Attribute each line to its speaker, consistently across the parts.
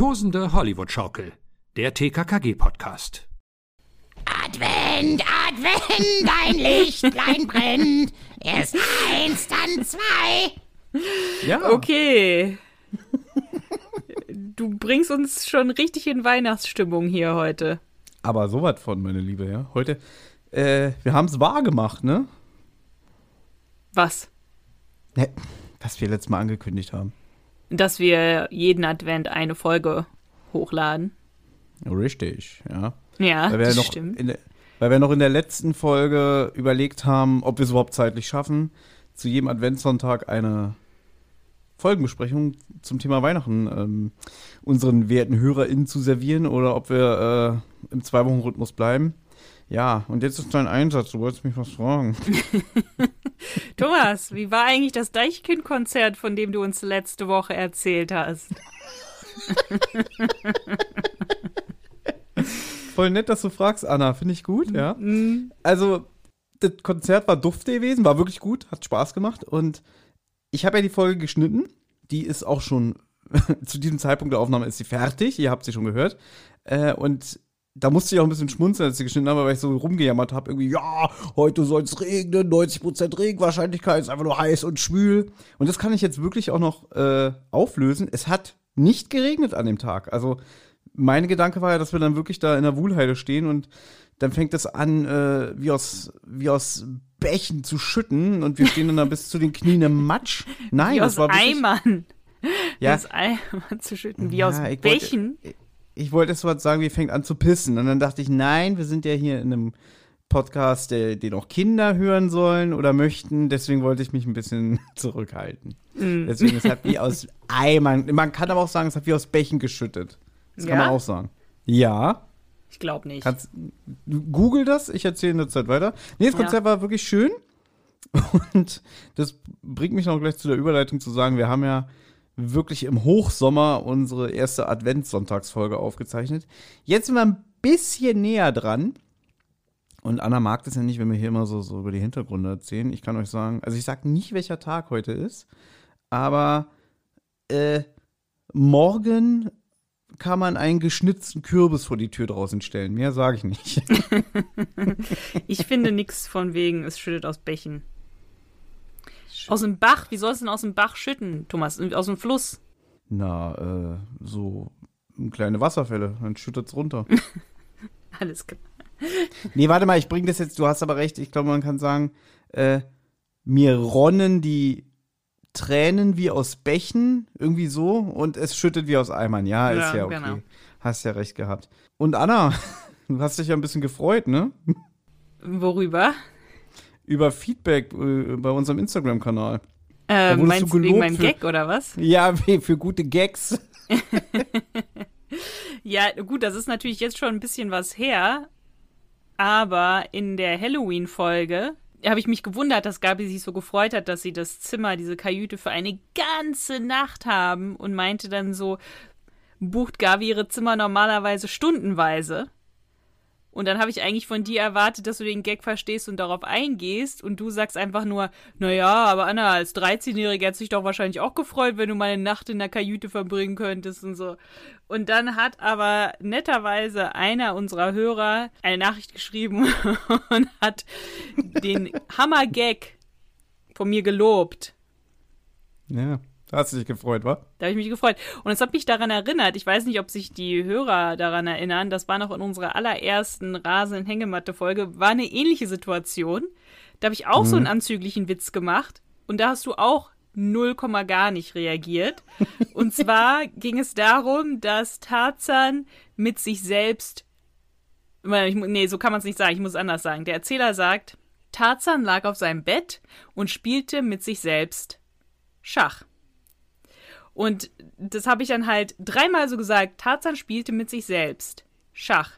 Speaker 1: Tosende Hollywood-Schaukel, der TKKG-Podcast.
Speaker 2: Advent, Advent, dein Lichtlein brennt. Erst eins, dann zwei.
Speaker 3: Ja,
Speaker 4: Okay. Du bringst uns schon richtig in Weihnachtsstimmung hier heute.
Speaker 3: aber sowas von, meine Liebe, ja. Heute, äh, wir haben es wahr gemacht, ne?
Speaker 4: Was?
Speaker 3: Ja, Was wir letztes Mal angekündigt haben.
Speaker 4: Dass wir jeden Advent eine Folge hochladen.
Speaker 3: Richtig, ja.
Speaker 4: Ja,
Speaker 3: Weil wir,
Speaker 4: das
Speaker 3: noch
Speaker 4: stimmt.
Speaker 3: in der, weil wir noch in der letzten Folge überlegt haben, ob wir es überhaupt zeitlich schaffen, zu jedem Adventssonntag eine Folgenbesprechung zum Thema Weihnachten ähm, unseren werten HörerInnen zu servieren oder ob wir äh, im Zwei-Wochen-Rhythmus bleiben. Ja, und jetzt ist dein Einsatz. Du wolltest mich was fragen.
Speaker 4: Thomas, wie war eigentlich das Deichkind-Konzert, von dem du uns letzte Woche erzählt hast?
Speaker 3: Voll nett, dass du fragst, Anna. Finde ich gut, ja.
Speaker 4: Mhm.
Speaker 3: Also, das Konzert war dufte gewesen, war wirklich gut, hat Spaß gemacht. Und ich habe ja die Folge geschnitten. Die ist auch schon, zu diesem Zeitpunkt der Aufnahme ist sie fertig. Ihr habt sie schon gehört. Äh, und da musste ich auch ein bisschen schmunzeln, als ich sie geschnitten habe, weil ich so rumgejammert habe. Irgendwie, ja, heute soll es regnen, 90% Regenwahrscheinlichkeit, ist einfach nur heiß und schwül. Und das kann ich jetzt wirklich auch noch äh, auflösen. Es hat nicht geregnet an dem Tag. Also, mein Gedanke war ja, dass wir dann wirklich da in der Wuhlheide stehen und dann fängt es an, äh, wie, aus, wie aus Bächen zu schütten und wir stehen dann da bis zu den Knien im Matsch. Nein,
Speaker 4: Wie
Speaker 3: das
Speaker 4: aus
Speaker 3: war wirklich,
Speaker 4: Eimern.
Speaker 3: Ja.
Speaker 4: Wie aus Eimern zu schütten. Wie
Speaker 3: Ja,
Speaker 4: aus
Speaker 3: ich wollte-
Speaker 4: Bächen.
Speaker 3: Ich wollte erst mal sagen, wir fängt an zu pissen. Und dann dachte ich, nein, wir sind ja hier in einem Podcast, der, den auch Kinder hören sollen oder möchten. Deswegen wollte ich mich ein bisschen zurückhalten.
Speaker 4: Mm.
Speaker 3: Deswegen, es hat wie aus Eimern. Man kann aber auch sagen, es hat wie aus Bächen geschüttet. Das kann
Speaker 4: Ja?
Speaker 3: man auch sagen. Ja.
Speaker 4: Ich glaube nicht.
Speaker 3: Kannst, Google das, ich erzähle in der Zeit weiter. Nee, das
Speaker 4: Ja.
Speaker 3: Konzert war wirklich schön. Und das bringt mich noch gleich zu der Überleitung zu sagen, wir haben ja wirklich im Hochsommer unsere erste Adventssonntagsfolge aufgezeichnet. Jetzt sind wir ein bisschen näher dran. Und Anna mag das ja nicht, wenn wir hier immer so, so über die Hintergründe erzählen. Ich kann euch sagen, also ich sage nicht, welcher Tag heute ist, aber äh, morgen kann man einen geschnitzten Kürbis vor die Tür draußen stellen. Mehr sage ich nicht.
Speaker 4: Ich finde nichts von wegen, es schüttet aus Bächen. Aus dem Bach? Wie soll es denn aus dem Bach schütten, Thomas? Aus dem Fluss?
Speaker 3: Na, äh, so kleine Wasserfälle, dann schüttet's runter.
Speaker 4: Alles klar.
Speaker 3: nee, warte mal, ich bring das jetzt, du hast aber recht, ich glaube, man kann sagen, äh, mir ronnen die Tränen wie aus Bächen, irgendwie so, und es schüttet wie aus Eimern. Ja, ist
Speaker 4: Ja,
Speaker 3: ja okay.
Speaker 4: genau.
Speaker 3: Hast ja recht gehabt. Und Anna, du hast dich ja ein bisschen gefreut, ne?
Speaker 4: Worüber?
Speaker 3: Über Feedback äh, bei unserem Instagram-Kanal.
Speaker 4: Äh, meinst
Speaker 3: du
Speaker 4: wegen meinem
Speaker 3: für-
Speaker 4: Gag oder was?
Speaker 3: Ja, für gute Gags.
Speaker 4: Ja, gut, das ist natürlich jetzt schon ein bisschen was her. Aber in der Halloween-Folge habe ich mich gewundert, dass Gabi sich so gefreut hat, dass sie das Zimmer, diese Kajüte für eine ganze Nacht haben und meinte dann so, bucht Gabi ihre Zimmer normalerweise stundenweise. Und dann habe ich eigentlich von dir erwartet, dass du den Gag verstehst und darauf eingehst. Und du sagst einfach nur, naja, aber Anna, als 13-Jährige hätte sich doch wahrscheinlich auch gefreut, wenn du mal eine Nacht in der Kajüte verbringen könntest und so. Und dann hat aber netterweise einer unserer Hörer eine Nachricht geschrieben und hat den Hammer-Gag von mir gelobt.
Speaker 3: Ja, da hast du dich gefreut, wa?
Speaker 4: Da habe ich mich gefreut. Und es hat mich daran erinnert, ich weiß nicht, ob sich die Hörer daran erinnern, das war noch in unserer allerersten Rasen-Hängematte-Folge, war eine ähnliche Situation. Da habe ich auch so einen anzüglichen Witz gemacht und da hast du auch 0, gar nicht reagiert. Und zwar ging es darum, dass Tarzan mit sich selbst. Ich Nee, so kann man es nicht sagen, ich muss es anders sagen. Der Erzähler sagt, Tarzan lag auf seinem Bett und spielte mit sich selbst Schach. Und das habe ich dann halt dreimal so gesagt. Tarzan spielte mit sich selbst Schach.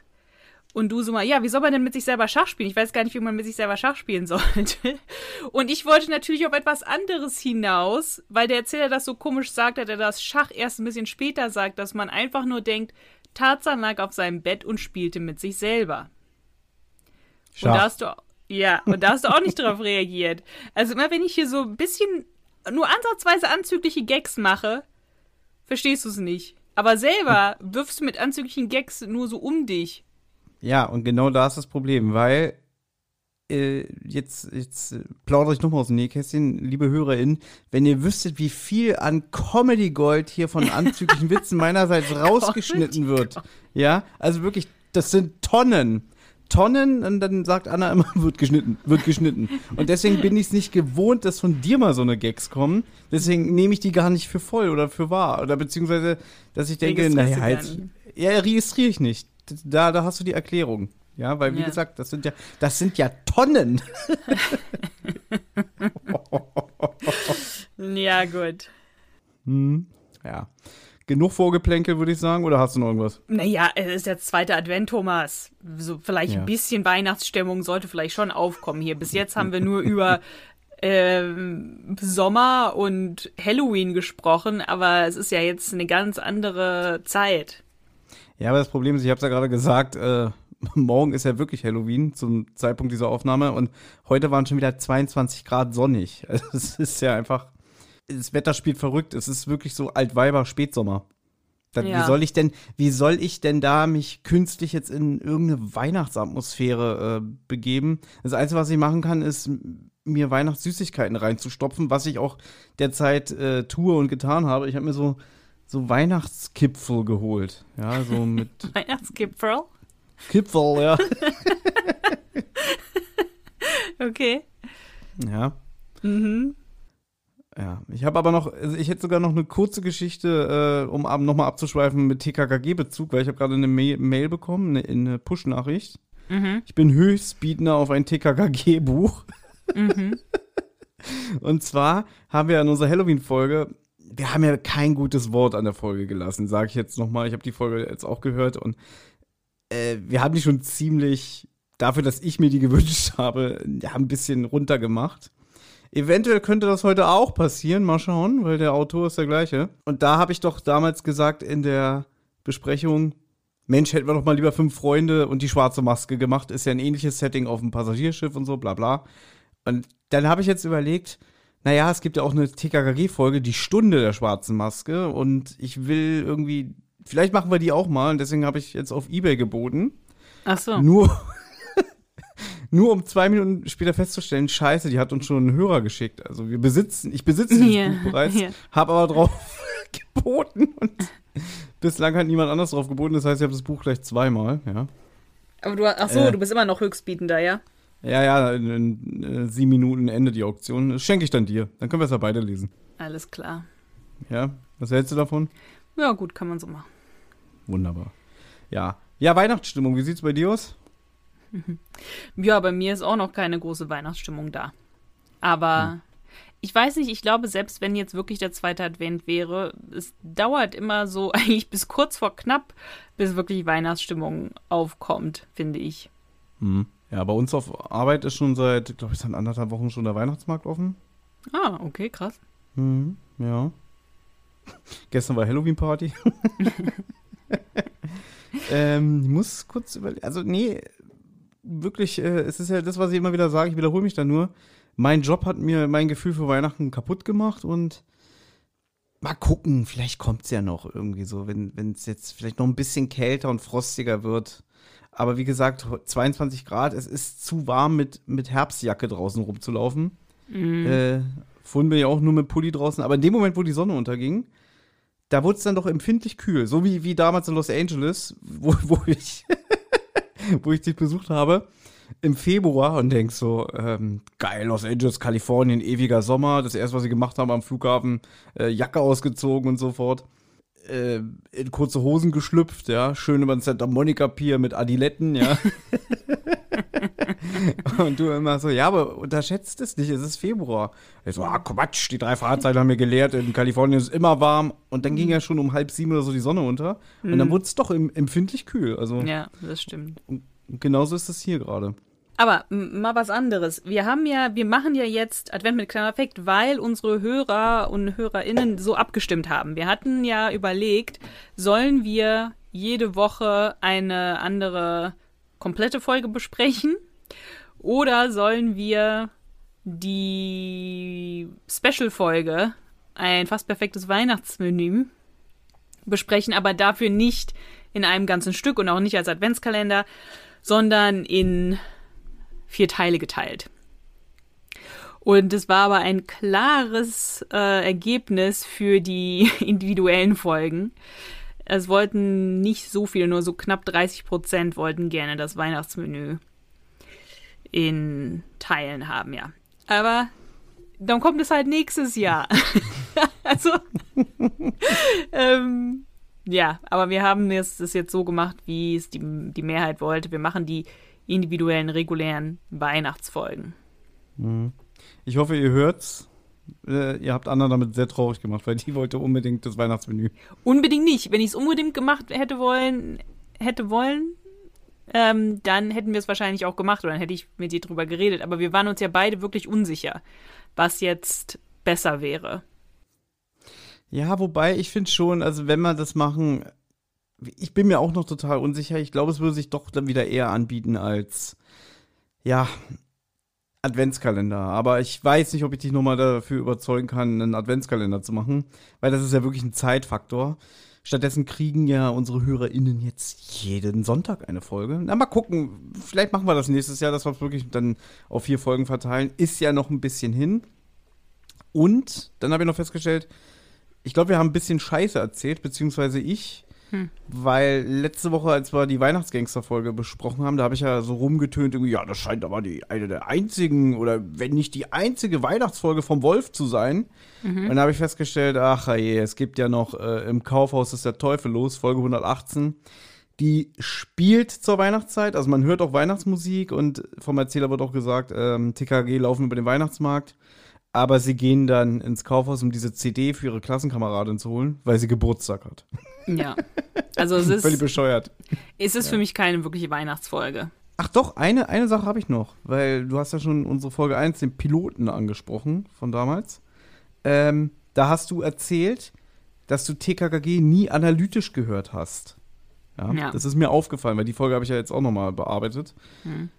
Speaker 4: Und du so mal, ja, wie soll man denn mit sich selber Schach spielen? Ich weiß gar nicht, wie man mit sich selber Schach spielen sollte. Und ich wollte natürlich auf etwas anderes hinaus, weil der Erzähler das so komisch sagt, dass er das Schach erst ein bisschen später sagt, dass man einfach nur denkt, Tarzan lag auf seinem Bett und spielte mit sich selber. Und da
Speaker 3: Schach.
Speaker 4: hast du, ja, und da hast du auch nicht drauf reagiert. Also immer wenn ich hier so ein bisschen, nur ansatzweise anzügliche Gags mache, verstehst du es nicht. Aber selber wirfst du mit anzüglichen Gags nur so um dich.
Speaker 3: Ja, und genau da ist das Problem, weil äh, jetzt, jetzt plaudere ich nochmal aus dem Nähkästchen, liebe HörerInnen, wenn ihr wüsstet, wie viel an Comedy Gold hier von anzüglichen Witzen meinerseits rausgeschnitten wird. Ja, also wirklich, das sind Tonnen. Tonnen und dann sagt Anna immer, wird geschnitten, wird geschnitten. Und deswegen bin ich es nicht gewohnt, dass von dir mal so eine Gags kommen. Deswegen nehme ich die gar nicht für voll oder für wahr. Oder beziehungsweise, dass ich denke, naja, jetzt, ja, registriere ich nicht. Da, da hast du die Erklärung. Ja, weil wie
Speaker 4: Ja.
Speaker 3: gesagt, das sind ja, das sind ja Tonnen.
Speaker 4: Ja, gut.
Speaker 3: Hm, ja. Genug Vorgeplänkel, würde ich sagen, oder hast du noch irgendwas?
Speaker 4: Naja, es ist jetzt zweiter Advent, Thomas. So, vielleicht
Speaker 3: Ja.
Speaker 4: ein bisschen Weihnachtsstimmung sollte vielleicht schon aufkommen hier. Bis jetzt haben wir nur über ähm, Sommer und Halloween gesprochen, aber es ist ja jetzt eine ganz andere Zeit.
Speaker 3: Ja, aber das Problem ist, ich habe es ja gerade gesagt, äh, morgen ist ja wirklich Halloween zum Zeitpunkt dieser Aufnahme und heute waren schon wieder 22 Grad sonnig. Also es ist ja einfach, das Wetter spielt verrückt. Es ist wirklich so Altweiber Spätsommer. Dann,
Speaker 4: Ja.
Speaker 3: Wie soll ich denn, wie soll ich denn da mich künstlich jetzt in irgendeine Weihnachtsatmosphäre äh, begeben? Das Einzige, was ich machen kann, ist mir Weihnachtssüßigkeiten reinzustopfen, was ich auch derzeit äh, tue und getan habe. Ich habe mir so so Weihnachtskipfel geholt. Ja, so mit
Speaker 4: Weihnachtsgipfel?
Speaker 3: Kipfel, ja.
Speaker 4: Okay.
Speaker 3: Ja.
Speaker 4: Mhm.
Speaker 3: Ja, ich habe aber noch, also ich hätte sogar noch eine kurze Geschichte, äh, um ab, nochmal abzuschweifen mit TKKG-Bezug, weil ich habe gerade eine Mail, Mail bekommen, eine, eine Push-Nachricht.
Speaker 4: Mhm.
Speaker 3: Ich bin Höchstbietender auf ein TKKG-Buch.
Speaker 4: Mhm.
Speaker 3: Und zwar haben wir in unserer Halloween-Folge, wir haben ja kein gutes Wort an der Folge gelassen, sage ich jetzt nochmal. Ich habe die Folge jetzt auch gehört und äh, wir haben die schon ziemlich, dafür, dass ich mir die gewünscht habe, ja, ein bisschen runtergemacht. Eventuell könnte das heute auch passieren, mal schauen, weil der Autor ist der gleiche. Und da habe ich doch damals gesagt in der Besprechung, Mensch, hätten wir doch mal lieber fünf Freunde und die schwarze Maske gemacht. Ist ja ein ähnliches Setting auf dem Passagierschiff und so, bla bla. Und dann habe ich jetzt überlegt, naja, es gibt ja auch eine TKKG-Folge, die Stunde der schwarzen Maske. Und ich will irgendwie, vielleicht machen wir die auch mal. Und deswegen habe ich jetzt auf Ebay geboten.
Speaker 4: Ach so.
Speaker 3: Nur, nur um zwei Minuten später festzustellen, scheiße, die hat uns schon einen Hörer geschickt. Also wir besitzen, ich besitze dieses
Speaker 4: Ja,
Speaker 3: Buch bereits,
Speaker 4: ja.
Speaker 3: habe aber drauf geboten und bislang hat niemand anders drauf geboten. Das heißt, ich habe das Buch gleich zweimal, ja.
Speaker 4: Aber du, ach so,
Speaker 3: Äh.
Speaker 4: du bist immer noch Höchstbietender, ja?
Speaker 3: Ja, ja, in, in, äh, sieben Minuten Ende die Auktion. Das schenke ich dann dir. Dann können wir es ja beide lesen.
Speaker 4: Alles klar.
Speaker 3: Ja, was hältst du davon?
Speaker 4: Ja, gut, kann man so machen.
Speaker 3: Wunderbar. Ja. Ja, Weihnachtsstimmung, wie sieht's bei dir aus?
Speaker 4: Ja, bei mir ist auch noch keine große Weihnachtsstimmung da. Aber ich weiß nicht, ich glaube, selbst wenn jetzt wirklich der zweite Advent wäre, es dauert immer so eigentlich bis kurz vor knapp, bis wirklich Weihnachtsstimmung aufkommt, finde ich.
Speaker 3: Hm. Ja, bei uns auf Arbeit ist schon seit, glaube ich, seit anderthalb Wochen schon der Weihnachtsmarkt offen.
Speaker 4: Ah, okay, krass.
Speaker 3: Mhm, ja. Gestern war Halloween-Party. ähm, ich muss kurz überlegen. Also, nee, wirklich, äh, es ist ja das, was ich immer wieder sage, ich wiederhole mich da nur. Mein Job hat mir mein Gefühl für Weihnachten kaputt gemacht und mal gucken, vielleicht kommt es ja noch irgendwie so, wenn es jetzt vielleicht noch ein bisschen kälter und frostiger wird. Aber wie gesagt, 22 Grad, es ist zu warm mit, mit Herbstjacke draußen rumzulaufen. Äh, vorhin bin ich auch nur mit Pulli draußen, aber in dem Moment, wo die Sonne unterging, da wurde es dann doch empfindlich kühl. So wie, wie damals in Los Angeles, wo, wo ich wo ich dich besucht habe, im Februar und denk so, ähm, geil, Los Angeles, Kalifornien, ewiger Sommer. Das erste, was sie gemacht haben am Flughafen, äh, Jacke ausgezogen und so fort. Äh, in kurze Hosen geschlüpft, ja, schön über den Santa Monica Pier mit Adiletten, ja. und du immer so, ja, aber unterschätzt es nicht, es ist Februar. Ich so, ah, Quatsch, die drei Fahrzeichen haben mir gelehrt, in Kalifornien ist es immer warm. Und dann ging ja schon um halb sieben oder so die Sonne unter. Und dann wurde es doch em empfindlich kühl. Also,
Speaker 4: Ja, das stimmt.
Speaker 3: und genauso ist es hier gerade.
Speaker 4: Aber mal was anderes. Wir haben ja, wir machen ja jetzt Advent mit kleiner Effekt, weil unsere Hörer und HörerInnen so abgestimmt haben. Wir hatten ja überlegt, sollen wir jede Woche eine andere komplette Folge besprechen oder sollen wir die Special-Folge, ein fast perfektes Weihnachtsmenü, besprechen, aber dafür nicht in einem ganzen Stück und auch nicht als Adventskalender, sondern in vier Teile geteilt. Und es war aber ein klares äh, Ergebnis für die individuellen Folgen. Es wollten nicht so viele, nur so knapp 30 Prozent wollten gerne das Weihnachtsmenü in Teilen haben, ja. Aber dann kommt es halt nächstes Jahr. also, ähm, ja, aber wir haben es jetzt so gemacht, wie es die, die Mehrheit wollte. Wir machen die individuellen, regulären Weihnachtsfolgen.
Speaker 3: Mhm. Ich hoffe, ihr hört's. Äh, ihr habt Anna damit sehr traurig gemacht, weil die wollte unbedingt das Weihnachtsmenü.
Speaker 4: Unbedingt nicht. Wenn ich es unbedingt gemacht hätte wollen, hätte wollen, ähm, dann hätten wir es wahrscheinlich auch gemacht oder dann hätte ich mit dir drüber geredet. Aber wir waren uns ja beide wirklich unsicher, was jetzt besser wäre.
Speaker 3: Ja, wobei ich finde schon, also wenn wir das machen, ich bin mir auch noch total unsicher. Ich glaube, es würde sich doch dann wieder eher anbieten als, ja, Adventskalender. Aber ich weiß nicht, ob ich dich nochmal dafür überzeugen kann, einen Adventskalender zu machen, weil das ist ja wirklich ein Zeitfaktor. Stattdessen kriegen ja unsere HörerInnen jetzt jeden Sonntag eine Folge. Na, mal gucken. Vielleicht machen wir das nächstes Jahr, dass wir es wirklich dann auf vier Folgen verteilen. Ist ja noch ein bisschen hin. Und dann habe ich noch festgestellt, ich glaube, wir haben ein bisschen Scheiße erzählt, beziehungsweise ich. Hm. Weil letzte Woche, als wir die Weihnachtsgangster-Folge besprochen haben, da habe ich ja so rumgetönt, irgendwie, ja, das scheint aber die, eine der einzigen oder wenn nicht die einzige Weihnachtsfolge vom Wolf zu sein. Mhm. Und dann habe ich festgestellt, ach je, es gibt ja noch äh, im Kaufhaus ist der Teufel los, Folge 118. Die spielt zur Weihnachtszeit, also man hört auch Weihnachtsmusik und vom Erzähler wird auch gesagt, ähm, TKG laufen über den Weihnachtsmarkt. Aber sie gehen dann ins Kaufhaus, um diese CD für ihre Klassenkameradin zu holen, weil sie Geburtstag hat.
Speaker 4: Ja. Also es ist.
Speaker 3: Völlig bescheuert.
Speaker 4: Es ist ja. für mich keine wirkliche Weihnachtsfolge.
Speaker 3: Ach doch, eine, eine Sache habe ich noch, weil du hast ja schon unsere Folge 1, den Piloten, angesprochen von damals. Ähm, da hast du erzählt, dass du TKKG nie analytisch gehört hast. Ja, ja. Das ist mir aufgefallen, weil die Folge habe ich ja jetzt auch nochmal bearbeitet. Hm.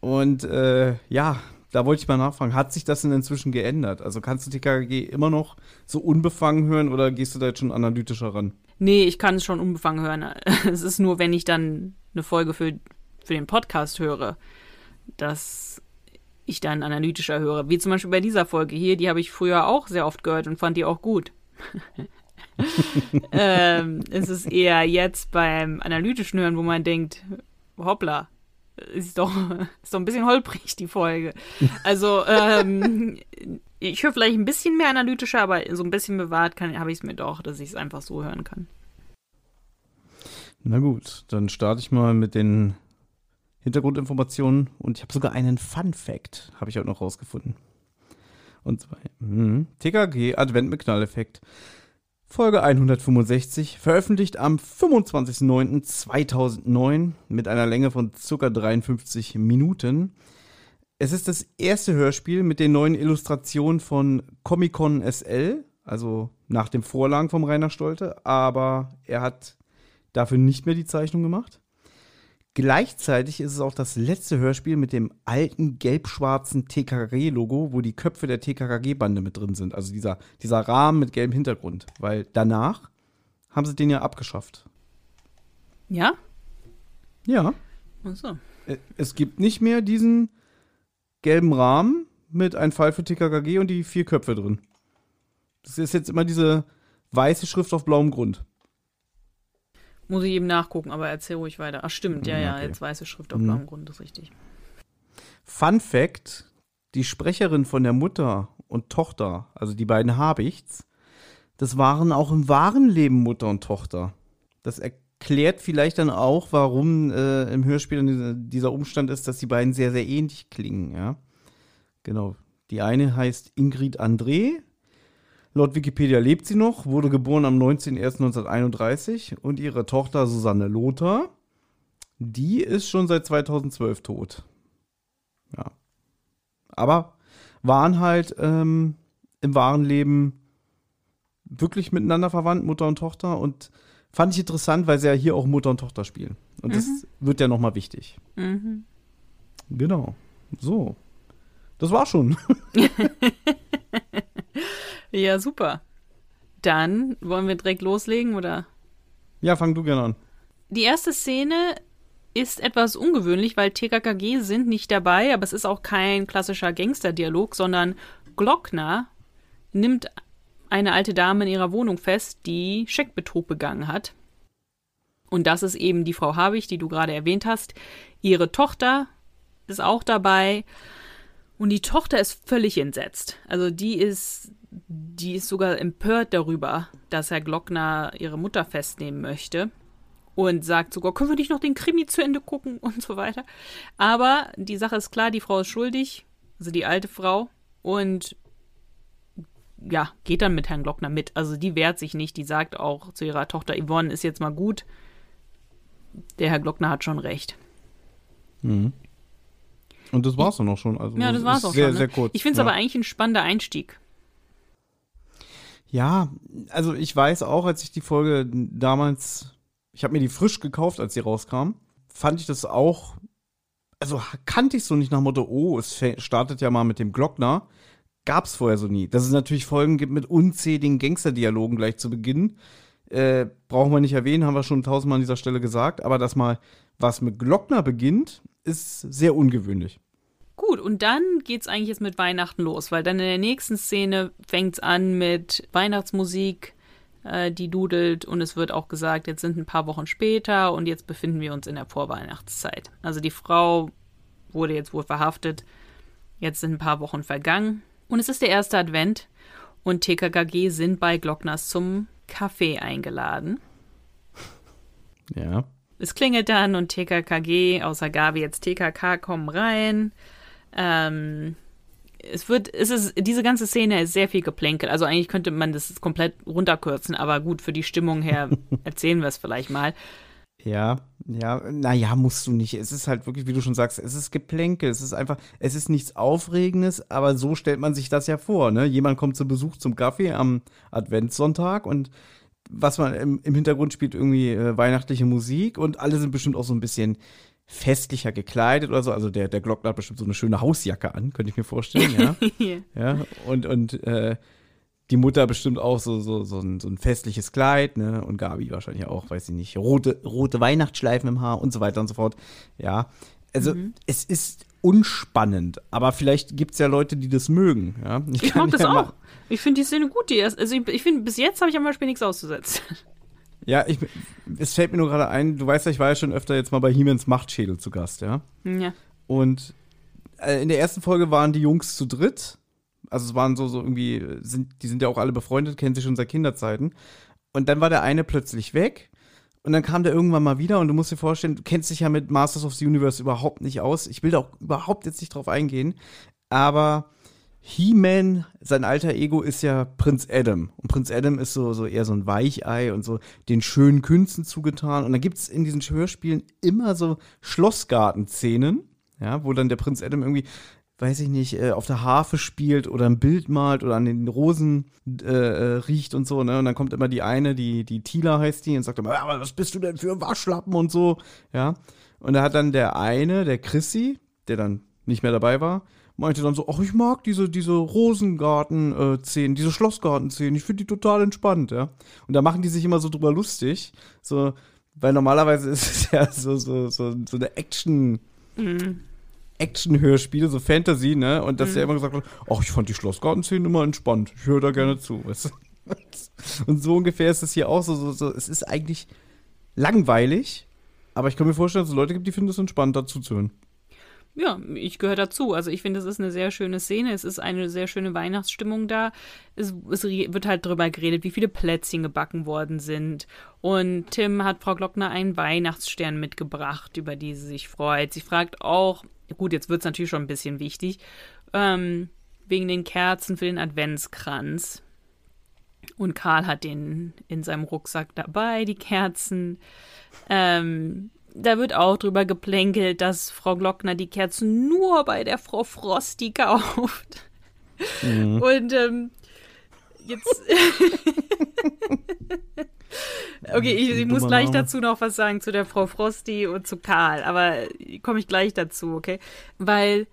Speaker 3: Und äh, ja, da wollte ich mal nachfragen, hat sich das denn inzwischen geändert? Also kannst du TKG immer noch so unbefangen hören oder gehst du da jetzt schon analytischer ran?
Speaker 4: Nee, ich kann es schon unbefangen hören. Es ist nur, wenn ich dann eine Folge für, für den Podcast höre, dass ich dann analytischer höre. Wie zum Beispiel bei dieser Folge hier, die habe ich früher auch sehr oft gehört und fand die auch gut. ähm, es ist eher jetzt beim analytischen Hören, wo man denkt, hoppla, ist doch, ist doch ein bisschen holprig, die Folge. Also, ähm, ich höre vielleicht ein bisschen mehr analytischer, aber so ein bisschen bewahrt habe ich es mir doch, dass ich es einfach so hören kann.
Speaker 3: Na gut, dann starte ich mal mit den Hintergrundinformationen und ich habe sogar einen Fun Fact, habe ich auch noch rausgefunden. Und zwar mh, TKG Advent mit Knalleffekt. Folge 165, veröffentlicht am 25.09.2009 mit einer Länge von ca. 53 Minuten. Es ist das erste Hörspiel mit den neuen Illustrationen von Comic-Con SL, also nach dem Vorlagen vom Rainer Stolte, aber er hat dafür nicht mehr die Zeichnung gemacht. Gleichzeitig ist es auch das letzte Hörspiel mit dem alten gelb-schwarzen TKKG-Logo, wo die Köpfe der TKKG-Bande mit drin sind. Also dieser, dieser Rahmen mit gelbem Hintergrund. Weil danach haben sie den ja abgeschafft.
Speaker 4: Ja?
Speaker 3: Ja.
Speaker 4: Ach so.
Speaker 3: Es gibt nicht mehr diesen gelben Rahmen mit einem Fall für TKKG und die vier Köpfe drin. Das ist jetzt immer diese weiße Schrift auf blauem Grund.
Speaker 4: Muss ich eben nachgucken, aber erzähl ruhig weiter. Ach, stimmt, ja, ja, jetzt weiße Schrift auf mhm. blauem Grund, ist richtig.
Speaker 3: Fun Fact: Die Sprecherin von der Mutter und Tochter, also die beiden Habichts, das waren auch im wahren Leben Mutter und Tochter. Das erklärt vielleicht dann auch, warum äh, im Hörspiel dieser Umstand ist, dass die beiden sehr, sehr ähnlich klingen, ja. Genau. Die eine heißt Ingrid André Laut Wikipedia lebt sie noch, wurde geboren am 19.01.1931 und ihre Tochter Susanne Lothar, die ist schon seit 2012 tot. Ja. Aber waren halt ähm, im wahren Leben wirklich miteinander verwandt, Mutter und Tochter. Und fand ich interessant, weil sie ja hier auch Mutter und Tochter spielen. Und mhm. das wird ja nochmal wichtig. Mhm. Genau. So. Das war schon.
Speaker 4: Ja, super. Dann wollen wir direkt loslegen oder
Speaker 3: Ja, fang du gerne an.
Speaker 4: Die erste Szene ist etwas ungewöhnlich, weil TKKG sind nicht dabei, aber es ist auch kein klassischer Gangsterdialog, sondern Glockner nimmt eine alte Dame in ihrer Wohnung fest, die Scheckbetrug begangen hat. Und das ist eben die Frau Habich, die du gerade erwähnt hast. Ihre Tochter ist auch dabei. Und die Tochter ist völlig entsetzt. Also die ist, die ist sogar empört darüber, dass Herr Glockner ihre Mutter festnehmen möchte. Und sagt sogar, können wir nicht noch den Krimi zu Ende gucken und so weiter. Aber die Sache ist klar, die Frau ist schuldig, also die alte Frau. Und ja, geht dann mit Herrn Glockner mit. Also die wehrt sich nicht. Die sagt auch zu ihrer Tochter Yvonne, ist jetzt mal gut. Der Herr Glockner hat schon recht.
Speaker 3: Mhm. Und das war's dann auch schon. Also
Speaker 4: Ja, das war's
Speaker 3: ist
Speaker 4: auch
Speaker 3: sehr,
Speaker 4: schon. Ne?
Speaker 3: Sehr kurz.
Speaker 4: Ich finde es
Speaker 3: ja.
Speaker 4: aber eigentlich ein spannender Einstieg.
Speaker 3: Ja, also ich weiß auch, als ich die Folge damals, ich habe mir die frisch gekauft, als sie rauskam, fand ich das auch, also kannte ich so nicht nach Motto, oh, es startet ja mal mit dem Glockner. Gab's vorher so nie. Dass es natürlich Folgen gibt mit unzähligen Gangsterdialogen gleich zu Beginn. Äh, brauchen wir nicht erwähnen, haben wir schon tausendmal an dieser Stelle gesagt. Aber dass mal was mit Glockner beginnt, ist sehr ungewöhnlich.
Speaker 4: Gut, und dann geht's eigentlich jetzt mit Weihnachten los, weil dann in der nächsten Szene fängt's an mit Weihnachtsmusik, äh, die dudelt und es wird auch gesagt, jetzt sind ein paar Wochen später und jetzt befinden wir uns in der Vorweihnachtszeit. Also die Frau wurde jetzt wohl verhaftet, jetzt sind ein paar Wochen vergangen und es ist der erste Advent und TKKG sind bei Glockners zum Kaffee eingeladen.
Speaker 3: Ja.
Speaker 4: Es klingelt dann und TKKG, außer Gabi jetzt TKK, kommen rein. Ähm, es wird, es ist, diese ganze Szene ist sehr viel Geplänkel. Also eigentlich könnte man das komplett runterkürzen, aber gut, für die Stimmung her erzählen wir es vielleicht mal.
Speaker 3: Ja, ja, naja, musst du nicht. Es ist halt wirklich, wie du schon sagst, es ist Geplänkel. Es ist einfach, es ist nichts Aufregendes, aber so stellt man sich das ja vor. Ne? Jemand kommt zu Besuch zum Kaffee am Adventssonntag und was man im, im Hintergrund spielt, irgendwie äh, weihnachtliche Musik und alle sind bestimmt auch so ein bisschen festlicher gekleidet oder so. Also der, der Glockner hat bestimmt so eine schöne Hausjacke an, könnte ich mir vorstellen, ja. ja. Und, und äh, die Mutter bestimmt auch so, so, so, ein, so ein festliches Kleid, ne? Und Gabi wahrscheinlich auch, weiß ich nicht, rote, rote Weihnachtsschleifen im Haar und so weiter und so fort. Ja. Also es ist unspannend, aber vielleicht gibt es ja Leute, die das mögen. Ja?
Speaker 4: Ich
Speaker 3: kann
Speaker 4: mag das
Speaker 3: ja
Speaker 4: auch. Ich finde die Szene gut. Die erst, also ich, ich finde, bis jetzt habe ich am Beispiel nichts auszusetzen.
Speaker 3: Ja, ich, es fällt mir nur gerade ein, du weißt ja, ich war ja schon öfter jetzt mal bei Hiemens Machtschädel zu Gast, ja.
Speaker 4: ja.
Speaker 3: Und äh, in der ersten Folge waren die Jungs zu dritt. Also es waren so, so irgendwie, sind, die sind ja auch alle befreundet, kennen sich schon seit Kinderzeiten. Und dann war der eine plötzlich weg. Und dann kam der irgendwann mal wieder und du musst dir vorstellen, du kennst dich ja mit Masters of the Universe überhaupt nicht aus. Ich will da auch überhaupt jetzt nicht drauf eingehen. Aber He-Man, sein alter Ego ist ja Prinz Adam. Und Prinz Adam ist so, so eher so ein Weichei und so den schönen Künsten zugetan. Und dann gibt es in diesen Hörspielen immer so Schlossgarten-Szenen, ja, wo dann der Prinz Adam irgendwie, weiß ich nicht, äh, auf der Harfe spielt oder ein Bild malt oder an den Rosen äh, äh, riecht und so, ne? Und dann kommt immer die eine, die, die Tila heißt die, und sagt immer, aber was bist du denn für ein Waschlappen und so, ja. Und da hat dann der eine, der Chrissy, der dann nicht mehr dabei war, meinte dann so, ach, ich mag diese, diese Rosengarten-Szenen, diese Schlossgarten-Szenen, ich finde die total entspannt, ja. Und da machen die sich immer so drüber lustig, so, weil normalerweise ist es ja so, so, so, so eine Action- Action-Hörspiele, so Fantasy, ne? Und dass er immer gesagt hat, ach, ich fand die Schlossgarten-Szenen immer entspannt. Ich höre da gerne zu. Weißt du? Und so ungefähr ist es hier auch so, so, so. Es ist eigentlich langweilig, aber ich kann mir vorstellen, dass es Leute gibt, die finden es entspannt, dazu zu hören.
Speaker 4: Ja, ich gehöre dazu. Also ich finde, es ist eine sehr schöne Szene. Es ist eine sehr schöne Weihnachtsstimmung da. Es, es wird halt drüber geredet, wie viele Plätzchen gebacken worden sind. Und Tim hat Frau Glockner einen Weihnachtsstern mitgebracht, über die sie sich freut. Sie fragt auch, gut, jetzt wird es natürlich schon ein bisschen wichtig, ähm, wegen den Kerzen für den Adventskranz. Und Karl hat den in seinem Rucksack dabei, die Kerzen. Ähm, da wird auch drüber geplänkelt, dass Frau Glockner die Kerzen nur bei der Frau Frosty kauft. Und ähm, jetzt. okay, ich, ich muss gleich
Speaker 3: Name.
Speaker 4: dazu noch was sagen zu der Frau Frosty und zu Karl, aber komme ich gleich dazu, okay? Weil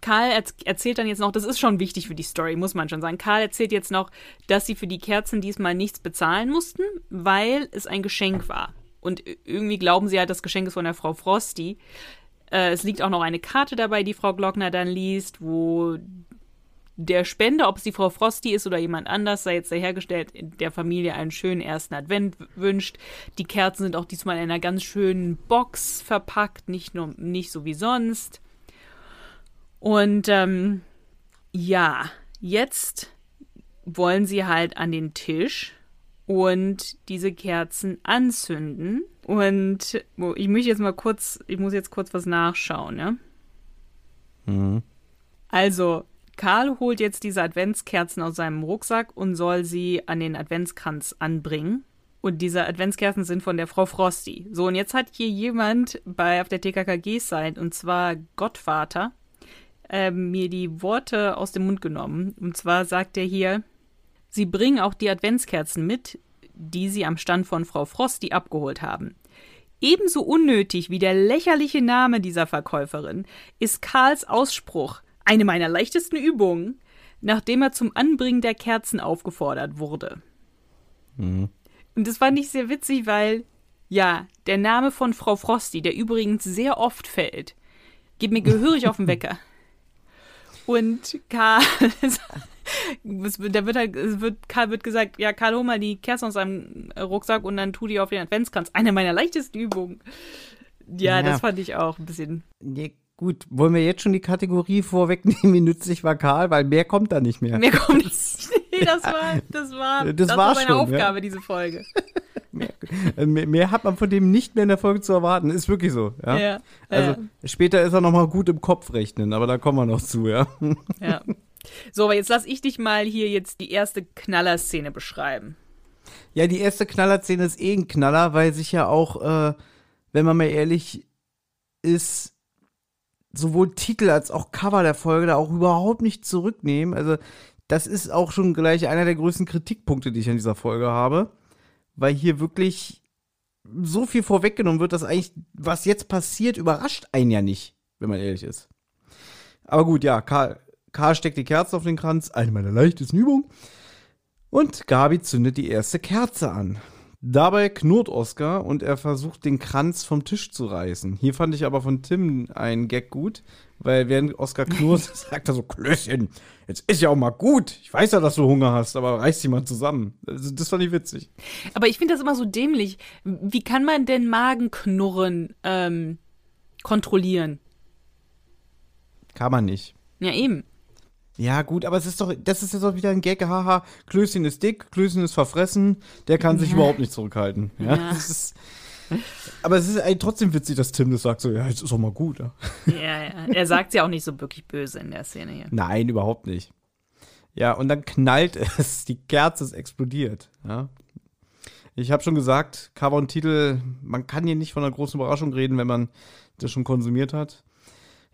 Speaker 4: Karl erz erzählt dann jetzt noch, das ist schon wichtig für die Story, muss man schon sagen. Karl erzählt jetzt noch, dass sie für die Kerzen diesmal nichts bezahlen mussten, weil es ein Geschenk war. Und irgendwie glauben sie halt, das Geschenk ist von der Frau Frosty. Äh, es liegt auch noch eine Karte dabei, die Frau Glockner dann liest, wo der Spender, ob es die Frau Frosty ist oder jemand anders, sei jetzt dahergestellt, der Familie einen schönen ersten Advent wünscht. Die Kerzen sind auch diesmal in einer ganz schönen Box verpackt, nicht nur nicht so wie sonst. Und ähm, ja, jetzt wollen sie halt an den Tisch und diese Kerzen anzünden. Und ich möchte jetzt mal kurz, ich muss jetzt kurz was nachschauen, ja? Mhm. Also, Karl holt jetzt diese Adventskerzen aus seinem Rucksack und soll sie an den Adventskranz anbringen. Und diese Adventskerzen sind von der Frau Frosty. So, und jetzt hat hier jemand bei auf der TKKG-Seite, und zwar Gottvater, äh, mir die Worte aus dem Mund genommen. Und zwar sagt er hier, sie bringen auch die Adventskerzen mit, die sie am Stand von Frau Frosty abgeholt haben. Ebenso unnötig wie der lächerliche Name dieser Verkäuferin ist Karls Ausspruch, eine meiner leichtesten Übungen, nachdem er zum Anbringen der Kerzen aufgefordert wurde. Mhm. Und das fand ich sehr witzig, weil, ja, der Name von Frau Frosty, der übrigens sehr oft fällt, geht mir gehörig auf den Wecker. Und Karl, da wird halt, wird, Karl wird gesagt, ja, Karl, hol mal die Kerzen aus seinem Rucksack und dann tu die auf den Adventskranz. Eine meiner leichtesten Übungen. Ja, ja. das fand ich auch ein bisschen.
Speaker 3: Ja, gut, wollen wir jetzt schon die Kategorie vorwegnehmen, wie nützlich war Karl, weil mehr kommt da nicht mehr.
Speaker 4: Mehr kommt nicht. Nee, das war, das war, das,
Speaker 3: das war
Speaker 4: meine
Speaker 3: schon,
Speaker 4: Aufgabe,
Speaker 3: ja.
Speaker 4: diese Folge.
Speaker 3: Mehr, mehr, hat man von dem nicht mehr in der Folge zu erwarten. Ist wirklich so. Ja.
Speaker 4: ja
Speaker 3: also später ist er noch mal gut im Kopf rechnen, aber da kommen wir noch zu, ja.
Speaker 4: Ja. So, aber jetzt lass ich dich mal hier jetzt die erste Knallerszene beschreiben.
Speaker 3: Ja, die erste Knallerszene ist eh ein Knaller, weil sich ja auch, äh, wenn man mal ehrlich ist, sowohl Titel als auch Cover der Folge da auch überhaupt nicht zurücknehmen. Also, das ist auch schon gleich einer der größten Kritikpunkte, die ich an dieser Folge habe weil hier wirklich so viel vorweggenommen wird, dass eigentlich, was jetzt passiert, überrascht einen ja nicht, wenn man ehrlich ist. Aber gut, ja, Karl, Karl steckt die Kerze auf den Kranz, eine meiner leichtesten Übungen. Und Gabi zündet die erste Kerze an. Dabei knurrt Oscar und er versucht, den Kranz vom Tisch zu reißen. Hier fand ich aber von Tim einen Gag gut, weil während Oscar knurrt, sagt er so, Klößchen, jetzt ist ja auch mal gut. Ich weiß ja, dass du Hunger hast, aber reiß dich mal zusammen. Also, das fand ich witzig.
Speaker 4: Aber ich finde das immer so dämlich. Wie kann man denn Magenknurren ähm, kontrollieren?
Speaker 3: Kann man nicht.
Speaker 4: Ja, eben.
Speaker 3: Ja, gut, aber es ist doch, das ist jetzt auch wieder ein Gag, haha, Klößchen ist dick, Klößchen ist verfressen, der kann sich überhaupt nicht zurückhalten. Ja, ja. Ist, aber es ist eigentlich trotzdem witzig, dass Tim das sagt, so, ja, jetzt ist auch mal gut. Ja,
Speaker 4: ja, ja. er sagt ja auch nicht so wirklich böse in der Szene hier.
Speaker 3: Nein, überhaupt nicht. Ja, und dann knallt es, die Kerze ist explodiert, ja. Ich habe schon gesagt, Cover und Titel, man kann hier nicht von einer großen Überraschung reden, wenn man das schon konsumiert hat.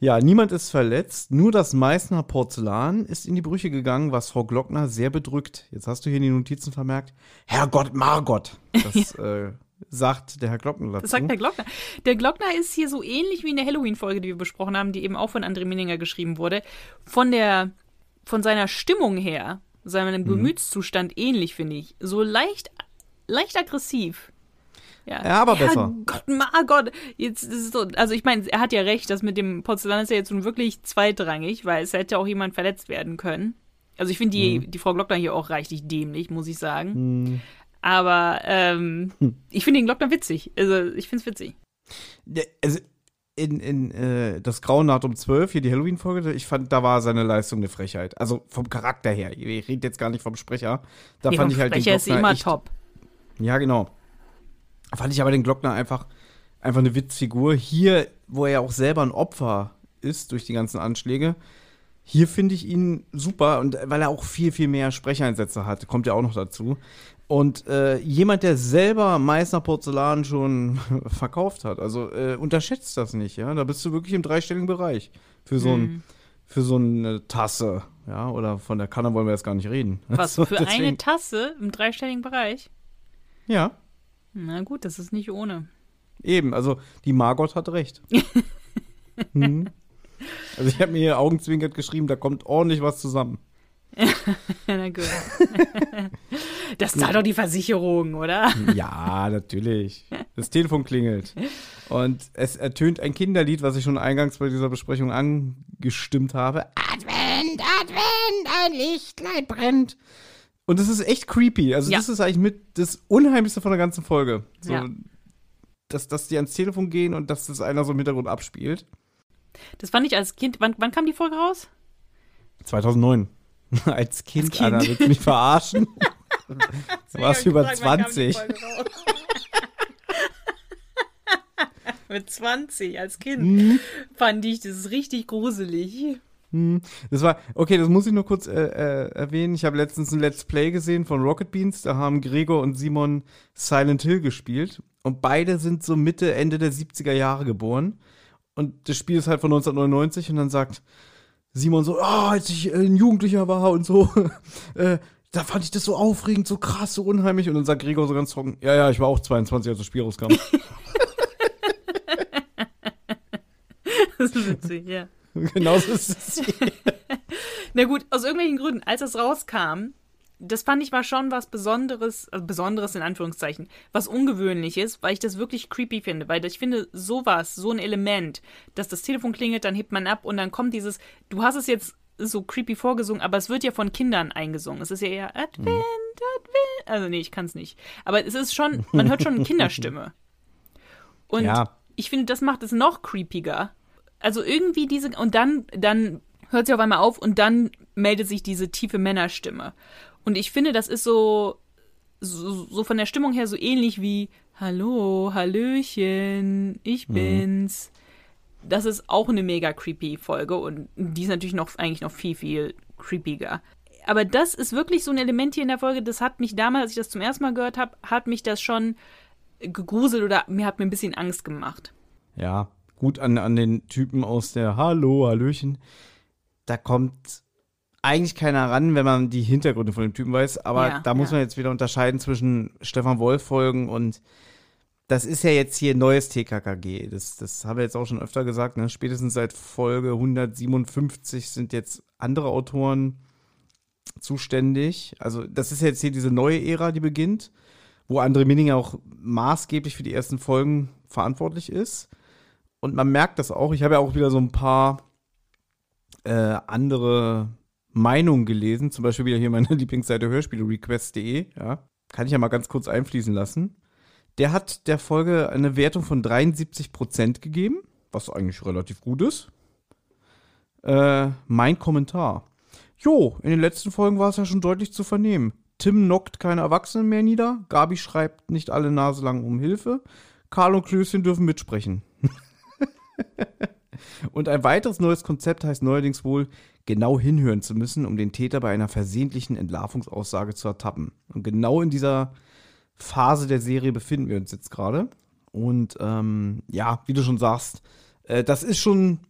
Speaker 3: Ja, niemand ist verletzt, nur das Meißner Porzellan ist in die Brüche gegangen, was Frau Glockner sehr bedrückt. Jetzt hast du hier in die Notizen vermerkt, Herrgott Margot. Das äh, sagt der Herr Glockner dazu.
Speaker 4: Das sagt der Glockner. Der Glockner ist hier so ähnlich wie in der Halloween-Folge, die wir besprochen haben, die eben auch von André Minninger geschrieben wurde. Von der, von seiner Stimmung her, seinem mhm. Gemütszustand ähnlich, finde ich. So leicht, leicht aggressiv.
Speaker 3: Ja, ja aber ja, besser.
Speaker 4: Gott, Margot. Jetzt ist so, also ich meine, er hat ja recht, das mit dem Porzellan ist ja jetzt nun wirklich zweitrangig, weil es hätte auch jemand verletzt werden können. Also ich finde die, mhm. die Frau Glockner hier auch reichlich dämlich, muss ich sagen. Mhm. Aber ähm, hm. ich finde den Glockner witzig. Also ich finde es witzig.
Speaker 3: Also in, in äh, das Grauen Naht um 12, hier die Halloween-Folge, ich fand, da war seine Leistung eine Frechheit. Also vom Charakter her. Ich rede jetzt gar nicht vom Sprecher. Da nee, fand ich halt
Speaker 4: Sprecher den Glockner ist immer echt, top.
Speaker 3: Ja, genau. Fand ich aber den Glockner einfach, einfach eine Witzfigur. Hier, wo er ja auch selber ein Opfer ist durch die ganzen Anschläge, hier finde ich ihn super und weil er auch viel, viel mehr Sprecheinsätze hat, kommt ja auch noch dazu. Und äh, jemand, der selber Meißner Porzellan schon verkauft hat, also äh, unterschätzt das nicht, ja. Da bist du wirklich im dreistelligen Bereich für so, ein, mhm. für so eine Tasse, ja. Oder von der Kanne wollen wir jetzt gar nicht reden.
Speaker 4: Was, also, für deswegen, eine Tasse im dreistelligen Bereich?
Speaker 3: Ja.
Speaker 4: Na gut, das ist nicht ohne.
Speaker 3: Eben, also die Margot hat recht. hm. Also ich habe mir hier augenzwinkert geschrieben, da kommt ordentlich was zusammen.
Speaker 4: Na gut. Das zahlt doch die Versicherung, oder?
Speaker 3: Ja, natürlich. Das Telefon klingelt. Und es ertönt ein Kinderlied, was ich schon eingangs bei dieser Besprechung angestimmt habe.
Speaker 2: Advent, Advent, ein Lichtlein brennt.
Speaker 3: Und es ist echt creepy. Also,
Speaker 4: Ja.
Speaker 3: das ist eigentlich mit das Unheimlichste von der ganzen Folge. So,
Speaker 4: Ja.
Speaker 3: dass, dass die ans Telefon gehen und dass das einer so im Hintergrund abspielt.
Speaker 4: Das fand ich als Kind. Wann, wann kam die Folge raus?
Speaker 3: 2009. Als Kind,
Speaker 4: Kind.
Speaker 3: Anna, willst du mich verarschen? Du warst über 20.
Speaker 4: Mit 20 als Kind
Speaker 3: Hm.
Speaker 4: fand ich das richtig gruselig.
Speaker 3: Hm. Das war, okay, das muss ich nur kurz äh, äh, erwähnen. Ich habe letztens ein Let's Play gesehen von Rocket Beans. Da haben Gregor und Simon Silent Hill gespielt. Und beide sind so Mitte, Ende der 70er Jahre geboren. Und das Spiel ist halt von 1999. Und dann sagt Simon so, oh, als ich äh, ein Jugendlicher war und so, äh, da fand ich das so aufregend, so krass, so unheimlich. Und dann sagt Gregor so ganz trocken, ja, ja, ich war auch 22, als das Spiel rauskam.
Speaker 4: Das ist witzig, ja.
Speaker 3: Genauso ist es.
Speaker 4: Na gut, aus irgendwelchen Gründen, als das rauskam, das fand ich war schon was Besonderes, also Besonderes in Anführungszeichen, was Ungewöhnliches, weil ich das wirklich creepy finde, weil ich finde sowas, so ein Element, dass das Telefon klingelt, dann hebt man ab und dann kommt dieses, du hast es jetzt so creepy vorgesungen, aber es wird ja von Kindern eingesungen. Es ist ja eher Advent, Advent. Also nee, ich kann es nicht. Aber es ist schon, man hört schon eine Kinderstimme. Und
Speaker 3: Ja.
Speaker 4: ich finde, das macht es noch creepiger. Also irgendwie diese, und dann, dann hört sie auf einmal auf und dann meldet sich diese tiefe Männerstimme. Und ich finde, das ist so, so, so von der Stimmung her so ähnlich wie Hallo, Hallöchen, ich bin's. Das ist auch eine mega creepy Folge und die ist natürlich noch eigentlich noch viel, viel creepiger. Aber das ist wirklich so ein Element hier in der Folge, das hat mich damals, als ich das zum ersten Mal gehört habe, hat mich das schon gegruselt oder mir hat mir ein bisschen Angst gemacht.
Speaker 3: Ja, gut an, an den Typen aus der Hallo, Hallöchen. Da kommt eigentlich keiner ran, wenn man die Hintergründe von dem Typen weiß. Aber
Speaker 4: Ja,
Speaker 3: da muss
Speaker 4: ja.
Speaker 3: man jetzt wieder unterscheiden zwischen Stefan Wolf-Folgen und das ist ja jetzt hier neues TKKG. Das, das haben wir jetzt auch schon öfter gesagt. Ne? Spätestens seit Folge 157 sind jetzt andere Autoren zuständig. Also, das ist jetzt hier diese neue Ära, die beginnt, wo André Minning auch maßgeblich für die ersten Folgen verantwortlich ist. Und man merkt das auch. Ich habe ja auch wieder so ein paar äh, andere Meinungen gelesen. Zum Beispiel wieder hier meine Lieblingsseite hörspielerequest.de. Ja. Kann ich ja mal ganz kurz einfließen lassen. Der hat der Folge eine Wertung von 73% gegeben, was eigentlich relativ gut ist. Äh, mein Kommentar. Jo, in den letzten Folgen war es ja schon deutlich zu vernehmen. Tim knockt keine Erwachsenen mehr nieder. Gabi schreibt nicht alle Nase lang um Hilfe. Karl und Klößchen dürfen mitsprechen. Und ein weiteres neues Konzept heißt neuerdings wohl, genau hinhören zu müssen, um den Täter bei einer versehentlichen Entlarvungsaussage zu ertappen. Und genau in dieser Phase der Serie befinden wir uns jetzt gerade. Und ähm, ja, wie du schon sagst, äh, das ist schon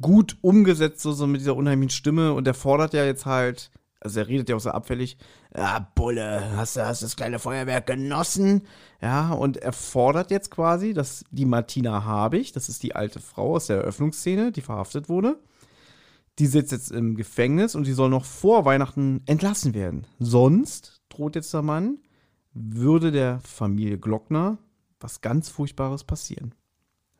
Speaker 3: gut umgesetzt, so, so mit dieser unheimlichen Stimme. Und er fordert ja jetzt halt, also er redet ja auch so abfällig, ja, Bulle, hast du hast das kleine Feuerwerk genossen? Ja, und er fordert jetzt quasi, dass die Martina Habig, das ist die alte Frau aus der Eröffnungsszene, die verhaftet wurde, die sitzt jetzt im Gefängnis und die soll noch vor Weihnachten entlassen werden. Sonst, droht jetzt der Mann, würde der Familie Glockner was ganz Furchtbares passieren.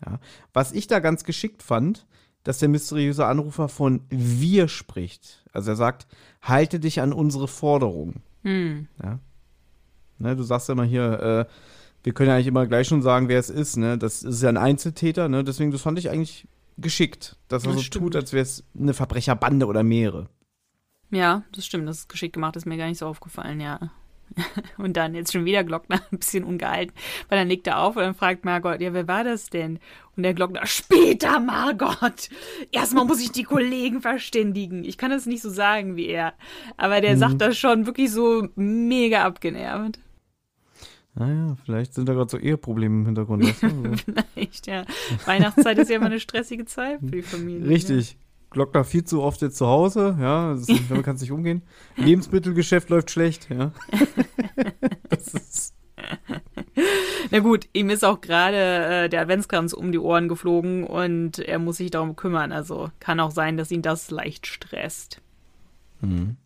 Speaker 3: Ja. Was ich da ganz geschickt fand, dass der mysteriöse Anrufer von wir spricht. Also er sagt, halte dich an unsere Forderungen.
Speaker 4: Hm.
Speaker 3: Ja. Ne, du sagst ja immer hier, äh, wir können ja eigentlich immer gleich schon sagen, wer es ist. Ne? Das ist ja ein Einzeltäter, ne? deswegen, das fand ich eigentlich geschickt, dass er
Speaker 4: Das
Speaker 3: so
Speaker 4: stimmt.
Speaker 3: tut, als wäre es eine Verbrecherbande oder mehrere.
Speaker 4: Ja, das stimmt, das ist geschickt gemacht, ist mir gar nicht so aufgefallen, ja. Und dann jetzt schon wieder Glockner, ein bisschen ungehalten, weil dann legt er auf und dann fragt Margot, ja, wer war das denn? Und der Glockner, später, Margot! Erstmal muss ich die Kollegen verständigen. Ich kann das nicht so sagen wie er, aber der sagt das schon wirklich so mega abgenervt.
Speaker 3: Naja, vielleicht sind da gerade so Eheprobleme im Hintergrund. Weißt du?
Speaker 4: Vielleicht, ja. Weihnachtszeit ist ja immer eine stressige Zeit für die Familie. Ne?
Speaker 3: Richtig. Glockner viel zu oft jetzt zu Hause, ja, ist, damit kann es nicht umgehen. Lebensmittelgeschäft läuft schlecht, ja. das ist,
Speaker 4: Na gut, ihm ist auch gerade äh, der Adventskranz um die Ohren geflogen und er muss sich darum kümmern. Also kann auch sein, dass ihn das leicht stresst.
Speaker 3: Mhm.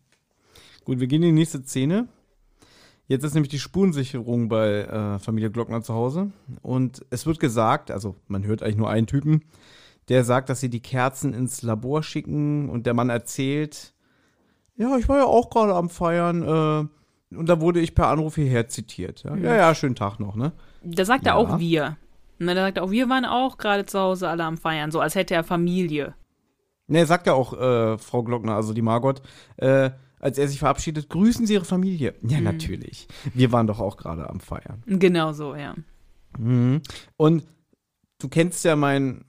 Speaker 3: Gut, wir gehen in die nächste Szene. Jetzt ist nämlich die Spurensicherung bei äh, Familie Glockner zu Hause. Und es wird gesagt, also man hört eigentlich nur einen Typen, der sagt, dass sie die Kerzen ins Labor schicken und der Mann erzählt, ja, ich war ja auch gerade am Feiern äh, und da wurde ich per Anruf hierher zitiert. Ja, ja, ja schönen Tag noch, ne?
Speaker 4: Da sagt
Speaker 3: Ja.
Speaker 4: er auch wir. Na, da sagt er auch, wir waren auch gerade zu Hause alle am Feiern, so als hätte er Familie.
Speaker 3: Ne, sagt ja auch äh, Frau Glockner, also die Margot, äh, als er sich verabschiedet, grüßen Sie Ihre Familie. Ja, natürlich. Wir waren doch auch gerade am Feiern.
Speaker 4: Genau so, ja.
Speaker 3: Mhm. Und du kennst ja mein,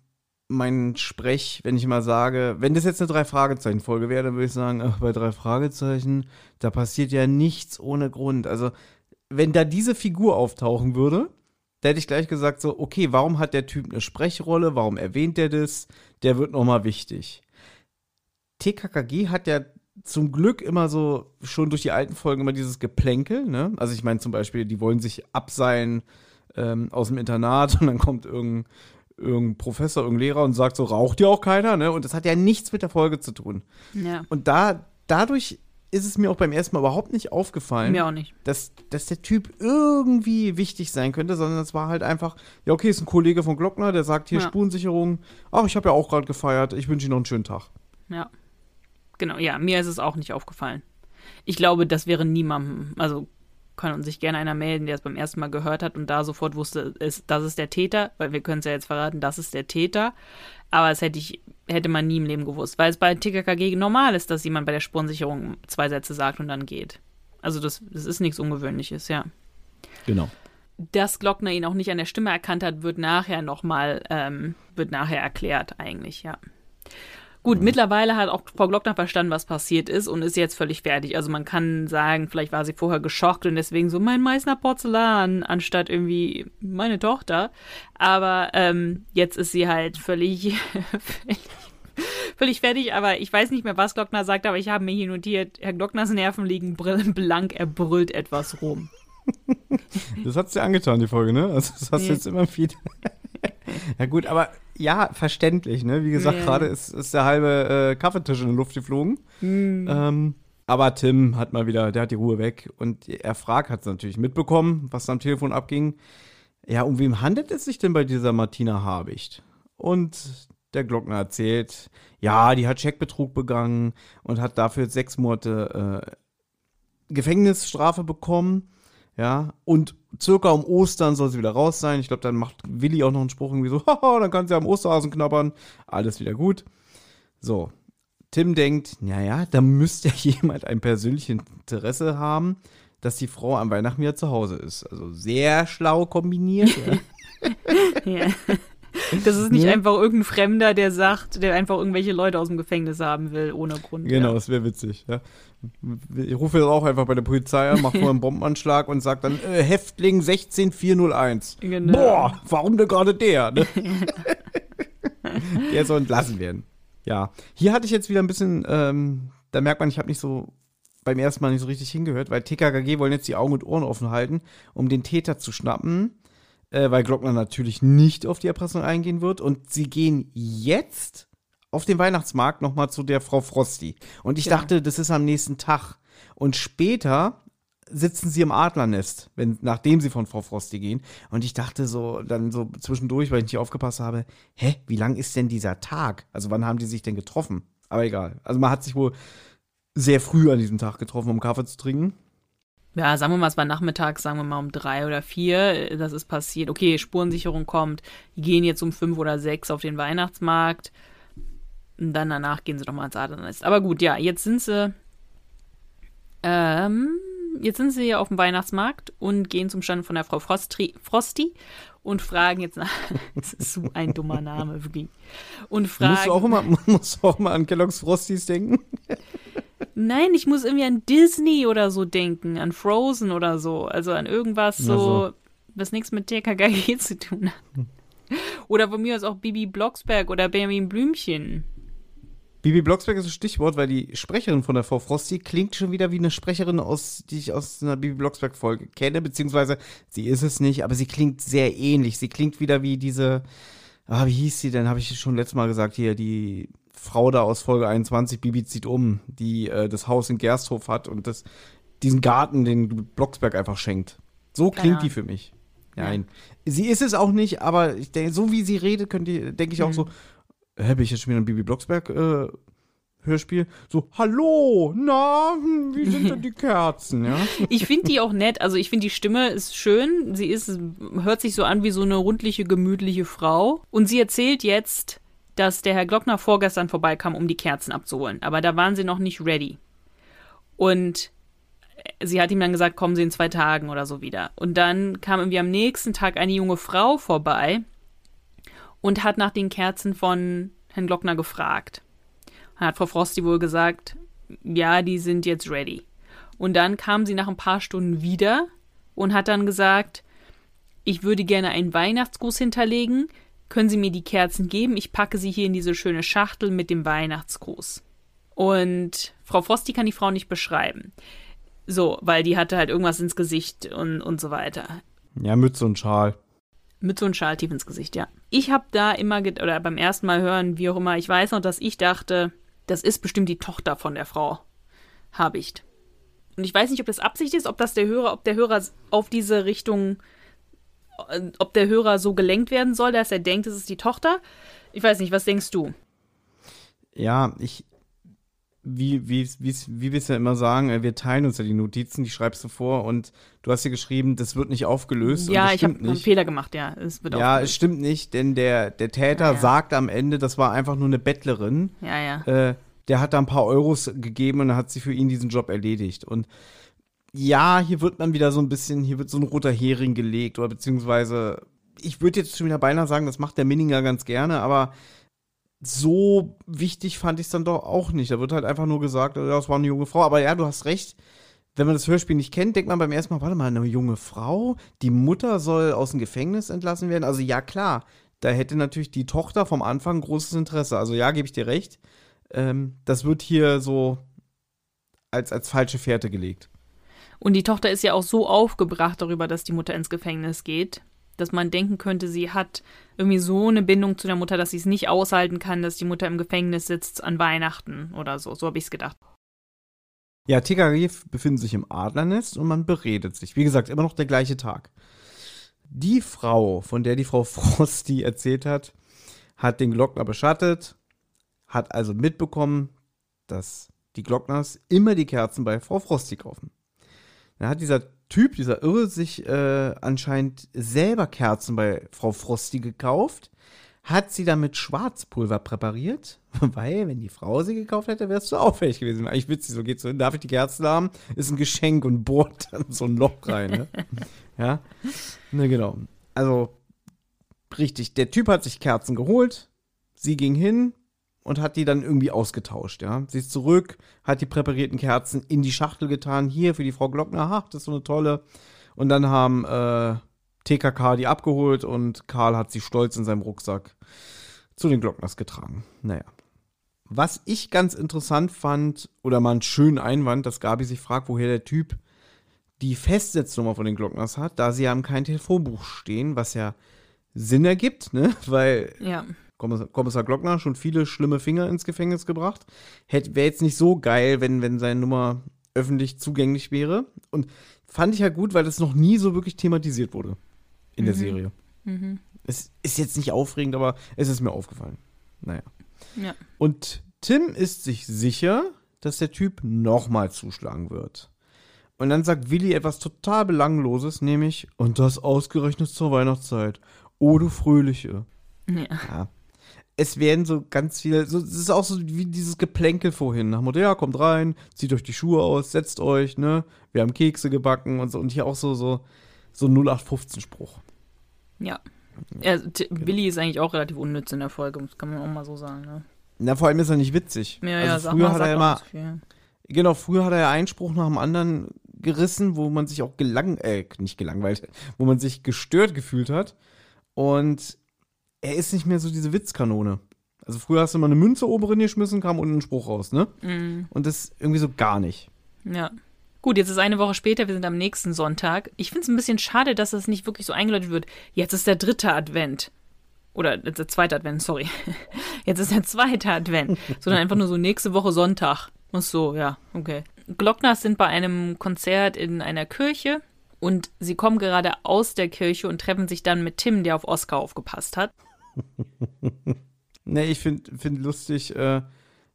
Speaker 3: mein Sprech, wenn ich mal sage, wenn das jetzt eine Drei-Fragezeichen-Folge wäre, dann würde ich sagen, ach, bei drei Fragezeichen, da passiert ja nichts ohne Grund. Also, wenn da diese Figur auftauchen würde, da hätte ich gleich gesagt, so, okay, warum hat der Typ eine Sprechrolle? Warum erwähnt er das? Der wird nochmal wichtig. TKKG hat ja zum Glück immer so, schon durch die alten Folgen immer dieses Geplänkel, ne? Also ich meine zum Beispiel, die wollen sich abseilen ähm, aus dem Internat und dann kommt irgendein, irgendein Professor, irgendein Lehrer und sagt so, raucht ja auch keiner, ne? Und das hat ja nichts mit der Folge zu tun.
Speaker 4: Ja,
Speaker 3: Und da, dadurch ist es mir auch beim ersten Mal überhaupt nicht aufgefallen,
Speaker 4: mir auch nicht.
Speaker 3: dass, dass der Typ irgendwie wichtig sein könnte, sondern es war halt einfach, ja, okay, ist ein Kollege von Glockner, der sagt hier
Speaker 4: Ja.
Speaker 3: Spurensicherung, ach, ich habe ja auch gerade gefeiert, ich wünsche Ihnen noch einen schönen Tag.
Speaker 4: Ja. Genau, ja, mir ist es auch nicht aufgefallen. Ich glaube, das wäre niemandem, also kann uns sich gerne einer melden, der es beim ersten Mal gehört hat und da sofort wusste, ist, das ist der Täter, weil wir können es ja jetzt verraten, das ist der Täter. Aber das hätte ich, hätte man nie im Leben gewusst, weil es bei TKKG normal ist, dass jemand bei der Spurensicherung zwei Sätze sagt und dann geht. Also das, das ist nichts Ungewöhnliches, ja.
Speaker 3: Genau.
Speaker 4: Dass Glockner ihn auch nicht an der Stimme erkannt hat, wird nachher nochmal, ähm, wird nachher erklärt eigentlich, ja. Gut, mittlerweile hat auch Frau Glockner verstanden, was passiert ist und ist jetzt völlig fertig. Also man kann sagen, vielleicht war sie vorher geschockt und deswegen so mein Meißner Porzellan, anstatt irgendwie meine Tochter. Aber ähm, jetzt ist sie halt völlig, völlig, völlig fertig. Aber ich weiß nicht mehr, was Glockner sagt, aber ich habe mir hier notiert, Herr Glockners Nerven liegen blank, er brüllt etwas rum.
Speaker 3: Das hat's dir angetan, die Folge, ne? Also das hast du jetzt immer wieder. ja gut, aber ja, verständlich, ne? Wie gesagt,
Speaker 4: Ja.
Speaker 3: gerade ist, ist der halbe äh, Kaffeetisch in die Luft geflogen. Ähm, aber Tim hat mal wieder, der hat die Ruhe weg und er fragt, hat es natürlich mitbekommen, was da am Telefon abging. Ja, um wem handelt es sich denn bei dieser Martina Habicht? Und der Glockner erzählt, ja, die hat Scheckbetrug begangen und hat dafür sechs Monate äh, Gefängnisstrafe bekommen. Ja, und circa um Ostern soll sie wieder raus sein. Ich glaube, dann macht Willi auch noch einen Spruch irgendwie so, haha, dann kann sie am Osterhasen knabbern. Alles wieder gut. So, Tim denkt, naja, da müsste ja jemand ein persönliches Interesse haben, dass die Frau am Weihnachten wieder zu Hause ist. Also sehr schlau kombiniert. ja.
Speaker 4: Ja. Das ist nicht
Speaker 3: Ne?
Speaker 4: einfach irgendein Fremder, der sagt, der einfach irgendwelche Leute aus dem Gefängnis haben will, ohne Grund.
Speaker 3: Genau,
Speaker 4: Ja.
Speaker 3: das wäre witzig. Ja. Ich rufe jetzt auch einfach bei der Polizei an, mache vorher einen Bombenanschlag und sage dann, äh, Häftling 16401.
Speaker 4: Genau.
Speaker 3: Boah, warum denn gerade der? Ne? der soll entlassen werden. Ja, hier hatte ich jetzt wieder ein bisschen, ähm, da merkt man, ich habe nicht so beim ersten Mal nicht so richtig hingehört, weil TKKG wollen jetzt die Augen und Ohren offen halten, um den Täter zu schnappen, äh, weil Glockner natürlich nicht auf die Erpressung eingehen wird und sie gehen jetzt auf den Weihnachtsmarkt nochmal zu der Frau Frosty. Und ich
Speaker 4: Genau.
Speaker 3: dachte, das ist am nächsten Tag. Und später sitzen sie im Adlernest, wenn, nachdem sie von Frau Frosty gehen. Und ich dachte so, dann so zwischendurch, weil ich nicht aufgepasst habe, hä, wie lang ist denn dieser Tag? Also wann haben die sich denn getroffen? Aber egal. Also man hat sich wohl sehr früh an diesem Tag getroffen, um Kaffee zu trinken.
Speaker 4: Ja, sagen wir mal, es war nachmittags, sagen wir mal um drei oder vier. Das ist passiert. Okay, Spurensicherung kommt. Die gehen jetzt um fünf oder sechs auf den Weihnachtsmarkt. Und dann danach gehen sie nochmal ins Adlernest. Aber gut, ja, jetzt sind sie. Ähm, jetzt sind sie ja auf dem Weihnachtsmarkt und gehen zum Stand von der Frau Frostri, Frosty und fragen jetzt nach. Das ist so ein dummer Name, wirklich. Und fragen.
Speaker 3: Musst du auch immer, musst du auch mal an Kellogg's Frosties denken?
Speaker 4: Nein, ich muss irgendwie an Disney oder so denken, an Frozen oder so. Also an irgendwas so,
Speaker 3: Ach so.
Speaker 4: was nichts mit TKKG zu tun hat. Oder von mir aus auch Bibi Blocksberg oder Benjamin Blümchen.
Speaker 3: Bibi Blocksberg ist ein Stichwort, weil die Sprecherin von der Frau Frosty klingt schon wieder wie eine Sprecherin, aus, die ich aus einer Bibi Blocksberg-Folge kenne, beziehungsweise sie ist es nicht, aber sie klingt sehr ähnlich. Sie klingt wieder wie diese, ah, wie hieß sie denn, habe ich schon letztes Mal gesagt, hier, die Frau da aus Folge 21, Bibi zieht um, die äh, das Haus in Gersthof hat und das, diesen Garten, den Blocksberg einfach schenkt. So klingt
Speaker 4: Ja.
Speaker 3: die für mich. Nein. Sie ist es auch nicht, aber ich denke, so wie sie redet, könnte denke ich auch
Speaker 4: Mhm.
Speaker 3: so, hä, bin ich jetzt schon wieder ein Bibi Blocksberg äh, Hörspiel? So, hallo, na, hm, wie sind denn die Kerzen, ja?
Speaker 4: Ich finde die auch nett. Also ich finde die Stimme ist schön. Sie ist, hört sich so an wie so eine rundliche, gemütliche Frau. Und sie erzählt jetzt, dass der Herr Glockner vorgestern vorbeikam, um die Kerzen abzuholen. Aber da waren sie noch nicht ready. Und sie hat ihm dann gesagt, kommen Sie in zwei Tagen oder so wieder. Und dann kam irgendwie am nächsten Tag eine junge Frau vorbei und hat nach den Kerzen von Herrn Glockner gefragt. Dann hat Frau Frosty wohl gesagt, ja, die sind jetzt ready. Und dann kam sie nach ein paar Stunden wieder und hat dann gesagt, ich würde gerne einen Weihnachtsgruß hinterlegen. Können Sie mir die Kerzen geben? Ich packe sie hier in diese schöne Schachtel mit dem Weihnachtsgruß. Und Frau Frosty kann die Frau nicht beschreiben. So, weil die hatte halt irgendwas ins Gesicht und, und so weiter.
Speaker 3: Ja, Mütze und Schal.
Speaker 4: So einem Schal tief ins Gesicht, ja. Ich habe da immer, oder beim ersten Mal hören, wie auch immer, ich weiß noch, dass ich dachte, das ist bestimmt die Tochter von der Frau Habicht. Und ich weiß nicht, ob das Absicht ist, ob das der Hörer, ob der Hörer auf diese Richtung, ob der Hörer so gelenkt werden soll, dass er denkt, es ist die Tochter. Ich weiß nicht, was denkst du?
Speaker 3: Ja, ich, wie, wie, wie, wie wir es ja immer sagen, äh, wir teilen uns ja die Notizen, die schreibst du vor und du hast hier geschrieben, das wird nicht aufgelöst.
Speaker 4: ja, ich habe einen. Fehler gemacht, ja. Es wird
Speaker 3: Ja,
Speaker 4: aufgelöst.
Speaker 3: es stimmt nicht, denn der, der Täter
Speaker 4: Ah, ja.
Speaker 3: sagt am Ende, das war einfach nur eine Bettlerin.
Speaker 4: ja, ja.
Speaker 3: Äh, der hat da ein paar Euros gegeben und hat sie für ihn diesen Job erledigt. Und ja, hier wird man wieder so ein bisschen, hier wird so ein roter Hering gelegt oder beziehungsweise, ich würde jetzt schon wieder beinahe sagen, das macht der Minninger ganz gerne, aber so wichtig fand ich es dann doch auch nicht. Da wird halt einfach nur gesagt, ja, das war eine junge Frau. Aber ja, du hast recht. Wenn man das Hörspiel nicht kennt, denkt man beim ersten Mal, warte mal, eine junge Frau? Die Mutter soll aus dem Gefängnis entlassen werden? Also ja, klar. Da hätte natürlich die Tochter vom Anfang großes Interesse. Also ja, gebe ich dir recht. Ähm, das wird hier so als, als falsche Fährte gelegt.
Speaker 4: Und die Tochter ist ja auch so aufgebracht darüber, dass die Mutter ins Gefängnis geht, dass man denken könnte, sie hat irgendwie so eine Bindung zu der Mutter, dass sie es nicht aushalten kann, dass die Mutter im Gefängnis sitzt an Weihnachten oder so. So habe ich es gedacht.
Speaker 3: Ja, TKG befindet sich im Adlernest und man beredet sich. Wie gesagt, immer noch der gleiche Tag. Die Frau, von der die Frau Frosty erzählt hat, hat den Glockner beschattet, hat also mitbekommen, dass die Glockners immer die Kerzen bei Frau Frosty kaufen. Dann hat dieser Typ, dieser Irre, sich äh, anscheinend selber Kerzen bei Frau Frosty gekauft, hat sie dann mit Schwarzpulver präpariert, weil, wenn die Frau sie gekauft hätte, wärst du auffällig gewesen. Eigentlich witzig, so geht's so hin. Darf ich die Kerzen haben? Ist ein Geschenk und bohrt dann so ein Loch rein, ne? ja. Ne, genau. Also, richtig, der Typ hat sich Kerzen geholt, sie ging hin und hat die dann irgendwie ausgetauscht, ja. Sie ist zurück, hat die präparierten Kerzen in die Schachtel getan, hier für die Frau Glockner, ach, das ist so eine tolle. Und dann haben äh, TKK die abgeholt und Karl hat sie stolz in seinem Rucksack zu den Glockners getragen. Naja. Was ich ganz interessant fand, oder mal einen schönen Einwand, dass Gabi sich fragt, woher der Typ die Festnetznummer von den Glockners hat, da sie haben kein Telefonbuch stehen, was ja Sinn ergibt, ne? Weil
Speaker 4: Ja.
Speaker 3: Kommissar, Kommissar Glockner schon viele schlimme Finger ins Gefängnis gebracht. Wäre jetzt nicht so geil, wenn, wenn seine Nummer öffentlich zugänglich wäre. Und fand ich ja gut, weil das noch nie so wirklich thematisiert wurde in der Serie. Es ist jetzt nicht aufregend, aber es ist mir aufgefallen. Naja.
Speaker 4: Ja.
Speaker 3: Und Tim ist sich sicher, dass der Typ nochmal zuschlagen wird. Und dann sagt Willi etwas total Belangloses, nämlich, und das ausgerechnet zur Weihnachtszeit. Oh, du Fröhliche.
Speaker 4: ja.
Speaker 3: Ja. Es werden so ganz viele, so, es ist auch so wie dieses Geplänkel vorhin. Nach Motto, ja, kommt rein, zieht euch die Schuhe aus, setzt euch, ne? Wir haben Kekse gebacken und so. Und hier auch so, so, so ein 0815-Spruch.
Speaker 4: Ja. ja T- Billy ist eigentlich auch relativ unnütz in der Folge, das kann man auch mal so sagen. Ne?
Speaker 3: Na, vor allem ist er nicht witzig.
Speaker 4: Ja, ja,
Speaker 3: also
Speaker 4: sag
Speaker 3: früher
Speaker 4: mal,
Speaker 3: hat er immer, genau, früher hat er ja einen Spruch nach dem anderen gerissen, wo man sich auch gelang, äh, nicht gelangweilt, wo man sich gestört gefühlt hat. Und er ist nicht mehr so diese Witzkanone. Also früher hast du mal eine Münze oben drin geschmissen, kam unten ein Spruch raus, ne?
Speaker 4: Mhm.
Speaker 3: Und das irgendwie so gar nicht.
Speaker 4: Ja. Gut, jetzt ist eine Woche später, wir sind am nächsten Sonntag. Ich finde es ein bisschen schade, dass das nicht wirklich so eingeläutet wird. Jetzt ist der dritte Advent. Oder der zweite Advent, sorry. Jetzt ist der zweite Advent. Sondern einfach nur so nächste Woche Sonntag. Ach so, ja, okay. Glockners sind bei einem Konzert in einer Kirche und sie kommen gerade aus der Kirche und treffen sich dann mit Tim, der auf Oscar aufgepasst hat.
Speaker 3: Nee, ich finde find lustig, äh,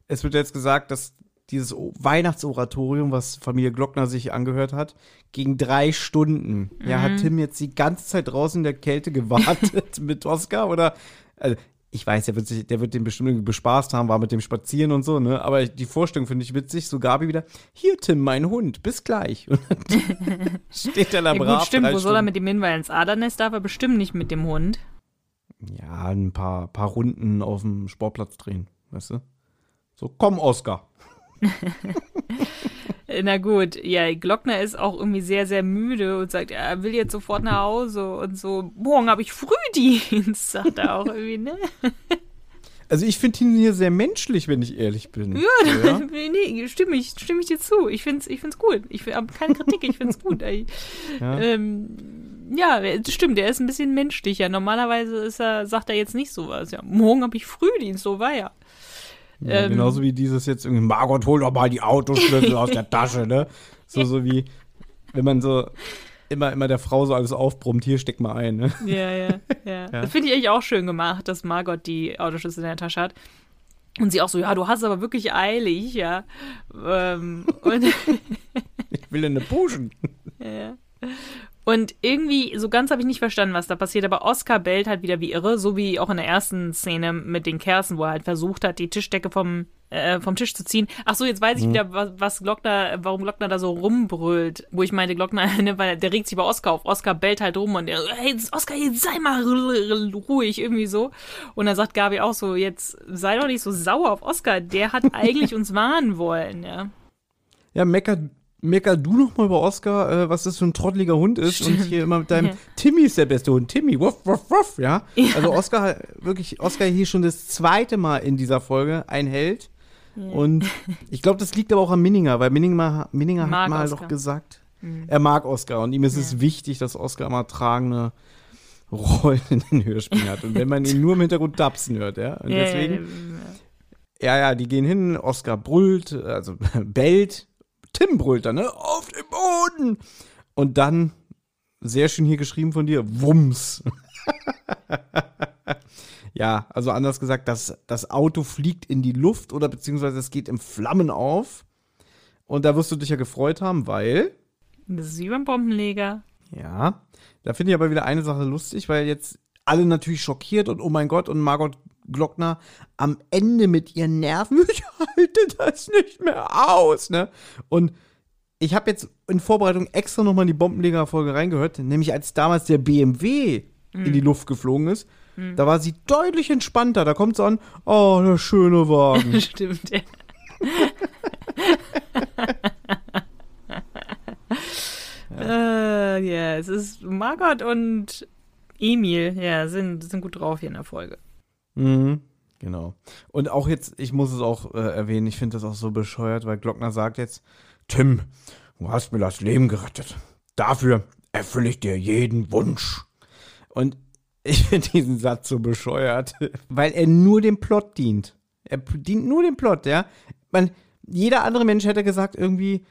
Speaker 3: es wird jetzt gesagt, dass dieses O- Weihnachtsoratorium, was Familie Glockner sich angehört hat, ging drei Stunden. Ja, hat Tim jetzt die ganze Zeit draußen in der Kälte gewartet mit Oscar oder? Also, ich weiß, der wird, sich, der wird den bestimmt irgendwie bespaßt haben, war mit dem Spazieren und so, ne? Aber die Vorstellung finde ich witzig. So Gabi wieder, hier Tim, mein Hund, bis gleich. Und dann steht er da
Speaker 4: Ja, gut, stimmt, wo soll er mit dem hin? Weil ins Adernest darf er bestimmt nicht mit dem Hund.
Speaker 3: Ja, ein paar, paar Runden auf dem Sportplatz drehen, weißt du? So, komm, Oscar.
Speaker 4: Na gut, ja, Glockner ist auch irgendwie sehr, sehr müde und sagt, ja, er will jetzt sofort nach Hause und so. Morgen habe ich Frühdienst, sagt er auch irgendwie, ne?
Speaker 3: Also ich finde ihn hier sehr menschlich, wenn ich ehrlich bin.
Speaker 4: Ja, nee, stimme ich, stimme ich dir zu. Ich find's, ich find's gut. Ich habe keine Kritik, ich find's gut. Ey.
Speaker 3: Ja.
Speaker 4: Ähm, ja, das stimmt, er ist ein bisschen menschlicher. Normalerweise ist er, sagt er jetzt nicht sowas. Ja, morgen habe ich Frühdienst, so war ja.
Speaker 3: Ja,
Speaker 4: Ähm.
Speaker 3: genauso wie dieses jetzt irgendwie, Margot, hol doch mal die Autoschlüssel aus der Tasche, ne? So, so wie, wenn man so immer, immer der Frau so alles aufbrummt, hier steck mal ein, ne?
Speaker 4: Ja, ja, ja. Das finde ich eigentlich auch schön gemacht, dass Margot die Autoschlüssel in der Tasche hat. Und sie auch so, ja, du hast es aber wirklich eilig, ja. Ähm,
Speaker 3: Ich will in eine Puschen.
Speaker 4: ja. Und irgendwie, so ganz habe ich nicht verstanden, was da passiert, aber Oscar bellt halt wieder wie irre, so wie auch in der ersten Szene mit den Kerzen, wo er halt versucht hat, die Tischdecke vom, äh, vom Tisch zu ziehen. Ach so, jetzt weiß ich wieder, was, was Glockner, warum Glockner da so rumbrüllt. Wo ich meinte, Glockner, ne, weil der regt sich bei Oscar auf. Oscar bellt halt rum und der, hey, Oscar, jetzt sei mal ruhig, irgendwie so. Und dann sagt Gabi auch so, jetzt sei doch nicht so sauer auf Oscar, der hat eigentlich uns warnen wollen, ja.
Speaker 3: Ja, mecker, mecker du noch mal über Oscar, äh, was das für ein trotteliger Hund ist und hier immer mit deinem
Speaker 4: Ja.
Speaker 3: Timmy ist der beste Hund, Timmy, wuff, wuff, wuff, ja. Also Oscar, wirklich, Oscar hier schon das zweite Mal in dieser Folge ein Held. Und ich glaube, das liegt aber auch an Minninger, weil Minninger, Minninger
Speaker 4: Mag
Speaker 3: hat mal
Speaker 4: Oscar.
Speaker 3: doch gesagt, er mag Oscar und ihm ist es wichtig, dass Oscar immer tragende Rollen in den Hörspielen hat. Und wenn man ihn nur im Hintergrund dapsen hört, ja. Und
Speaker 4: Ja,
Speaker 3: deswegen, ja, ja, die gehen hin, Oscar brüllt, also bellt, Tim brüllt dann, ne? Auf den Boden! Und dann, sehr schön hier geschrieben von dir, Wumms. ja, also anders gesagt, das, das Auto fliegt in die Luft oder beziehungsweise es geht in Flammen auf. Und da wirst du dich ja gefreut haben, weil,
Speaker 4: Das ist wie beim Bombenleger.
Speaker 3: ja, da finde ich aber wieder eine Sache lustig, weil jetzt alle natürlich schockiert und oh mein Gott und Margot Glockner am Ende mit ihren Nerven, ich halte das nicht mehr aus, ne? Und ich habe jetzt in Vorbereitung extra nochmal in die Bombenleger-Folge reingehört, nämlich als damals der BMW in die Luft geflogen ist, da war sie deutlich entspannter. Da kommt sie an, oh, der schöne Wagen.
Speaker 4: Stimmt, ja. äh, ja, es ist Margot und Emil, ja, sind, sind gut drauf hier in der Folge.
Speaker 3: Mhm, genau. Und auch jetzt, ich muss es auch äh, erwähnen, ich finde das auch so bescheuert, weil Glockner sagt jetzt, Tim, du hast mir das Leben gerettet. Dafür erfülle ich dir jeden Wunsch. Und ich finde diesen Satz so bescheuert, weil er nur dem Plot dient. Er dient nur dem Plot, ja. Man, jeder andere Mensch hätte gesagt irgendwie,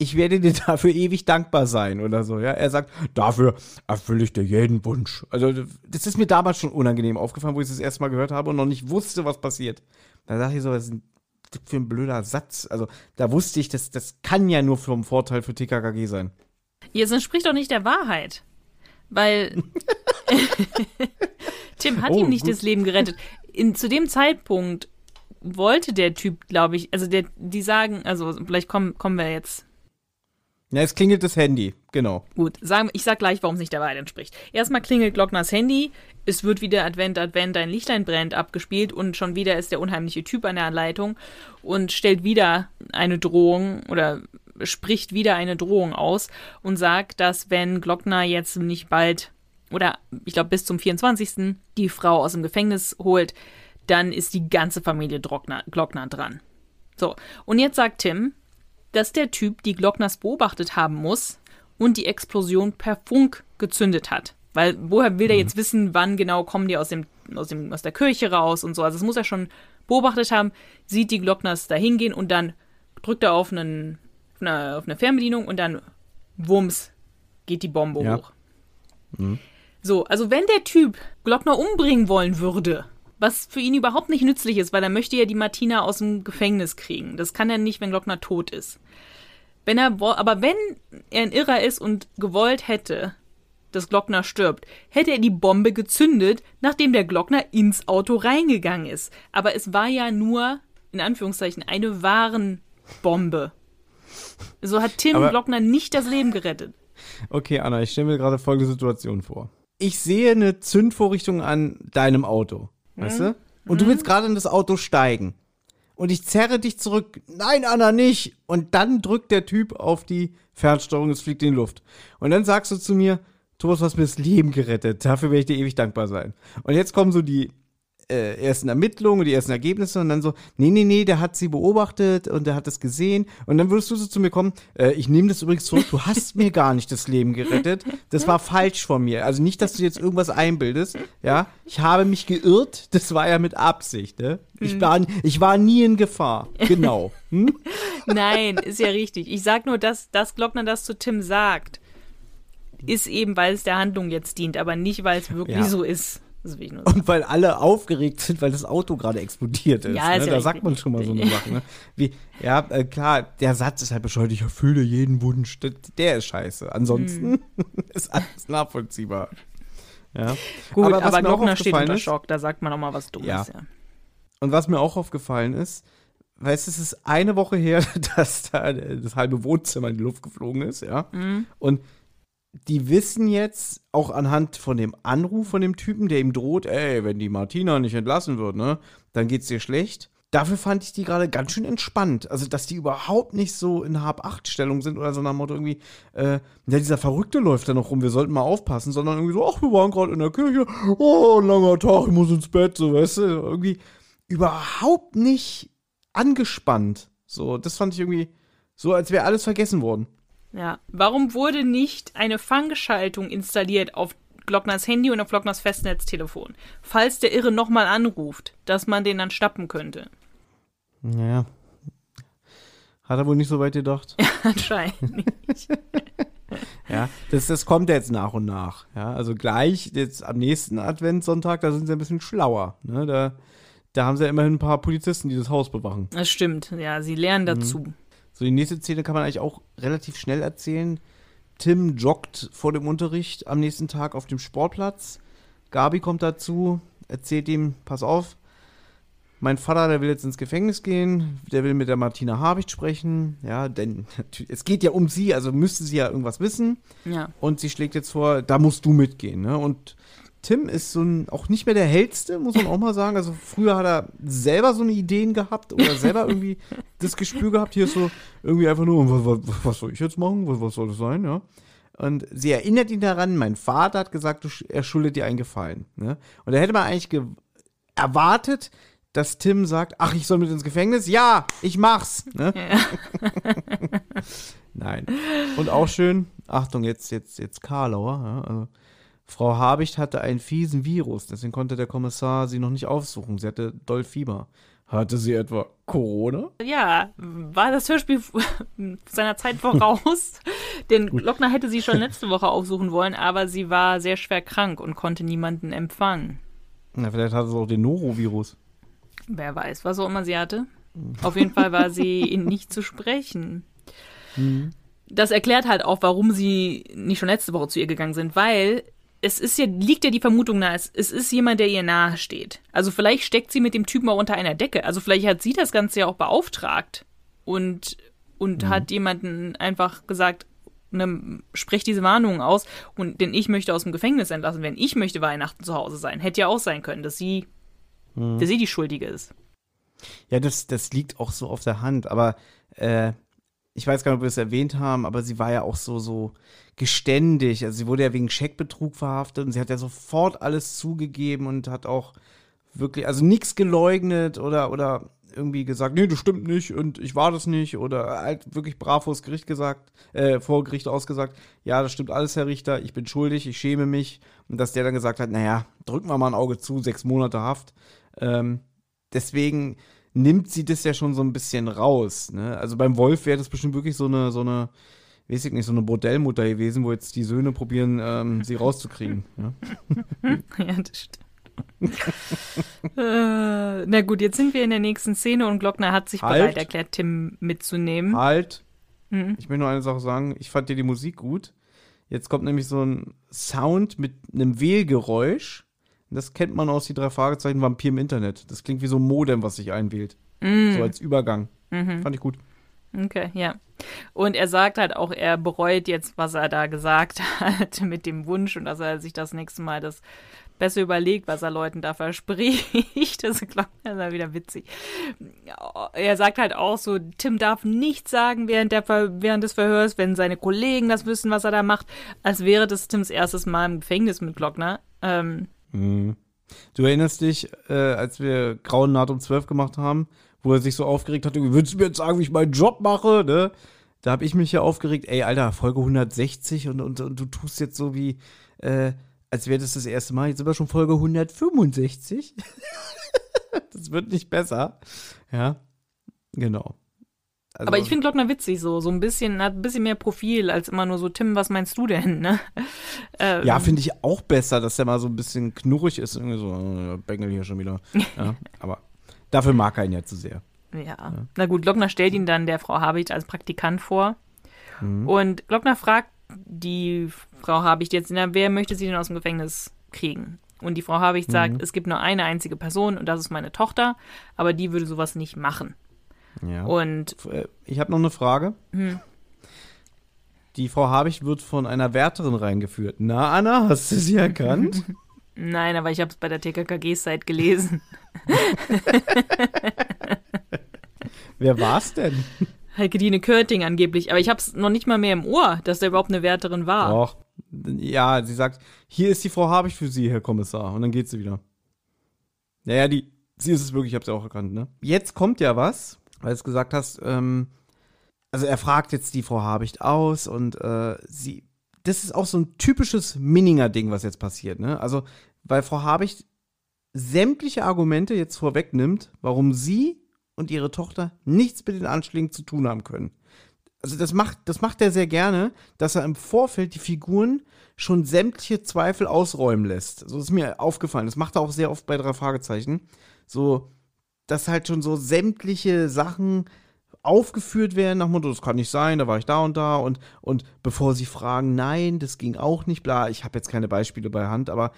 Speaker 3: ich werde dir dafür ewig dankbar sein oder so, ja. Er sagt, dafür erfülle ich dir jeden Wunsch. Also, das ist mir damals schon unangenehm aufgefallen, wo ich es das erste Mal gehört habe und noch nicht wusste, was passiert. Da dachte ich so, was ist denn das für ein blöder Satz? Also, da wusste ich, das, das kann ja nur vom Vorteil für TKKG sein.
Speaker 4: Jetzt entspricht doch nicht der Wahrheit. Weil Tim hat
Speaker 3: Oh,
Speaker 4: ihm nicht
Speaker 3: gut.
Speaker 4: das Leben gerettet. In, zu dem Zeitpunkt wollte der Typ, glaube ich, also der, die sagen, also vielleicht kommen, kommen wir jetzt
Speaker 3: Ja, es klingelt das Handy, genau.
Speaker 4: Gut, sagen, ich sag gleich, warum es nicht der Wahrheit entspricht. Erstmal klingelt Glockners Handy, es wird wieder Advent, Advent, ein Lichtlein brennt abgespielt und schon wieder ist der unheimliche Typ an der Leitung und stellt wieder eine Drohung oder spricht wieder eine Drohung aus und sagt, dass wenn Glockner jetzt nicht bald oder ich glaube bis zum 24. die Frau aus dem Gefängnis holt, dann ist die ganze Familie Glockner dran. So, und jetzt sagt Tim, dass der Typ die Glockners beobachtet haben muss und die Explosion per Funk gezündet hat. Weil woher will der jetzt wissen, wann genau kommen die aus, dem, aus, dem, aus der Kirche raus und so. Also das muss er schon beobachtet haben, sieht die Glockners da hingehen und dann drückt er auf, einen, auf, eine, auf eine Fernbedienung und dann wumms geht die Bombe
Speaker 3: Ja.
Speaker 4: hoch. So, also wenn der Typ Glockner umbringen wollen würde, was für ihn überhaupt nicht nützlich ist, weil er möchte ja die Martina aus dem Gefängnis kriegen. Das kann er nicht, wenn Glockner tot ist. Wenn er, aber wenn er ein Irrer ist und gewollt hätte, dass Glockner stirbt, hätte er die Bombe gezündet, nachdem der Glockner ins Auto reingegangen ist. Aber es war ja nur, in Anführungszeichen, eine Warenbombe. So hat Tim
Speaker 3: Aber-
Speaker 4: Glockner nicht das Leben gerettet.
Speaker 3: Okay, Anna, ich stelle mir gerade folgende Situation vor. Ich sehe eine Zündvorrichtung an deinem Auto, weißt du? Und du willst gerade in das Auto steigen. Und ich zerre dich zurück. Nein, Anna, nicht. Und dann drückt der Typ auf die Fernsteuerung, es fliegt in die Luft. Und dann sagst du zu mir, Thomas, du hast mir das Leben gerettet. Dafür werde ich dir ewig dankbar sein. Und jetzt kommen so die äh, ersten Ermittlungen, die ersten Ergebnisse und dann so, nee, nee, nee, der hat sie beobachtet und der hat es gesehen. Und dann würdest du so zu mir kommen, äh, ich nehme das übrigens zurück, du hast mir gar nicht das Leben gerettet. Das war falsch von mir. Also nicht, dass du jetzt irgendwas einbildest, ja. Ich habe mich geirrt, das war ja mit Absicht, ne? Ich war, ich war nie in Gefahr. Genau. Hm?
Speaker 4: Nein, ist ja richtig. Ich sag nur, dass, dass Glockner das zu Tim sagt, ist eben, weil es der Handlung jetzt dient, aber nicht, weil es wirklich
Speaker 3: Ja.
Speaker 4: so ist.
Speaker 3: Und weil alle aufgeregt sind, weil das Auto gerade explodiert ist.
Speaker 4: Ja,
Speaker 3: ne?
Speaker 4: ist ja
Speaker 3: Da sagt man schon mal so eine Sache. Ne? Wie, ja, äh, klar, der Satz ist halt bescheuert, ich erfülle jeden Wunsch. Der- ist scheiße. Ansonsten
Speaker 4: Hm.
Speaker 3: ist alles nachvollziehbar. Ja.
Speaker 4: Gut,
Speaker 3: Aber
Speaker 4: aber, Glockner steht unter
Speaker 3: ist-
Speaker 4: Schock, da sagt man auch mal was Dummes.
Speaker 3: Ja.
Speaker 4: Ja.
Speaker 3: Und was mir auch aufgefallen ist, weißt du, es ist eine Woche her, dass da das halbe Wohnzimmer in die Luft geflogen ist, ja.
Speaker 4: Mhm.
Speaker 3: Und die wissen jetzt auch anhand von dem Anruf von dem Typen, der ihm droht, ey, wenn die Martina nicht entlassen wird, ne, dann geht's dir schlecht. Dafür fand ich die gerade ganz schön entspannt. Also, dass die überhaupt nicht so in Hab-Acht-Stellung sind oder so nach dem Motto irgendwie, äh, ja, dieser Verrückte läuft da noch rum, wir sollten mal aufpassen, sondern irgendwie so, ach, wir waren gerade in der Kirche, oh, ein langer Tag, ich muss ins Bett, so, weißt du, irgendwie überhaupt nicht angespannt. So, das fand ich irgendwie so, als wäre alles vergessen worden.
Speaker 4: Ja. Warum wurde nicht eine Fangschaltung installiert auf Glockners Handy und auf Glockners Festnetztelefon, falls der Irre nochmal anruft, dass man den dann schnappen könnte?
Speaker 3: Naja. Hat er wohl nicht so weit gedacht.
Speaker 4: Anscheinend nicht.
Speaker 3: Ja, das, das kommt jetzt nach und nach. Ja, also gleich jetzt am nächsten Adventssonntag, da sind sie ein bisschen schlauer. Ne? Da, da haben sie ja immerhin ein paar Polizisten, die das Haus bewachen.
Speaker 4: Das stimmt, ja, sie lernen dazu.
Speaker 3: So, die nächste Szene kann man eigentlich auch relativ schnell erzählen. Tim joggt vor dem Unterricht am nächsten Tag auf dem Sportplatz. Gabi kommt dazu, erzählt ihm, pass auf, mein Vater, der will jetzt ins Gefängnis gehen, der will mit der Martina Habicht sprechen. Ja, denn es geht ja um sie, also müsste sie ja irgendwas wissen.
Speaker 4: Ja.
Speaker 3: Und sie schlägt jetzt vor, da musst du mitgehen. Ne? Und Tim ist so ein, auch nicht mehr der hellste, muss man auch mal sagen. Also früher hat er selber so eine Ideen gehabt oder selber irgendwie das Gespür gehabt. Hier ist so irgendwie einfach nur, was, was, was soll ich jetzt machen? Was, was soll das sein? Ja. Und sie erinnert ihn daran, mein Vater hat gesagt, du, er schuldet dir einen Gefallen. Ne? Und da hätte man eigentlich ge erwartet, dass Tim sagt, ach, ich soll mit ins Gefängnis? Ja, ich mach's. Ne? Nein. Und auch schön, Achtung, jetzt, jetzt, jetzt Karlauer. Ja, also, Frau Habicht hatte einen fiesen Virus, deswegen konnte der Kommissar sie noch nicht aufsuchen. Sie hatte doll Fieber. Hatte sie etwa Corona?
Speaker 4: Ja, war das Hörspiel seiner Zeit voraus. Denn Lockner hätte sie schon letzte Woche aufsuchen wollen, aber sie war sehr schwer krank und konnte niemanden empfangen.
Speaker 3: Na, vielleicht hatte sie auch den Norovirus.
Speaker 4: Wer weiß, was auch immer sie hatte. Auf jeden Fall war sie nicht zu sprechen. Das erklärt halt auch, warum sie nicht schon letzte Woche zu ihr gegangen sind, weil es ist ja, liegt ja die Vermutung nahe, es, es ist jemand, der ihr nahe steht. Also vielleicht steckt sie mit dem Typen auch unter einer Decke. Also vielleicht hat sie das Ganze ja auch beauftragt und, und hat jemanden einfach gesagt, ne, sprich diese Warnungen aus und denn ich möchte aus dem Gefängnis entlassen werden. Ich möchte Weihnachten zu Hause sein. Hätte ja auch sein können, dass sie, dass sie die Schuldige ist.
Speaker 3: Ja, das, das liegt auch so auf der Hand, aber äh, ich weiß gar nicht, ob wir es erwähnt haben, aber sie war ja auch so, so geständig. Also sie wurde ja wegen Scheckbetrug verhaftet und sie hat ja sofort alles zugegeben und hat auch wirklich, also nichts geleugnet oder, oder irgendwie gesagt, nee, das stimmt nicht und ich war das nicht oder halt wirklich brav vors Gericht gesagt, äh, vor Gericht ausgesagt, ja, das stimmt alles, Herr Richter, ich bin schuldig, ich schäme mich und dass der dann gesagt hat, naja, drücken wir mal ein Auge zu, sechs Monate Haft. Ähm, deswegen nimmt sie das ja schon so ein bisschen raus. Ne? Also beim Wolf wäre das bestimmt wirklich so eine, so eine, weiß ich nicht, so eine Bordellmutter gewesen, wo jetzt die Söhne probieren, ähm, sie rauszukriegen. Ja,
Speaker 4: ja das stimmt. äh, na gut, jetzt sind wir in der nächsten Szene und Glockner hat sich
Speaker 3: Halt.
Speaker 4: bereit erklärt, Tim mitzunehmen.
Speaker 3: Halt.
Speaker 4: Mhm.
Speaker 3: Ich möchte nur eine Sache sagen, ich fand dir die Musik gut. Jetzt kommt nämlich so ein Sound mit einem Wählgeräusch. Das kennt man aus die drei Fragezeichen Vampir im Internet. Das klingt wie so ein Modem, was sich einwählt.
Speaker 4: Mhm.
Speaker 3: So als Übergang. Fand ich gut.
Speaker 4: Okay, ja. Und er sagt halt auch, er bereut jetzt, was er da gesagt hat mit dem Wunsch und dass er sich das nächste Mal das besser überlegt, was er Leuten da verspricht. Das ist ja wieder witzig. Er sagt halt auch so, Tim darf nichts sagen während, der Ver während des Verhörs, wenn seine Kollegen das wissen, was er da macht, als wäre das Tims erstes Mal im Gefängnis mit Glockner. Ähm,
Speaker 3: Du erinnerst dich, äh, als wir Grauen Naht um 12 gemacht haben, wo er sich so aufgeregt hat, würdest du mir jetzt sagen, wie ich meinen Job mache, ne? Da habe ich mich ja aufgeregt, ey, Alter, Folge 160 und, und, und du tust jetzt so wie, äh, als wäre das das erste Mal. Jetzt sind wir schon Folge 165. das wird nicht besser. Ja, genau. Also,
Speaker 4: aber ich finde Glockner witzig so, so ein bisschen, hat ein bisschen mehr Profil als immer nur so, Tim, was meinst du denn, ne? Ähm,
Speaker 3: Ja, finde ich auch besser, dass der mal so ein bisschen knurrig ist. Irgendwie so, äh, Bengel hier schon wieder. Ja, aber dafür mag er ihn ja zu sehr.
Speaker 4: Ja. Na gut, Glockner stellt ihn dann der Frau Habicht als Praktikant vor. Und Glockner fragt die Frau Habicht jetzt, na, wer möchte sie denn aus dem Gefängnis kriegen? Und die Frau Habicht sagt, es gibt nur eine einzige Person und das ist meine Tochter, aber die würde sowas nicht machen.
Speaker 3: Ja.
Speaker 4: Und
Speaker 3: Äh, Ich habe noch eine Frage. Die Frau Habicht wird von einer Wärterin reingeführt. Na, Anna, hast du sie erkannt?
Speaker 4: nein, aber ich habe es bei der TKKG-Site gelesen.
Speaker 3: Wer war's denn?
Speaker 4: Heike Dine Körting angeblich, aber ich habe es noch nicht mal mehr im Ohr, dass da überhaupt eine Wärterin war.
Speaker 3: Doch. Ja, sie sagt, hier ist die Frau Habicht für Sie, Herr Kommissar. Und dann geht sie wieder. Naja, die, sie ist es wirklich, ich habe sie auch erkannt, ne? Jetzt kommt ja was, weil du es gesagt hast, ähm, also er fragt jetzt die Frau Habicht aus und äh, sie, das ist auch so ein typisches Minninger-Ding, was jetzt passiert, ne? Also, weil Frau Habicht sämtliche Argumente jetzt vorwegnimmt, warum sie und ihre Tochter nichts mit den Anschlägen zu tun haben können. Also das macht, das macht er sehr gerne, dass er im Vorfeld die Figuren schon sämtliche Zweifel ausräumen lässt. So ist mir aufgefallen. Das macht er auch sehr oft bei drei Fragezeichen. So, dass halt schon so sämtliche Sachen aufgeführt werden, nach Motto, das kann nicht sein, da war ich da und da und, und bevor sie fragen, nein, das ging auch nicht, bla, ich habe jetzt keine Beispiele bei Hand, aber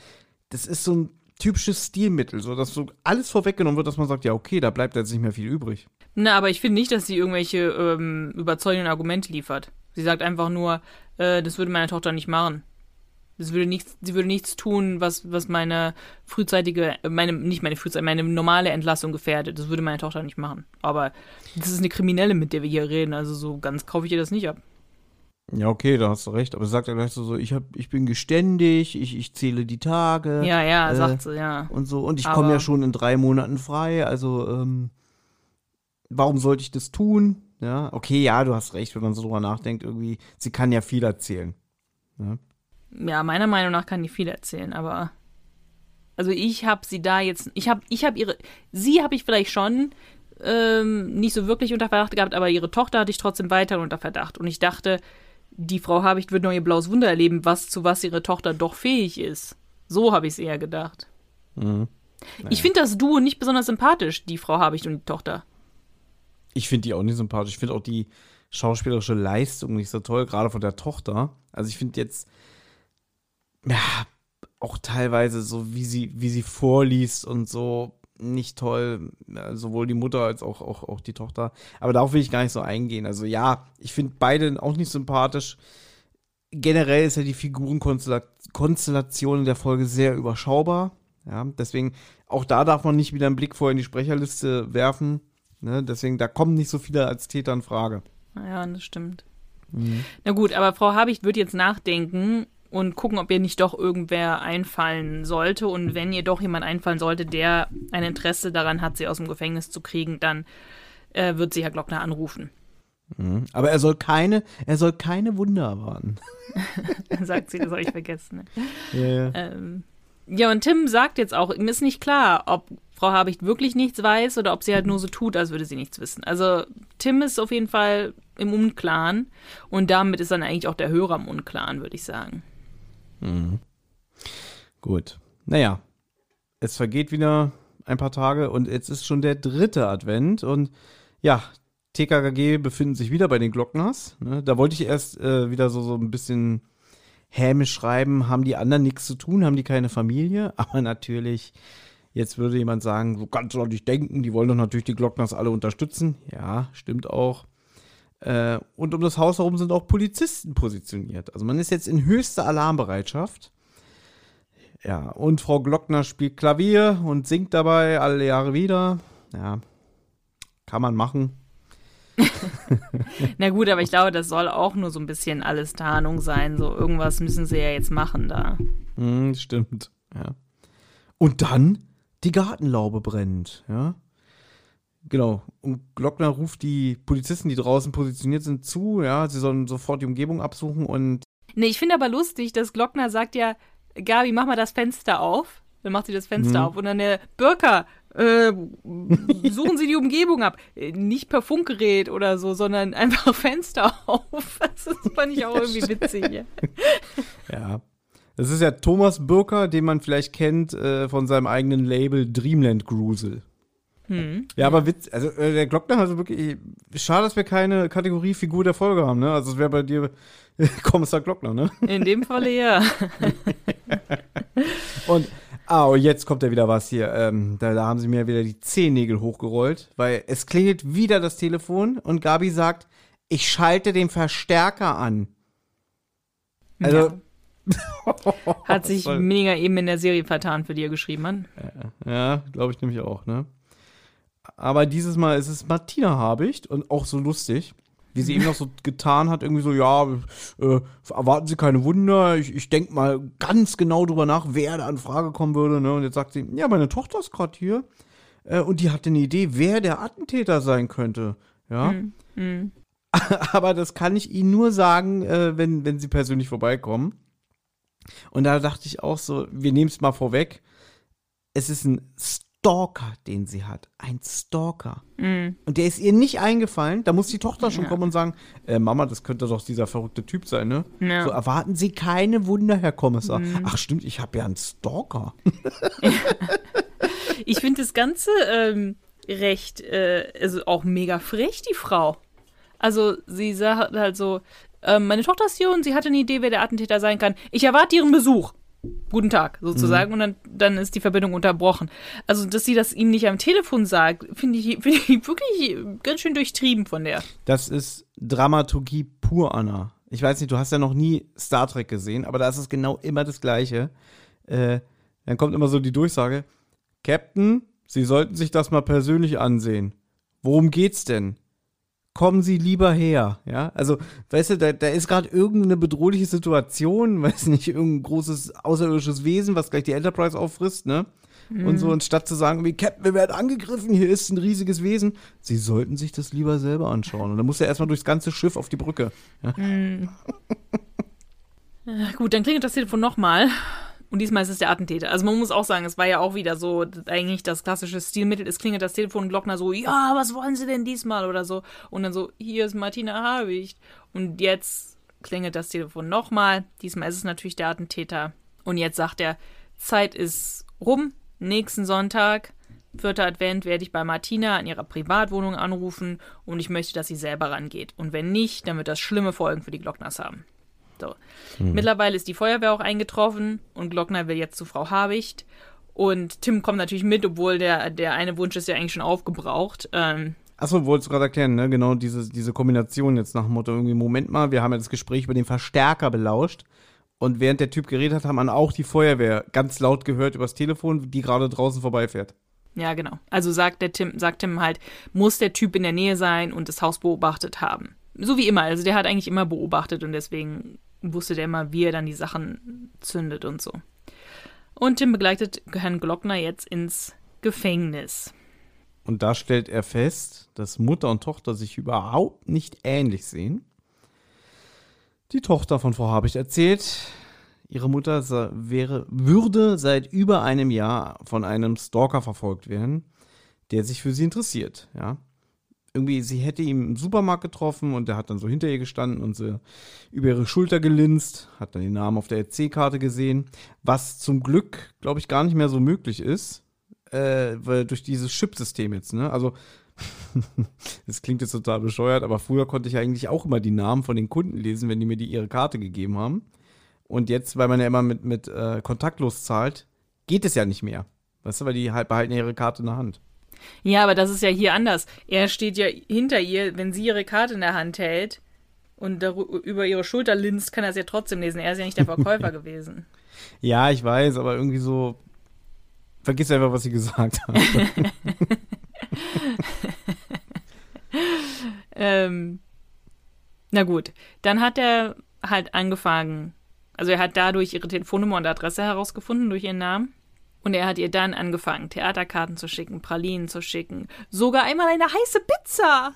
Speaker 3: das ist so ein typisches Stilmittel, so dass so alles vorweggenommen wird, dass man sagt, ja, okay, da bleibt jetzt nicht mehr viel übrig.
Speaker 4: Na, aber ich finde nicht, dass sie irgendwelche ähm, überzeugenden Argumente liefert. Sie sagt einfach nur, äh, das würde meine Tochter nicht machen. Das würde nichts, sie würde nichts tun, was, was meine frühzeitige, äh, meine, nicht meine frühzeitige, meine normale Entlassung gefährdet. Das würde meine Tochter nicht machen. Aber das ist eine Kriminelle, mit der wir hier reden. Also so ganz kaufe ich ihr das nicht ab.
Speaker 3: Ja, okay, da hast du recht, aber sagt er gleich so, so ich, hab, ich bin geständig, ich, ich zähle die Tage.
Speaker 4: Ja, ja,
Speaker 3: äh,
Speaker 4: sagt sie, ja.
Speaker 3: und so. Und ich komme ja schon in drei Monaten frei, also ähm, warum sollte ich das tun? Ja, okay, ja, du hast recht, wenn man so drüber nachdenkt, irgendwie, sie kann ja viel erzählen.
Speaker 4: Ja, meiner Meinung nach kann die viel erzählen, aber also ich habe sie da jetzt, ich habe, ich habe ihre, sie habe ich vielleicht schon ähm, nicht so wirklich unter Verdacht gehabt, aber ihre Tochter hatte ich trotzdem weiter unter Verdacht und ich dachte, die Frau Habicht wird noch ihr blaues Wunder erleben, was zu was ihre Tochter doch fähig ist. So habe ich es eher gedacht. Ich finde das Duo nicht besonders sympathisch, die Frau Habicht und die Tochter.
Speaker 3: Ich finde die auch nicht sympathisch. Ich finde auch die schauspielerische Leistung nicht so toll, gerade von der Tochter. Also ich finde jetzt, ja, auch teilweise so, wie sie, wie sie vorliest und so, nicht toll. Ja, sowohl die Mutter als auch, auch, auch die Tochter. Aber darauf will ich gar nicht so eingehen. Also ja, ich finde beide auch nicht sympathisch. Generell ist ja die Figurenkonstellation in der Folge sehr überschaubar. Ja, deswegen, auch da darf man nicht wieder einen Blick vorher in die Sprecherliste werfen. Ne? Deswegen, da kommen nicht so viele als Täter in Frage.
Speaker 4: Ja, das stimmt. Na gut, aber Frau Habicht wird jetzt nachdenken, und gucken, ob ihr nicht doch irgendwer einfallen sollte. Und wenn ihr doch jemand einfallen sollte, der ein Interesse daran hat, sie aus dem Gefängnis zu kriegen, dann äh, wird sie Herr Glockner anrufen.
Speaker 3: Mhm. Aber er soll keine, er soll keine Wunder erwarten.
Speaker 4: Sagt sie, das habe ich vergessen. Ne?
Speaker 3: Ja, ja.
Speaker 4: Ähm, ja, und Tim sagt jetzt auch, ihm ist nicht klar, ob Frau Habicht wirklich nichts weiß oder ob sie halt nur so tut, als würde sie nichts wissen. Also Tim ist auf jeden Fall im Unklaren und damit ist dann eigentlich auch der Hörer im Unklaren, würde ich sagen.
Speaker 3: Mhm. Gut. Naja, es vergeht wieder ein paar Tage und jetzt ist schon der dritte Advent und ja, TKKG befinden sich wieder bei den Glockners. Ne? Da wollte ich erst äh, wieder so, so ein bisschen hämisch schreiben, haben die anderen nichts zu tun, haben die keine Familie, aber natürlich, jetzt würde jemand sagen, so kannst du doch nicht denken, die wollen doch natürlich die Glockners alle unterstützen. Ja, stimmt auch. Äh, und um das Haus herum sind auch Polizisten positioniert. Also man ist jetzt in höchster Alarmbereitschaft. Ja, und Frau Glockner spielt Klavier und singt dabei alle Jahre wieder. Ja, kann man machen.
Speaker 4: Na gut, aber ich glaube, das soll auch nur so ein bisschen alles Tarnung sein. So irgendwas müssen sie ja jetzt machen da.
Speaker 3: Hm, stimmt, ja. Und dann die Gartenlaube brennt, ja. Genau. Und Glockner ruft die Polizisten, die draußen positioniert sind, zu, ja. Sie sollen sofort die Umgebung absuchen und.
Speaker 4: Nee, ich finde aber lustig, dass Glockner sagt ja, Gabi, mach mal das Fenster auf. Dann macht sie das Fenster
Speaker 3: Mhm.
Speaker 4: auf. Und dann der Bürker, äh, suchen Sie die Umgebung ab. Äh, Nicht per Funkgerät oder so, sondern einfach Fenster auf. Das fand ich auch irgendwie witzig. Ja.
Speaker 3: Ja. Das ist ja Thomas Birker, den man vielleicht kennt äh, von seinem eigenen Label Dreamland Grusel.
Speaker 4: Hm.
Speaker 3: Ja, aber Witz, also äh, der Glockner hat wirklich. Schade, dass wir keine Kategorie Figur der Folge haben, ne? Also es wäre bei dir äh, Kommissar Glockner, ne?
Speaker 4: In dem Falle ja.
Speaker 3: Und, ah, und jetzt kommt ja wieder was hier. Ähm, da, da haben sie mir wieder die Zehennägel hochgerollt, weil es klingelt wieder das Telefon und Gabi sagt, ich schalte den Verstärker an. Also,
Speaker 4: Hat sich mega eben in der Serie vertan, für die er geschrieben hat.
Speaker 3: ja, glaube ich nämlich auch, ne? Aber dieses Mal ist es Martina Habicht und auch so lustig, wie sie eben noch so getan hat, irgendwie so, ja, äh, erwarten Sie keine Wunder, ich, ich denke mal ganz genau drüber nach, wer da in Frage kommen würde, ne? Und jetzt sagt sie, ja, meine Tochter ist gerade hier äh, und die hatte eine Idee, wer der Attentäter sein könnte, ja?
Speaker 4: Hm.
Speaker 3: Aber das kann ich Ihnen nur sagen, äh, wenn, wenn Sie persönlich vorbeikommen. Und da dachte ich auch so, wir nehmen es mal vorweg. Es ist ein Stalker, den sie hat. Ein Stalker.
Speaker 4: Hm.
Speaker 3: Und der ist ihr nicht eingefallen. Da muss die Tochter schon
Speaker 4: Ja.
Speaker 3: kommen und sagen, äh, Mama, das könnte doch dieser verrückte Typ sein, ne?
Speaker 4: Ja.
Speaker 3: So erwarten Sie keine Wunder, Herr Kommissar. Ach stimmt, ich habe ja einen Stalker.
Speaker 4: Ich finde das Ganze ähm, recht, äh, also auch mega frech, die Frau. Also sie sagt halt so, ähm, meine Tochter ist hier und sie hatte eine Idee, wer der Attentäter sein kann. Ich erwarte ihren Besuch. Guten Tag, sozusagen. Und dann, dann ist die Verbindung unterbrochen. Also, dass sie das ihm nicht am Telefon sagt, finde ich, finde ich wirklich ganz schön durchtrieben von der.
Speaker 3: Das ist Dramaturgie pur, Anna. Ich weiß nicht, du hast ja noch nie Star Trek gesehen, aber da ist es genau immer das Gleiche. Äh, dann kommt immer so die Durchsage: Captain, Sie sollten sich das mal persönlich ansehen. Worum geht's denn? Kommen Sie lieber her, ja? Also, weißt du, da, da ist gerade irgendeine bedrohliche Situation, weiß nicht, irgendein großes außerirdisches Wesen, was gleich die Enterprise auffrisst, ne? Und so, anstatt zu sagen, wie Captain, wir werden angegriffen, hier ist ein riesiges Wesen. Sie sollten sich das lieber selber anschauen. Und dann muss er erstmal durchs ganze Schiff auf die Brücke.
Speaker 4: Äh, Gut, dann klingelt das Telefon nochmal. Und diesmal ist es der Attentäter. Also man muss auch sagen, es war ja auch wieder so, eigentlich das klassische Stilmittel. Es klingelt das Telefon und Glockner so, ja, was wollen Sie denn diesmal oder so. Und dann so, hier ist Martina Habicht. Und jetzt klingelt das Telefon nochmal. Diesmal ist es natürlich der Attentäter. Und jetzt sagt er, Zeit ist rum. Nächsten Sonntag, vierter Advent, werde ich bei Martina an ihrer Privatwohnung anrufen und ich möchte, dass sie selber rangeht. Und wenn nicht, dann wird das schlimme Folgen für die Glockners haben. So. Mittlerweile ist die Feuerwehr auch eingetroffen und Glockner will jetzt zu Frau Habicht. Und Tim kommt natürlich mit, obwohl der, der eine Wunsch ist ja eigentlich schon aufgebraucht. Ähm,
Speaker 3: Achso, wolltest du gerade erklären, ne? Genau diese, diese Kombination jetzt nach dem Motto, irgendwie, Moment mal, wir haben ja das Gespräch über den Verstärker belauscht. Und während der Typ geredet hat, haben man auch die Feuerwehr ganz laut gehört übers Telefon, die gerade draußen vorbeifährt.
Speaker 4: ja, genau. Also sagt der Tim, sagt Tim halt, muss der Typ in der Nähe sein und das Haus beobachtet haben. So wie immer. Also der hat eigentlich immer beobachtet und deswegen wusste der immer, wie er dann die Sachen zündet und so. Und Tim begleitet Herrn Glockner jetzt ins Gefängnis.
Speaker 3: Und da stellt er fest, dass Mutter und Tochter sich überhaupt nicht ähnlich sehen. Die Tochter von Frau Habicht erzählt, ihre Mutter wäre, würde seit über einem Jahr von einem Stalker verfolgt werden, der sich für sie interessiert. Ja, irgendwie, sie hätte ihn im Supermarkt getroffen und der hat dann so hinter ihr gestanden und sie über ihre Schulter gelinst, hat dann den Namen auf der EC-Karte gesehen, was zum Glück, glaube ich, gar nicht mehr so möglich ist, äh, weil durch dieses Chip-System jetzt, ne? Also, das klingt jetzt total bescheuert, aber früher konnte ich eigentlich auch immer die Namen von den Kunden lesen, wenn die mir die ihre Karte gegeben haben. Und jetzt, weil man ja immer mit, mit äh, kontaktlos zahlt, geht es ja nicht mehr. Weißt du, weil die halt behalten ihre Karte in der Hand.
Speaker 4: Ja, aber das ist ja hier anders. Er steht ja hinter ihr, wenn sie ihre Karte in der Hand hält und über ihre Schulter linst, kann er es ja trotzdem lesen. Er ist ja nicht der Verkäufer gewesen.
Speaker 3: Ja, ich weiß, aber irgendwie so. Vergiss einfach, was sie gesagt hat.
Speaker 4: ähm, na gut, dann hat er halt angefangen. Also er hat dadurch ihre Telefonnummer und Adresse herausgefunden durch ihren Namen. Und er hat ihr dann angefangen, Theaterkarten zu schicken, Pralinen zu schicken, sogar einmal eine heiße Pizza.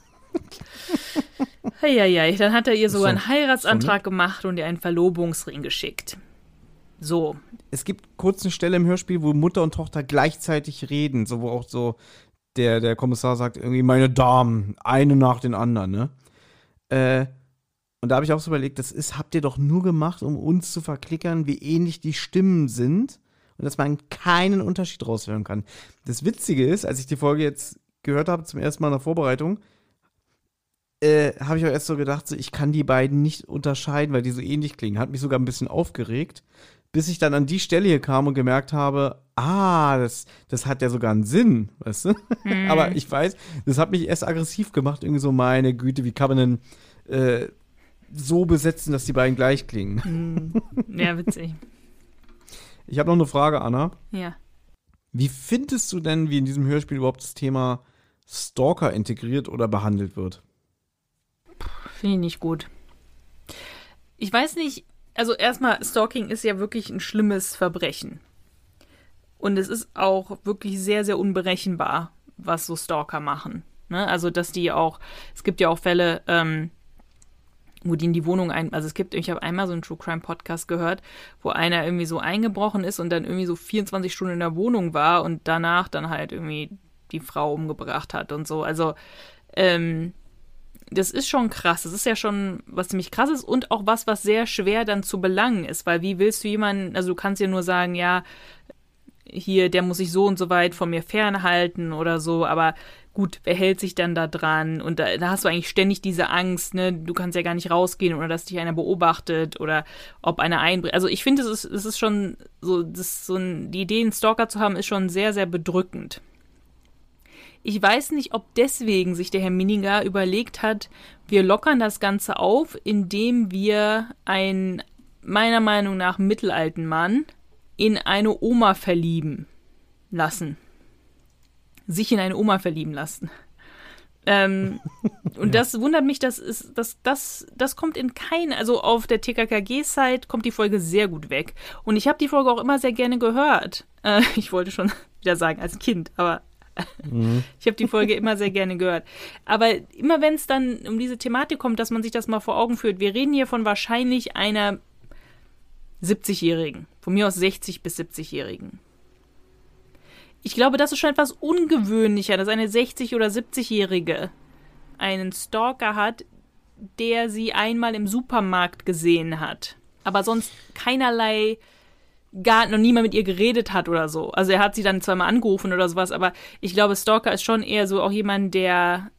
Speaker 4: Heieiei, dann hat er ihr sogar einen Heiratsantrag so, gemacht und ihr einen Verlobungsring geschickt. So.
Speaker 3: Es gibt kurz eine Stelle im Hörspiel, wo Mutter und Tochter gleichzeitig reden, so wo auch so der, der Kommissar sagt, irgendwie meine Damen, eine nach den anderen, ne? Äh, und da habe ich auch so überlegt, das ist, habt ihr doch nur gemacht, um uns zu verklickern, wie ähnlich die Stimmen sind und dass man keinen Unterschied raushören kann. Das Witzige ist, als ich die Folge jetzt gehört habe, zum ersten Mal in der Vorbereitung, äh, habe ich auch erst so gedacht, so, ich kann die beiden nicht unterscheiden, weil die so ähnlich klingen. Hat mich sogar ein bisschen aufgeregt, bis ich dann an die Stelle hier kam und gemerkt habe, ah, das, das hat ja sogar einen Sinn, weißt du? Mhm. Aber ich weiß, das hat mich erst aggressiv gemacht, irgendwie so, meine Güte, wie kann man denn äh, so besetzen, dass die beiden gleich klingen?
Speaker 4: Mhm. Ja, witzig.
Speaker 3: Ich habe noch eine Frage, Anna.
Speaker 4: Ja.
Speaker 3: Wie findest du denn, wie in diesem Hörspiel überhaupt das Thema Stalker integriert oder behandelt wird?
Speaker 4: Finde ich nicht gut. Ich weiß nicht, also erstmal, Stalking ist ja wirklich ein schlimmes Verbrechen. Und es ist auch wirklich sehr, sehr unberechenbar, was so Stalker machen. Ne? Also, dass die auch, es gibt ja auch Fälle, ähm, wo die in die Wohnung ein, also es gibt, ich habe einmal so einen True Crime Podcast gehört, wo einer irgendwie so eingebrochen ist und dann irgendwie so 24 Stunden in der Wohnung war und danach dann halt irgendwie die Frau umgebracht hat und so. Also, ähm, das ist schon krass. Das ist ja schon was ziemlich krasses und auch was, was sehr schwer dann zu belangen ist, weil wie willst du jemanden, also du kannst ja nur sagen, ja, hier, der muss sich so und so weit von mir fernhalten oder so, aber gut, wer hält sich dann da dran? Und da, da, hast du eigentlich ständig diese Angst, ne? Du kannst ja gar nicht rausgehen oder dass dich einer beobachtet oder ob einer einbricht. Also ich finde, es ist, ist schon so, das so ein, die Idee, einen Stalker zu haben, ist schon sehr, sehr bedrückend. Ich weiß nicht, ob deswegen sich der Herr Mininger überlegt hat, wir lockern das Ganze auf, indem wir einen, meiner Meinung nach, mittelalten Mann in eine Oma verlieben lassen sich in eine Oma verlieben lassen. Ähm, und ja. das wundert mich, dass ist, das, das, das kommt in kein, also auf der TKKG-Site kommt die Folge sehr gut weg. Und ich habe die Folge auch immer sehr gerne gehört. Äh, ich wollte schon wieder sagen, als Kind, aber mhm. ich habe die Folge immer sehr gerne gehört. Aber immer wenn es dann um diese Thematik kommt, dass man sich das mal vor Augen führt, wir reden hier von wahrscheinlich einer 70-Jährigen, von mir aus 60 bis 70-Jährigen ich glaube, das ist schon etwas ungewöhnlicher, dass eine 60- oder 70-Jährige einen Stalker hat, der sie einmal im Supermarkt gesehen hat, aber sonst keinerlei gar noch niemand mit ihr geredet hat oder so. Also er hat sie dann zweimal angerufen oder sowas, aber ich glaube, Stalker ist schon eher so auch jemand, der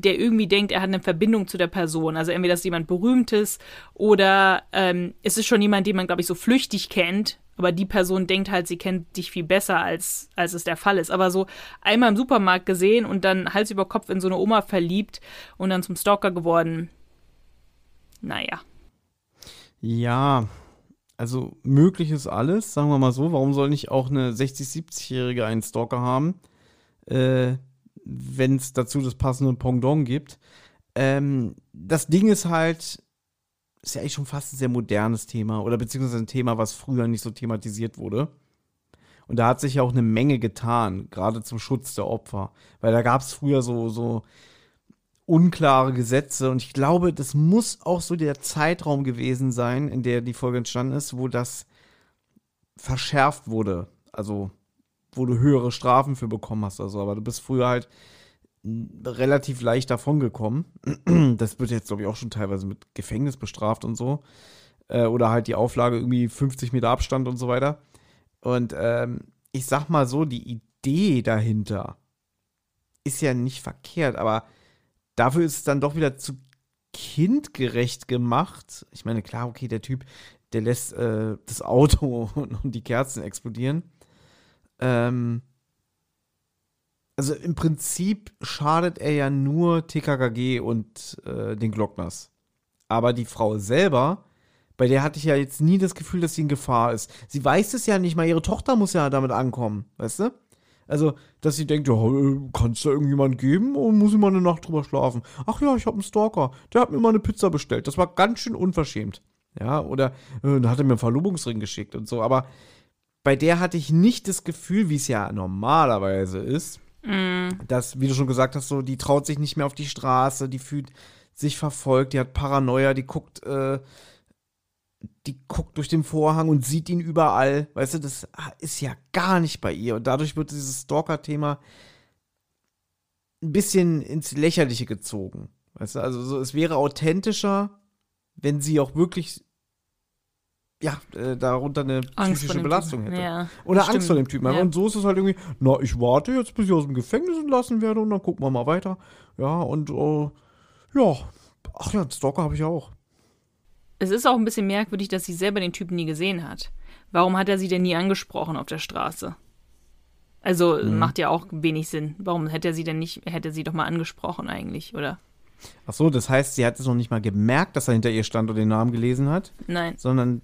Speaker 4: der irgendwie denkt, er hat eine Verbindung zu der Person. Also entweder ist jemand Berühmtes oder ähm, es ist schon jemand, den man, glaube ich, so flüchtig kennt aber die Person denkt halt, sie kennt dich viel besser, als, als es der Fall ist. Aber so einmal im Supermarkt gesehen und dann Hals über Kopf in so eine Oma verliebt und dann zum Stalker geworden. Naja.
Speaker 3: Ja, also möglich ist alles, sagen wir mal so. Warum soll nicht auch eine 60-, 70-Jährige einen Stalker haben, äh, wenn es dazu das passende Pendant gibt? Ähm, das Ding ist halt, ist ja eigentlich schon fast ein sehr modernes Thema oder beziehungsweise ein Thema, was früher nicht so thematisiert wurde. Und da hat sich ja auch eine Menge getan, gerade zum Schutz der Opfer. Weil da gab es früher so, so unklare Gesetze und ich glaube, das muss auch so der Zeitraum gewesen sein, in der die Folge entstanden ist, wo das verschärft wurde. Also, wo du höhere Strafen für bekommen hast. Also, aber du bist früher halt relativ leicht davon gekommen. Das wird jetzt, glaube ich, auch schon teilweise mit Gefängnis bestraft und so. Äh, oder halt die Auflage irgendwie 50 Meter Abstand und so weiter. Und ähm, ich sag mal so, die Idee dahinter ist ja nicht verkehrt, aber dafür ist es dann doch wieder zu kindgerecht gemacht. Ich meine, klar, okay, der Typ, der lässt äh, das Auto und, die Kerzen explodieren. Ähm, also im Prinzip schadet er ja nur TKKG und äh, den Glockners. Aber die Frau selber, bei der hatte ich ja jetzt nie das Gefühl, dass sie in Gefahr ist. Sie weiß es ja nicht mal, ihre Tochter muss ja damit ankommen, weißt du? Also, dass sie denkt, ja, äh, kann es da irgendjemand geben und muss ich mal eine Nacht drüber schlafen? Ach ja, ich habe einen Stalker, der hat mir mal eine Pizza bestellt. Das war ganz schön unverschämt. Ja, oder äh, hat er mir einen Verlobungsring geschickt und so. Aber bei der hatte ich nicht das Gefühl, wie es ja normalerweise ist, mm. dass, wie du schon gesagt hast, so, die traut sich nicht mehr auf die Straße, die fühlt sich verfolgt, die hat Paranoia, die guckt, äh, die guckt durch den Vorhang und sieht ihn überall. Weißt du, das ist ja gar nicht bei ihr. Und dadurch wird dieses Stalker-Thema ein bisschen ins Lächerliche gezogen. Weißt du, also so, es wäre authentischer, wenn sie auch wirklich ja, äh, darunter eine
Speaker 4: Angst
Speaker 3: psychische Belastung
Speaker 4: Typen.
Speaker 3: hätte.
Speaker 4: Ja,
Speaker 3: Oder Angst vor dem Typen. Ja. Und so ist es halt irgendwie, na, ich warte jetzt, bis ich aus dem Gefängnis entlassen werde und dann gucken wir mal weiter. Ja, und äh, ja, ach ja, Stalker habe ich auch.
Speaker 4: Es ist auch ein bisschen merkwürdig, dass sie selber den Typen nie gesehen hat. Warum hat er sie denn nie angesprochen auf der Straße? Also mhm. macht ja auch wenig Sinn. Warum hätte er sie denn nicht, hätte sie doch mal angesprochen eigentlich, oder?
Speaker 3: Ach so, das heißt, sie hat es noch nicht mal gemerkt, dass er hinter ihr stand und den Namen gelesen hat?
Speaker 4: Nein.
Speaker 3: Sondern,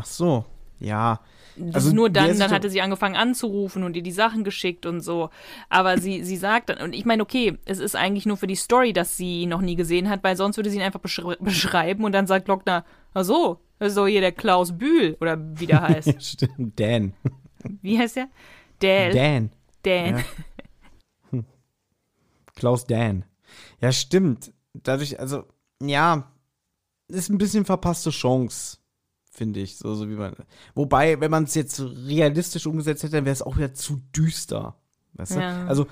Speaker 3: ach so, ja.
Speaker 4: Das also nur dann, dann hatte sie angefangen anzurufen und ihr die Sachen geschickt und so. Aber sie, sie sagt dann, und ich meine, okay, es ist eigentlich nur für die Story, dass sie ihn noch nie gesehen hat, weil sonst würde sie ihn einfach beschre beschreiben und dann sagt Glockner, ach so, das ist doch hier der Klaus Bühl oder wie der heißt.
Speaker 3: Stimmt, Dan.
Speaker 4: Wie heißt der? Dan.
Speaker 3: Dan.
Speaker 4: Dan. Ja.
Speaker 3: Klaus Dan. Ja, stimmt dadurch, also, ja, ist ein bisschen verpasste Chance, finde ich. So, so wie man. Wobei, wenn man es jetzt realistisch umgesetzt hätte, dann wäre es auch wieder zu düster. Weißt ja. du? Also,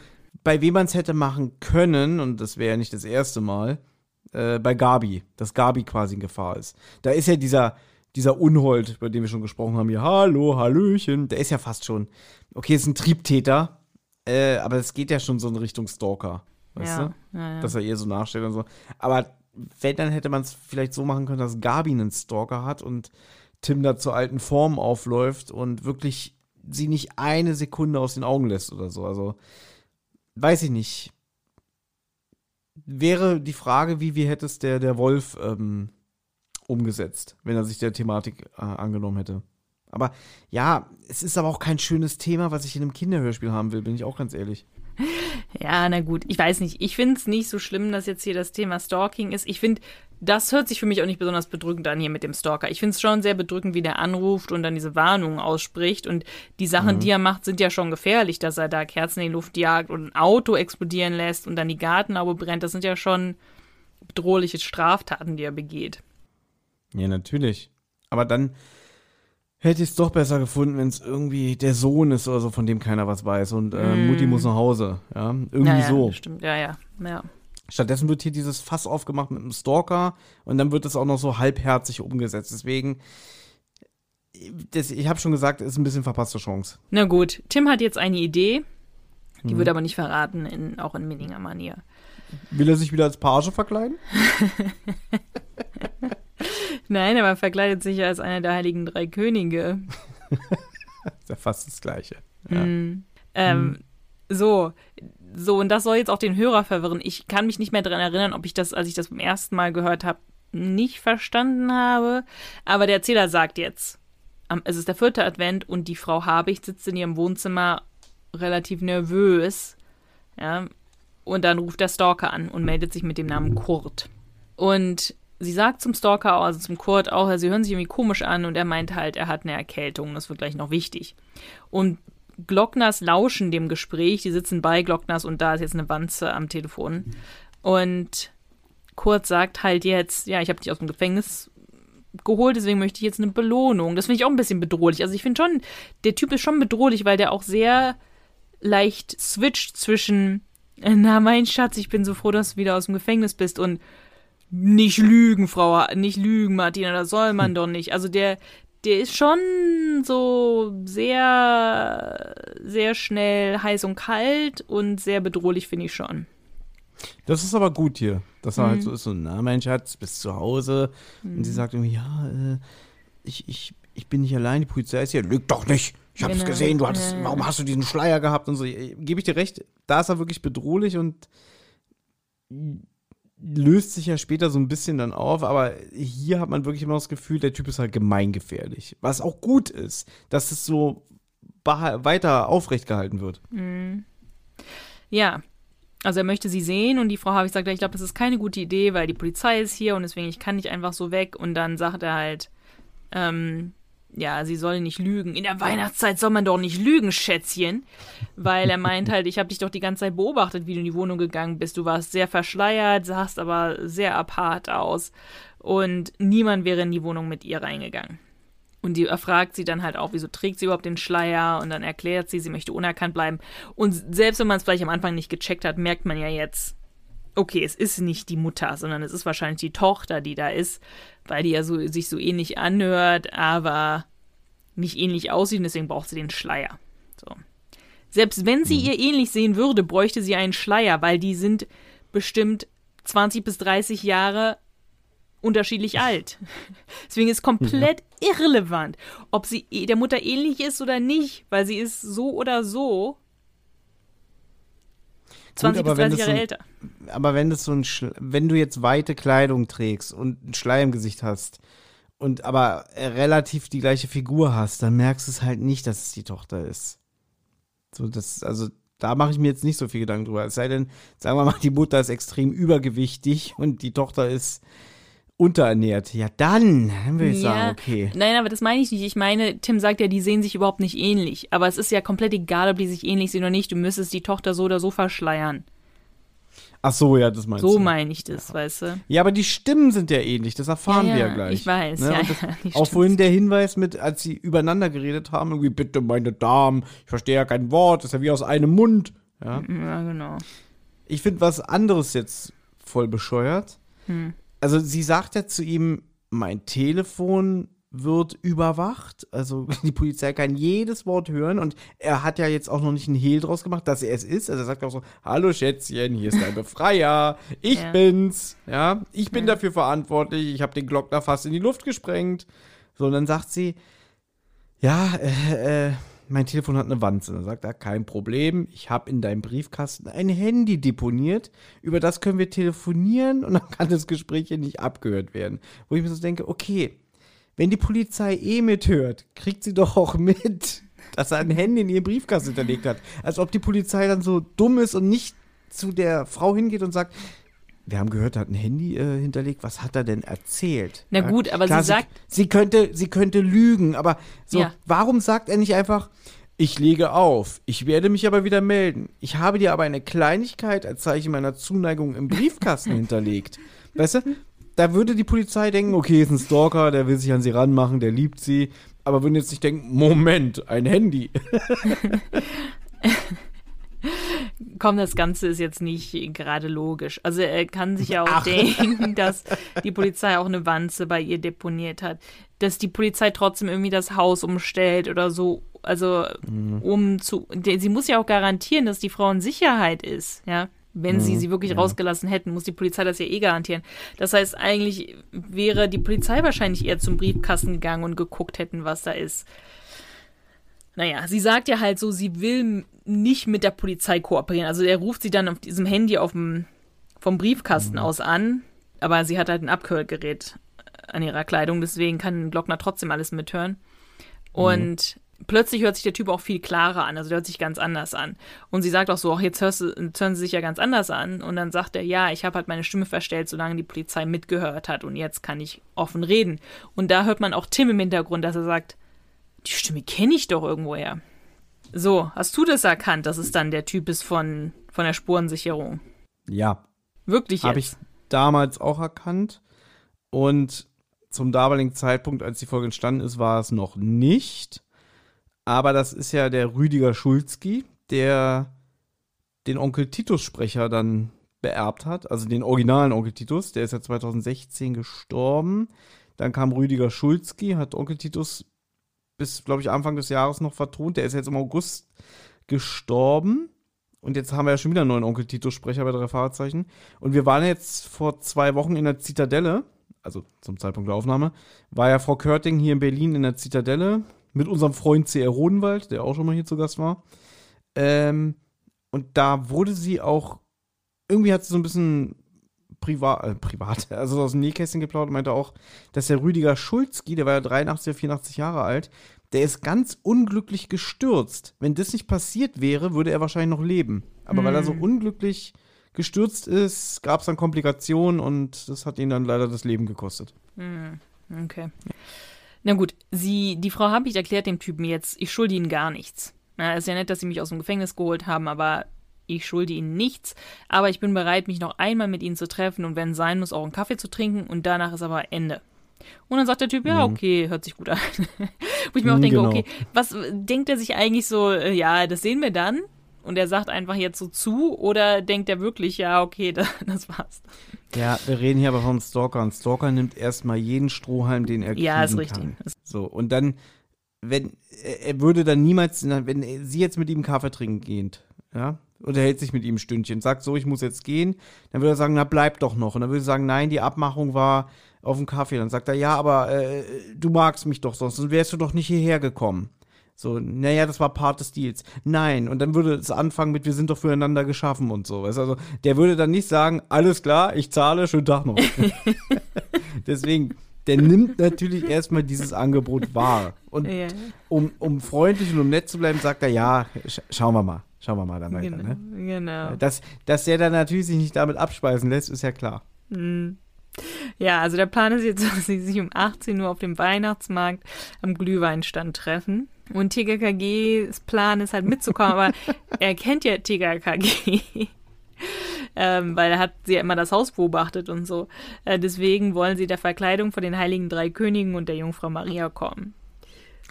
Speaker 3: bei wem man es hätte machen können, und das wäre ja nicht das erste Mal, äh, bei Gabi, dass Gabi quasi in Gefahr ist. Da ist ja dieser, dieser Unhold, über den wir schon gesprochen haben, hier, hallo, hallöchen, der ist ja fast schon, okay, ist ein Triebtäter, äh, aber es geht ja schon so in Richtung Stalker. Weißt ja, du? Ja. Dass er ihr so nachstellt und so. Aber wenn, dann hätte man es vielleicht so machen können, dass Gabi einen Stalker hat und Tim da zur alten Form aufläuft und wirklich sie nicht eine Sekunde aus den Augen lässt oder so. Also, weiß ich nicht. Wäre die Frage, wie, wie hätte es der, der Wolf ähm, umgesetzt, wenn er sich der Thematik äh, angenommen hätte. Aber ja, es ist aber auch kein schönes Thema, was ich in einem Kinderhörspiel haben will, bin ich auch ganz ehrlich.
Speaker 4: Ja, na gut, ich weiß nicht. Ich finde es nicht so schlimm, dass jetzt hier das Thema Stalking ist. Ich finde, das hört sich für mich auch nicht besonders bedrückend an hier mit dem Stalker. Ich finde es schon sehr bedrückend, wie der anruft und dann diese Warnungen ausspricht. Und die Sachen, mhm. die er macht, sind ja schon gefährlich, dass er da Kerzen in die Luft jagt und ein Auto explodieren lässt und dann die Gartenlaube brennt. Das sind ja schon bedrohliche Straftaten, die er begeht.
Speaker 3: Ja, natürlich. Aber dann hätte ich es doch besser gefunden, wenn es irgendwie der Sohn ist oder so, von dem keiner was weiß und äh, mm. Mutti muss nach Hause. Ja, irgendwie
Speaker 4: ja, ja,
Speaker 3: so.
Speaker 4: Stimmt, ja, ja, ja.
Speaker 3: Stattdessen wird hier dieses Fass aufgemacht mit einem Stalker und dann wird es auch noch so halbherzig umgesetzt. Deswegen, das, ich habe schon gesagt, ist ein bisschen verpasste Chance.
Speaker 4: Na gut, Tim hat jetzt eine Idee, die hm. wird aber nicht verraten, in, auch in Minninger Manier.
Speaker 3: Will er sich wieder als Page verkleiden?
Speaker 4: Nein, aber er verkleidet sich ja als einer der heiligen drei Könige.
Speaker 3: ist ja fast das Gleiche. Ja.
Speaker 4: Mm. Ähm, mm. So, so, und das soll jetzt auch den Hörer verwirren. Ich kann mich nicht mehr daran erinnern, ob ich das, als ich das beim ersten Mal gehört habe, nicht verstanden habe. Aber der Erzähler sagt jetzt, es ist der vierte Advent und die Frau Habicht sitzt in ihrem Wohnzimmer relativ nervös. Ja, und dann ruft der Stalker an und meldet sich mit dem Namen Kurt. Und sie sagt zum Stalker, also zum Kurt auch, sie hören sich irgendwie komisch an und er meint halt, er hat eine Erkältung, das wird gleich noch wichtig. Und Glockners lauschen dem Gespräch, die sitzen bei Glockners und da ist jetzt eine Wanze am Telefon. Und Kurt sagt halt jetzt, ja, ich habe dich aus dem Gefängnis geholt, deswegen möchte ich jetzt eine Belohnung. Das finde ich auch ein bisschen bedrohlich. Also ich finde schon, der Typ ist schon bedrohlich, weil der auch sehr leicht switcht zwischen, na mein Schatz, ich bin so froh, dass du wieder aus dem Gefängnis bist und nicht lügen, Frau, nicht lügen, Martina, das soll man hm. doch nicht. Also der, der ist schon so sehr, sehr schnell heiß und kalt und sehr bedrohlich, finde ich schon.
Speaker 3: Das ist aber gut hier, dass er halt mhm. halt so ist, so, na, mein Schatz, bist zu Hause. Mhm. Und sie mhm. sagt irgendwie, ja, äh, ich, ich, ich bin nicht allein, die Polizei ist hier. Lüg doch nicht. Ich hab's genau. gesehen, du hattest, ja. warum hast du diesen Schleier gehabt und so. Gebe ich dir recht, da ist er wirklich bedrohlich und löst sich ja später so ein bisschen dann auf, aber hier hat man wirklich immer das Gefühl, der Typ ist halt gemeingefährlich. Was auch gut ist, dass es so weiter aufrecht gehalten wird.
Speaker 4: Mhm. Ja, also er möchte sie sehen und die Frau habe ich gesagt, ich glaube, das ist keine gute Idee, weil die Polizei ist hier und deswegen ich kann nicht einfach so weg. Und dann sagt er halt, ähm, ja, sie soll nicht lügen. In der Weihnachtszeit soll man doch nicht lügen, Schätzchen. Weil er meint halt, ich habe dich doch die ganze Zeit beobachtet, wie du in die Wohnung gegangen bist. Du warst sehr verschleiert, sahst aber sehr apart aus. Und niemand wäre in die Wohnung mit ihr reingegangen. Und die erfragt sie dann halt auch, wieso trägt sie überhaupt den Schleier? Und dann erklärt sie, sie möchte unerkannt bleiben. Und selbst wenn man es vielleicht am Anfang nicht gecheckt hat, merkt man ja jetzt, okay, es ist nicht die Mutter, sondern es ist wahrscheinlich die Tochter, die da ist, weil die ja so, sich so ähnlich anhört, aber nicht ähnlich aussieht und deswegen braucht sie den Schleier. So. Selbst wenn sie mhm. ihr ähnlich sehen würde, bräuchte sie einen Schleier, weil die sind bestimmt 20 bis 30 Jahre unterschiedlich alt. Deswegen ist komplett irrelevant, ob sie der Mutter ähnlich ist oder nicht, weil sie ist so oder so 20 Gut, bis 30 Jahre
Speaker 3: ein,
Speaker 4: älter.
Speaker 3: Aber wenn das so ein wenn du jetzt weite Kleidung trägst und einen Schleier im Gesicht hast und aber relativ die gleiche Figur hast, dann merkst du es halt nicht, dass es die Tochter ist. So, das, also da mache ich mir jetzt nicht so viel Gedanken drüber. Es sei denn, sagen wir mal, die Mutter ist extrem übergewichtig und die Tochter ist unterernährt. Ja, dann, dann würde ich ja, sagen, okay.
Speaker 4: Nein, aber das meine ich nicht. Ich meine, Tim sagt ja, die sehen sich überhaupt nicht ähnlich. Aber es ist ja komplett egal, ob die sich ähnlich sehen oder nicht. Du müsstest die Tochter so oder so verschleiern.
Speaker 3: Ach so, ja, das meinst
Speaker 4: so
Speaker 3: du.
Speaker 4: So meine ich das,
Speaker 3: ja.
Speaker 4: weißt du?
Speaker 3: Ja, aber die Stimmen sind ja ähnlich, das erfahren
Speaker 4: ja,
Speaker 3: wir ja gleich.
Speaker 4: Ich weiß, ne? ja,
Speaker 3: das, Auch vorhin der Hinweis mit, als sie übereinander geredet haben, irgendwie, bitte, meine Damen, ich verstehe ja kein Wort, das ist ja wie aus einem Mund. Ja,
Speaker 4: ja genau.
Speaker 3: Ich finde was anderes jetzt voll bescheuert. Hm also sie sagt ja zu ihm, mein Telefon wird überwacht. Also die Polizei kann jedes Wort hören und er hat ja jetzt auch noch nicht einen Hehl draus gemacht, dass er es ist. Also er sagt auch so, hallo Schätzchen, hier ist dein Befreier, ich ja. bin's, ja, ich bin ja. dafür verantwortlich, ich habe den Glockner fast in die Luft gesprengt. So, und dann sagt sie, ja, äh, äh, mein Telefon hat eine Wanze. Dann sagt er, kein Problem, ich habe in deinem Briefkasten ein Handy deponiert, über das können wir telefonieren und dann kann das Gespräch hier nicht abgehört werden. Wo ich mir so denke, okay, wenn die Polizei eh mithört, kriegt sie doch auch mit, dass er ein Handy in ihren Briefkasten hinterlegt hat. Als ob die Polizei dann so dumm ist und nicht zu der Frau hingeht und sagt, wir haben gehört, er hat ein Handy äh, hinterlegt. Was hat er denn erzählt?
Speaker 4: Na gut, aber klar, sie sagt.
Speaker 3: Sie, sie, könnte, sie könnte lügen, aber so, ja. warum sagt er nicht einfach, ich lege auf, ich werde mich aber wieder melden. Ich habe dir aber eine Kleinigkeit als Zeichen meiner Zuneigung im Briefkasten hinterlegt. Weißt du? Da würde die Polizei denken, okay, ist ein Stalker, der will sich an sie ranmachen, der liebt sie. Aber würden jetzt nicht denken, Moment, ein Handy.
Speaker 4: komm, das Ganze ist jetzt nicht gerade logisch. Also er kann sich ja auch Ach. denken, dass die Polizei auch eine Wanze bei ihr deponiert hat. Dass die Polizei trotzdem irgendwie das Haus umstellt oder so. Also mhm. um zu. Sie muss ja auch garantieren, dass die Frau in Sicherheit ist, ja. Wenn mhm. sie sie wirklich ja. rausgelassen hätten, muss die Polizei das ja eh garantieren. Das heißt, eigentlich wäre die Polizei wahrscheinlich eher zum Briefkasten gegangen und geguckt hätten, was da ist. Naja, sie sagt ja halt so, sie will nicht mit der Polizei kooperieren. Also er ruft sie dann auf diesem Handy auf dem, vom Briefkasten mhm. aus an, aber sie hat halt ein Abhörgerät an ihrer Kleidung, deswegen kann Glockner trotzdem alles mithören. Und mhm. plötzlich hört sich der Typ auch viel klarer an, also der hört sich ganz anders an. Und sie sagt auch so, ach, jetzt, hörst du, jetzt hören sie sich ja ganz anders an. Und dann sagt er, ja, ich habe halt meine Stimme verstellt, solange die Polizei mitgehört hat und jetzt kann ich offen reden. Und da hört man auch Tim im Hintergrund, dass er sagt, die Stimme kenne ich doch irgendwoher. So, hast du das erkannt, dass es dann der Typ ist von, von der Spurensicherung?
Speaker 3: Ja.
Speaker 4: Wirklich jetzt?
Speaker 3: Habe ich damals auch erkannt. Und zum damaligen Zeitpunkt, als die Folge entstanden ist, war es noch nicht. Aber das ist ja der Rüdiger Schulzki, der den Onkel Titus-Sprecher dann beerbt hat, also den originalen Onkel Titus. Der ist ja 2016 gestorben. Dann kam Rüdiger Schulzki, hat Onkel Titus bis, glaube ich, Anfang des Jahres noch vertont. Der ist jetzt im August gestorben. Und jetzt haben wir ja schon wieder einen neuen Onkel Titus-Sprecher bei drei Fahrzeichen. Und wir waren jetzt vor zwei Wochen in der Zitadelle, also zum Zeitpunkt der Aufnahme, war ja Frau Körting hier in Berlin in der Zitadelle mit unserem Freund C.R. Rodenwald, der auch schon mal hier zu Gast war. Ähm, und da wurde sie auch, irgendwie hat sie so ein bisschen privat, äh, privat, also aus dem Nähkästchen geplaudert, meinte auch, dass der Rüdiger Schulzki, der war ja 83 oder 84 Jahre alt, der ist ganz unglücklich gestürzt. Wenn das nicht passiert wäre, würde er wahrscheinlich noch leben. Aber hm. weil er so unglücklich gestürzt ist, gab es dann Komplikationen und das hat ihn dann leider das Leben gekostet.
Speaker 4: Hm. Okay. Na gut, sie, die Frau Habicht erklärt dem Typen jetzt, ich schulde ihnen gar nichts. Na, ist ja nett, dass sie mich aus dem Gefängnis geholt haben, aber ich schulde ihnen nichts. Aber ich bin bereit, mich noch einmal mit ihnen zu treffen und wenn sein muss, auch einen Kaffee zu trinken und danach ist aber Ende. Und dann sagt der Typ, ja, mhm. okay, hört sich gut an. Wo ich mir auch denke, genau. okay, was denkt er sich eigentlich so, äh, ja, das sehen wir dann? Und er sagt einfach jetzt so zu oder denkt er wirklich, ja, okay, das, das war's.
Speaker 3: Ja, wir reden hier aber vom Stalker. Ein Stalker nimmt erstmal jeden Strohhalm, den er kriegen ja, ist richtig. kann. So, und dann, wenn, er würde dann niemals, wenn sie jetzt mit ihm Kaffee trinken geht, ja, unterhält sich mit ihm ein Stündchen, sagt so, ich muss jetzt gehen, dann würde er sagen, na bleib doch noch. Und dann würde er sagen, nein, die Abmachung war auf dem Kaffee. Dann sagt er, ja, aber äh, du magst mich doch sonst, wärst du doch nicht hierher gekommen. So, naja, das war Part des Deals. Nein, und dann würde es anfangen mit, wir sind doch füreinander geschaffen und so. Also, der würde dann nicht sagen, alles klar, ich zahle, schönen Tag noch. Deswegen, der nimmt natürlich erstmal dieses Angebot wahr. Und ja. um, um freundlich und um nett zu bleiben, sagt er, ja, sch schauen wir mal. Schauen wir mal dann weiter. Genau. Ne? genau. Dass, dass er dann natürlich sich nicht damit abspeisen lässt, ist ja klar.
Speaker 4: Mhm. Ja, also der Plan ist jetzt, dass sie sich um 18 Uhr auf dem Weihnachtsmarkt am Glühweinstand treffen. Und TKKGs Plan ist halt mitzukommen, aber er kennt ja TKKG. Ähm, weil er hat sie ja immer das Haus beobachtet und so. Äh, deswegen wollen sie der Verkleidung von den Heiligen Drei Königen und der Jungfrau Maria kommen.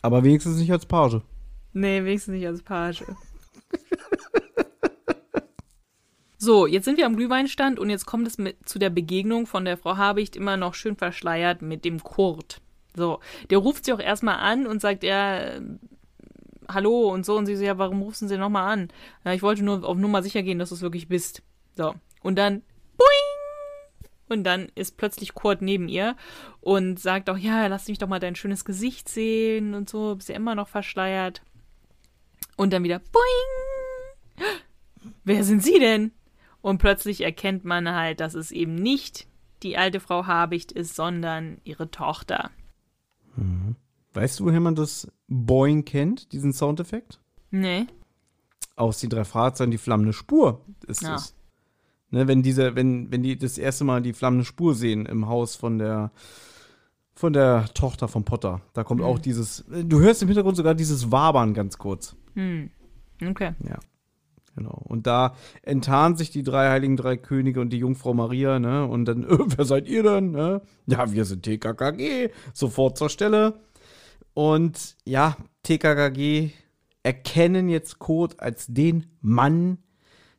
Speaker 3: Aber wenigstens nicht als Page.
Speaker 4: Nee, wenigstens nicht als Page. So, jetzt sind wir am Glühweinstand und jetzt kommt es mit, zu der Begegnung von der Frau Habicht immer noch schön verschleiert mit dem Kurt. So, der ruft sie auch erstmal an und sagt, ja, hallo und so. Und sie so, ja, warum rufst du sie nochmal an? Ja, ich wollte nur auf Nummer sicher gehen, dass du es wirklich bist. So, und dann, boing! Und dann ist plötzlich Kurt neben ihr und sagt auch, ja, lass mich doch mal dein schönes Gesicht sehen und so, bist ja immer noch verschleiert. Und dann wieder, boing! Wer sind Sie denn? Und plötzlich erkennt man halt, dass es eben nicht die alte Frau Habicht ist, sondern ihre Tochter.
Speaker 3: Mhm. Weißt du, woher man das Boing kennt, diesen Soundeffekt?
Speaker 4: Nee.
Speaker 3: Aus die drei Fahrzeugen, die flammende Spur ist ja. es. Ne, wenn diese, wenn, wenn die das erste Mal die flammende Spur sehen im Haus von der von der Tochter von Potter. Da kommt mhm. auch dieses, du hörst im Hintergrund sogar dieses Wabern ganz kurz.
Speaker 4: Mhm. Okay.
Speaker 3: Ja. Genau. Und da enttarnen sich die drei heiligen drei Könige und die Jungfrau Maria, ne? Und dann, äh, wer seid ihr denn? Ne? Ja, wir sind TKKG. Sofort zur Stelle. Und ja, TKKG erkennen jetzt Kurt als den Mann,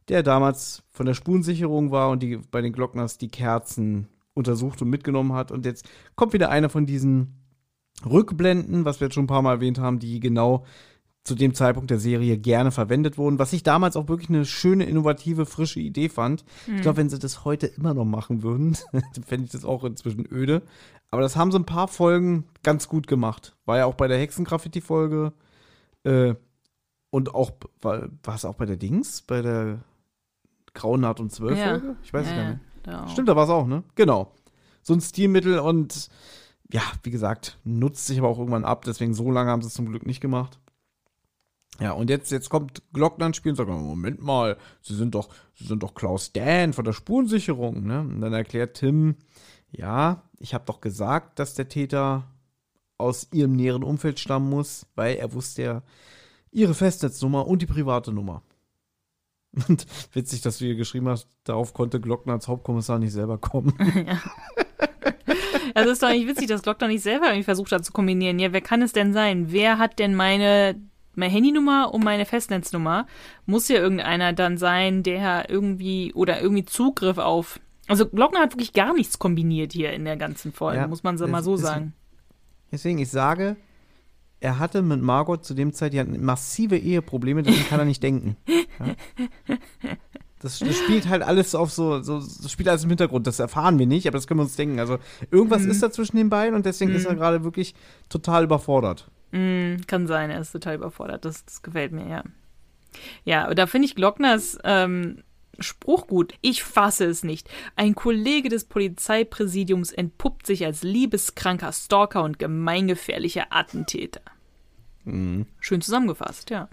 Speaker 3: der damals von der Spurensicherung war und die bei den Glockners die Kerzen untersucht und mitgenommen hat. Und jetzt kommt wieder einer von diesen Rückblenden, was wir jetzt schon ein paar Mal erwähnt haben, die genau zu dem Zeitpunkt der Serie gerne verwendet wurden, was ich damals auch wirklich eine schöne, innovative, frische Idee fand. Mhm. Ich glaube, wenn sie das heute immer noch machen würden, dann fände ich das auch inzwischen öde. Aber das haben sie ein paar Folgen ganz gut gemacht. War ja auch bei der Hexengraffiti-Folge äh, und auch, war es auch bei der Dings, bei der Grauen Naht und Zwölf ja. Ich weiß ja, gar nicht. Da Stimmt, da war es auch, ne? Genau. So ein Stilmittel und ja, wie gesagt, nutzt sich aber auch irgendwann ab, deswegen so lange haben sie es zum Glück nicht gemacht. Ja, und jetzt, jetzt kommt Glockner ins Spiel und sagt, Moment mal, Sie sind doch, Sie sind doch Klaus Dan von der Spurensicherung, ne? Und dann erklärt Tim, ja, ich habe doch gesagt, dass der Täter aus ihrem näheren Umfeld stammen muss, weil er wusste ja ihre Festnetznummer und die private Nummer. Und witzig, dass du hier geschrieben hast, darauf konnte Glockner als Hauptkommissar nicht selber kommen.
Speaker 4: ja. Also ist doch nicht witzig, dass Glockner nicht selber irgendwie versucht hat zu kombinieren. Ja, wer kann es denn sein? Wer hat denn meine, meine Handynummer und meine Festnetznummer? Muss ja irgendeiner dann sein, der irgendwie oder irgendwie Zugriff auf. Also Glockner hat wirklich gar nichts kombiniert hier in der ganzen Folge, ja, muss man so mal so sagen.
Speaker 3: Deswegen, ich sage, er hatte mit Margot zu dem Zeit, die hatten massive Eheprobleme, deswegen kann er nicht denken. Ja? Das, das, spielt halt alles auf so, so, das spielt alles im Hintergrund. Das erfahren wir nicht, aber das können wir uns denken. Also irgendwas mhm. ist da zwischen den beiden und deswegen mhm. ist er mhm. gerade wirklich total überfordert.
Speaker 4: Mhm, kann sein, er ist total überfordert. Das, das gefällt mir, ja. Ja, da finde ich Glockners ähm, Spruch gut. Ich fasse es nicht. Ein Kollege des Polizeipräsidiums entpuppt sich als liebeskranker Stalker und gemeingefährlicher Attentäter. Mhm. Schön zusammengefasst, ja.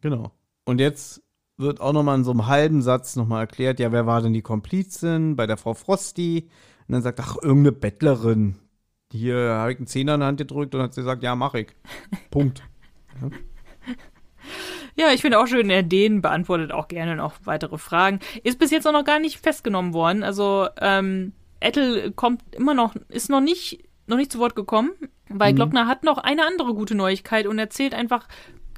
Speaker 3: Genau. Und jetzt wird auch nochmal in so einem halben Satz nochmal erklärt, ja, wer war denn die Komplizin bei der Frau Frosty? Und dann sagt, ach, irgendeine Bettlerin. Hier habe ich einen Zehner in die Hand gedrückt und hat sie gesagt, ja, mach ich. Punkt. Ja.
Speaker 4: Ja, ich finde auch schön, er den beantwortet auch gerne noch weitere Fragen. Ist bis jetzt auch noch gar nicht festgenommen worden. Also, ähm, Ettel kommt immer noch, ist noch nicht, noch nicht zu Wort gekommen, weil mhm. Glockner hat noch eine andere gute Neuigkeit und erzählt einfach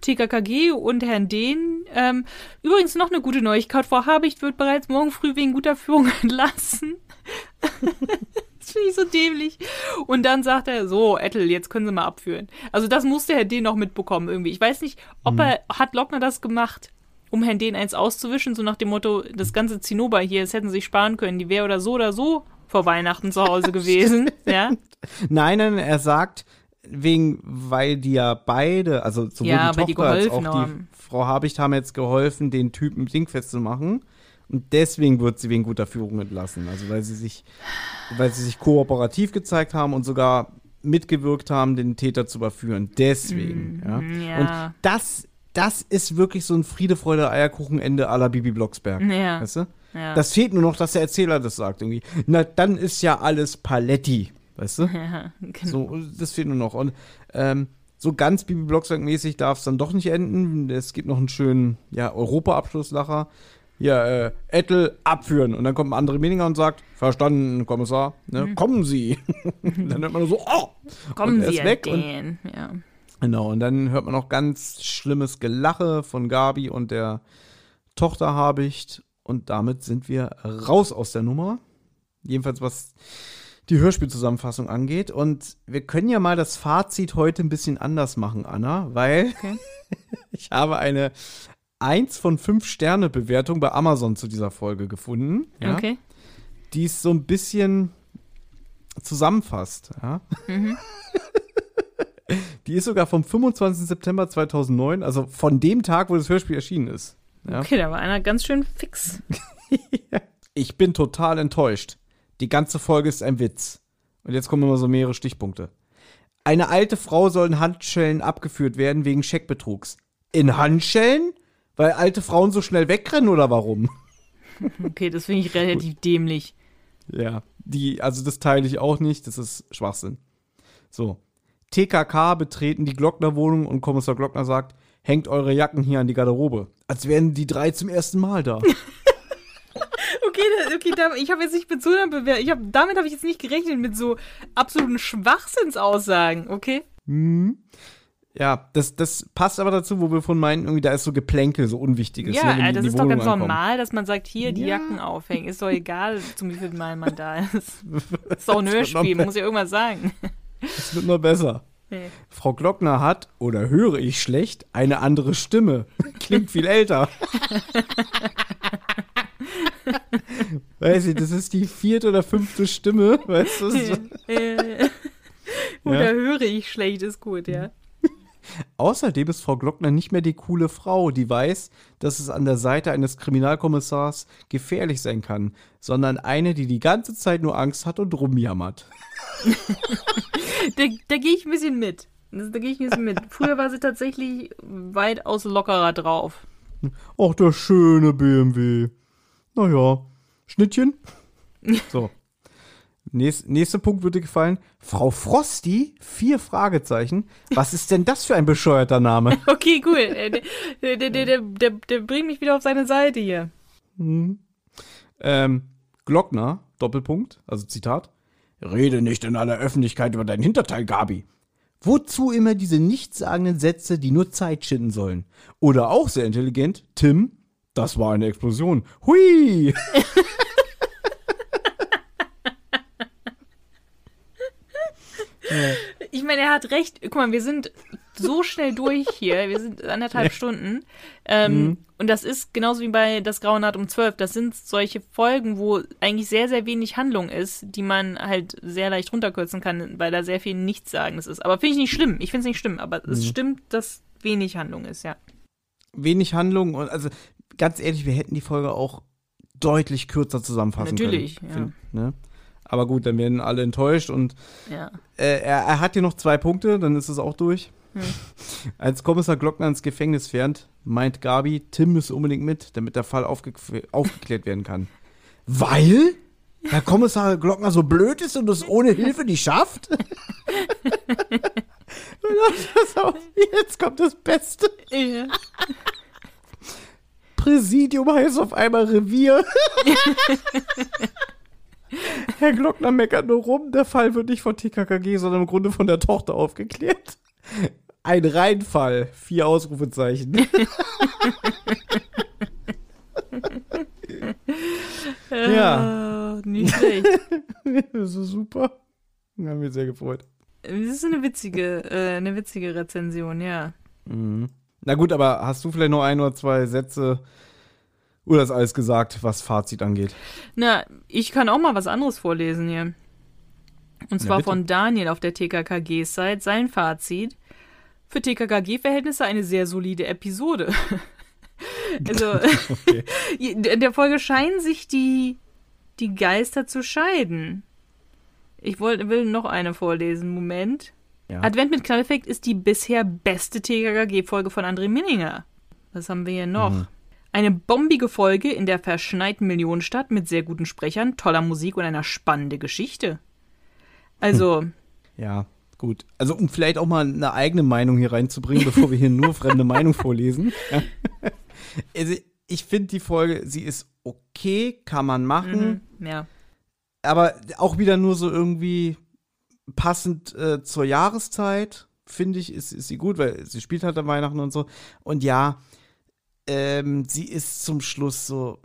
Speaker 4: TKKG und Herrn Dehn. Ähm, übrigens noch eine gute Neuigkeit. Frau Habicht wird bereits morgen früh wegen guter Führung entlassen. Das finde ich so dämlich. Und dann sagt er, so, Ettel, jetzt können Sie mal abführen. Also das musste Herr D. noch mitbekommen irgendwie. Ich weiß nicht, ob mhm. er, hat Lockner das gemacht, um Herrn D. eins auszuwischen, so nach dem Motto, das ganze Zinnober hier, das hätten sie sich sparen können, die wäre oder so oder so vor Weihnachten zu Hause gewesen. ja?
Speaker 3: Nein, nein, er sagt, wegen, weil die ja beide, also sowohl ja, die Tochter die als auch die Frau Habicht haben jetzt geholfen, den Typen dingfest zu machen. Und deswegen wird sie wegen guter Führung entlassen. Also weil sie sich, weil sie sich kooperativ gezeigt haben und sogar mitgewirkt haben, den Täter zu überführen. Deswegen. Mm, ja. ja. Und das, das ist wirklich so ein Friede, Freude, Eierkuchenende la Bibi Blocksberg. Ja. Weißt du? Ja. Das fehlt nur noch, dass der Erzähler das sagt irgendwie. Na, dann ist ja alles Paletti. Weißt du? Ja, genau. So, das fehlt nur noch. Und ähm, so ganz Bibi Blocksberg-mäßig darf es dann doch nicht enden. Es gibt noch einen schönen ja, Europa-Abschlusslacher ja, äh, Ettel abführen. Und dann kommt ein anderer Meninger und sagt, verstanden, Kommissar, ne? Mhm. kommen Sie. dann hört man nur so, oh!
Speaker 4: Kommen Sie, weg und, ja.
Speaker 3: Genau, und dann hört man noch ganz schlimmes Gelache von Gabi und der Tochter Habicht. Und damit sind wir raus aus der Nummer. Jedenfalls was die Hörspielzusammenfassung angeht. Und wir können ja mal das Fazit heute ein bisschen anders machen, Anna, weil okay. ich habe eine, eins von fünf Sterne Bewertung bei Amazon zu dieser Folge gefunden. Ja, okay. Die es so ein bisschen zusammenfasst. Ja. Mhm. Die ist sogar vom 25. September 2009, also von dem Tag, wo das Hörspiel erschienen ist.
Speaker 4: Ja. Okay, da war einer ganz schön fix.
Speaker 3: ich bin total enttäuscht. Die ganze Folge ist ein Witz. Und jetzt kommen immer so mehrere Stichpunkte. Eine alte Frau soll in Handschellen abgeführt werden wegen Scheckbetrugs. In Handschellen? Weil alte Frauen so schnell wegrennen oder warum?
Speaker 4: Okay, das finde ich relativ dämlich.
Speaker 3: Ja, die, also das teile ich auch nicht, das ist Schwachsinn. So. TKK betreten die Glockner-Wohnung und Kommissar Glockner sagt, hängt eure Jacken hier an die Garderobe. Als wären die drei zum ersten Mal da.
Speaker 4: okay, okay, ich habe jetzt nicht mit so einer Bewertung, ich hab, damit habe ich jetzt nicht gerechnet, mit so absoluten Schwachsinnsaussagen, okay?
Speaker 3: Mhm. Ja, das, das passt aber dazu, wo wir von meinen, irgendwie, da ist so Geplänkel, so Unwichtiges.
Speaker 4: Ja, ne, das ist Wohnung doch ganz ankommen. normal, dass man sagt, hier, die ja. Jacken aufhängen. Ist doch egal, zum wievielten Mal man da ist. ist doch ein Hörspiel, man muss ja irgendwas sagen.
Speaker 3: Es wird nur besser. Nee. Frau Glockner hat, oder höre ich schlecht, eine andere Stimme. Klingt viel älter. Weiß ich, das ist die vierte oder fünfte Stimme, weißt du?
Speaker 4: oder ja. höre ich schlecht, ist gut, ja.
Speaker 3: Außerdem ist Frau Glockner nicht mehr die coole Frau, die weiß, dass es an der Seite eines Kriminalkommissars gefährlich sein kann, sondern eine, die die ganze Zeit nur Angst hat und rumjammert.
Speaker 4: da, da gehe ich ein bisschen mit. Da gehe ich ein bisschen mit. Früher war sie tatsächlich weitaus lockerer drauf.
Speaker 3: Ach, der schöne BMW. Naja, Schnittchen. So. Nächst, nächster Punkt würde gefallen. Frau Frosty, vier Fragezeichen. Was ist denn das für ein bescheuerter Name?
Speaker 4: Okay, cool. Äh, Der, der, der, der, der, bringt mich wieder auf seine Seite hier.
Speaker 3: Ähm, Glockner, Doppelpunkt, also Zitat. Rede nicht in aller Öffentlichkeit über dein Hinterteil, Gabi. Wozu immer diese nichtssagenden Sätze, die nur Zeit schinden sollen? Oder auch sehr intelligent, Tim, das war eine Explosion. Hui!
Speaker 4: Ich meine, er hat recht. Guck mal, wir sind so schnell durch hier. Wir sind anderthalb Stunden. Ähm, Und das ist genauso wie bei Das Graue Naht um 12. Das sind solche Folgen, wo eigentlich sehr, sehr wenig Handlung ist, die man halt sehr leicht runterkürzen kann, weil da sehr viel Nichtsagendes ist. Aber finde ich nicht schlimm. Ich finde es nicht schlimm. Aber es stimmt, dass wenig Handlung ist, ja.
Speaker 3: Wenig Handlung und also ganz ehrlich, wir hätten die Folge auch deutlich kürzer zusammenfassen
Speaker 4: Natürlich,
Speaker 3: können.
Speaker 4: ja.
Speaker 3: Find, ne? Aber gut, dann werden alle enttäuscht und
Speaker 4: Ja.
Speaker 3: Äh, er, er hat hier noch zwei Punkte, dann ist es auch durch.
Speaker 4: Hm.
Speaker 3: Als Kommissar Glockner ins Gefängnis fährt, meint Gabi, Tim müsse unbedingt mit, damit der Fall aufge aufgeklärt werden kann. Weil? Herr Kommissar Glockner so blöd ist und es ohne Hilfe nicht schafft? Jetzt kommt das Beste.
Speaker 4: ja.
Speaker 3: Präsidium heißt auf einmal Revier. Herr Glockner meckert nur rum, der Fall wird nicht von TKKG, sondern im Grunde von der Tochter aufgeklärt. Ein Reinfall. Vier Ausrufezeichen. Ja.
Speaker 4: Äh, nicht schlecht.
Speaker 3: das ist super. Haben wir sehr gefreut.
Speaker 4: Das ist eine witzige, äh, eine witzige Rezension, ja.
Speaker 3: Na gut, aber hast du vielleicht noch ein oder zwei Sätze oder ist alles gesagt, was Fazit angeht?
Speaker 4: Na, ich kann auch mal was anderes vorlesen hier. Und zwar
Speaker 3: bitte.
Speaker 4: von Daniel auf der TKKG-Site. Sein Fazit. Für TKKG-Verhältnisse eine sehr solide Episode. also,
Speaker 3: Okay.
Speaker 4: in der Folge scheinen sich die, die Geister zu scheiden. Ich wollt, will noch eine vorlesen. Moment.
Speaker 3: Ja.
Speaker 4: Advent mit Knalleffekt ist die bisher beste TKKG-Folge von André Minninger. Was haben wir hier noch?
Speaker 3: Mhm.
Speaker 4: Eine bombige Folge in der verschneiten Millionenstadt mit sehr guten Sprechern, toller Musik und einer spannenden Geschichte. Also,
Speaker 3: Ja, gut. Also um vielleicht auch mal eine eigene Meinung hier reinzubringen, bevor wir hier nur fremde Meinung vorlesen. also ich finde die Folge, sie ist okay, kann man machen,
Speaker 4: mhm, ja.
Speaker 3: aber auch wieder nur so irgendwie passend äh, zur Jahreszeit, finde ich, ist, ist sie gut, weil sie spielt halt an Weihnachten und so. Und ja, ähm, sie ist zum Schluss so,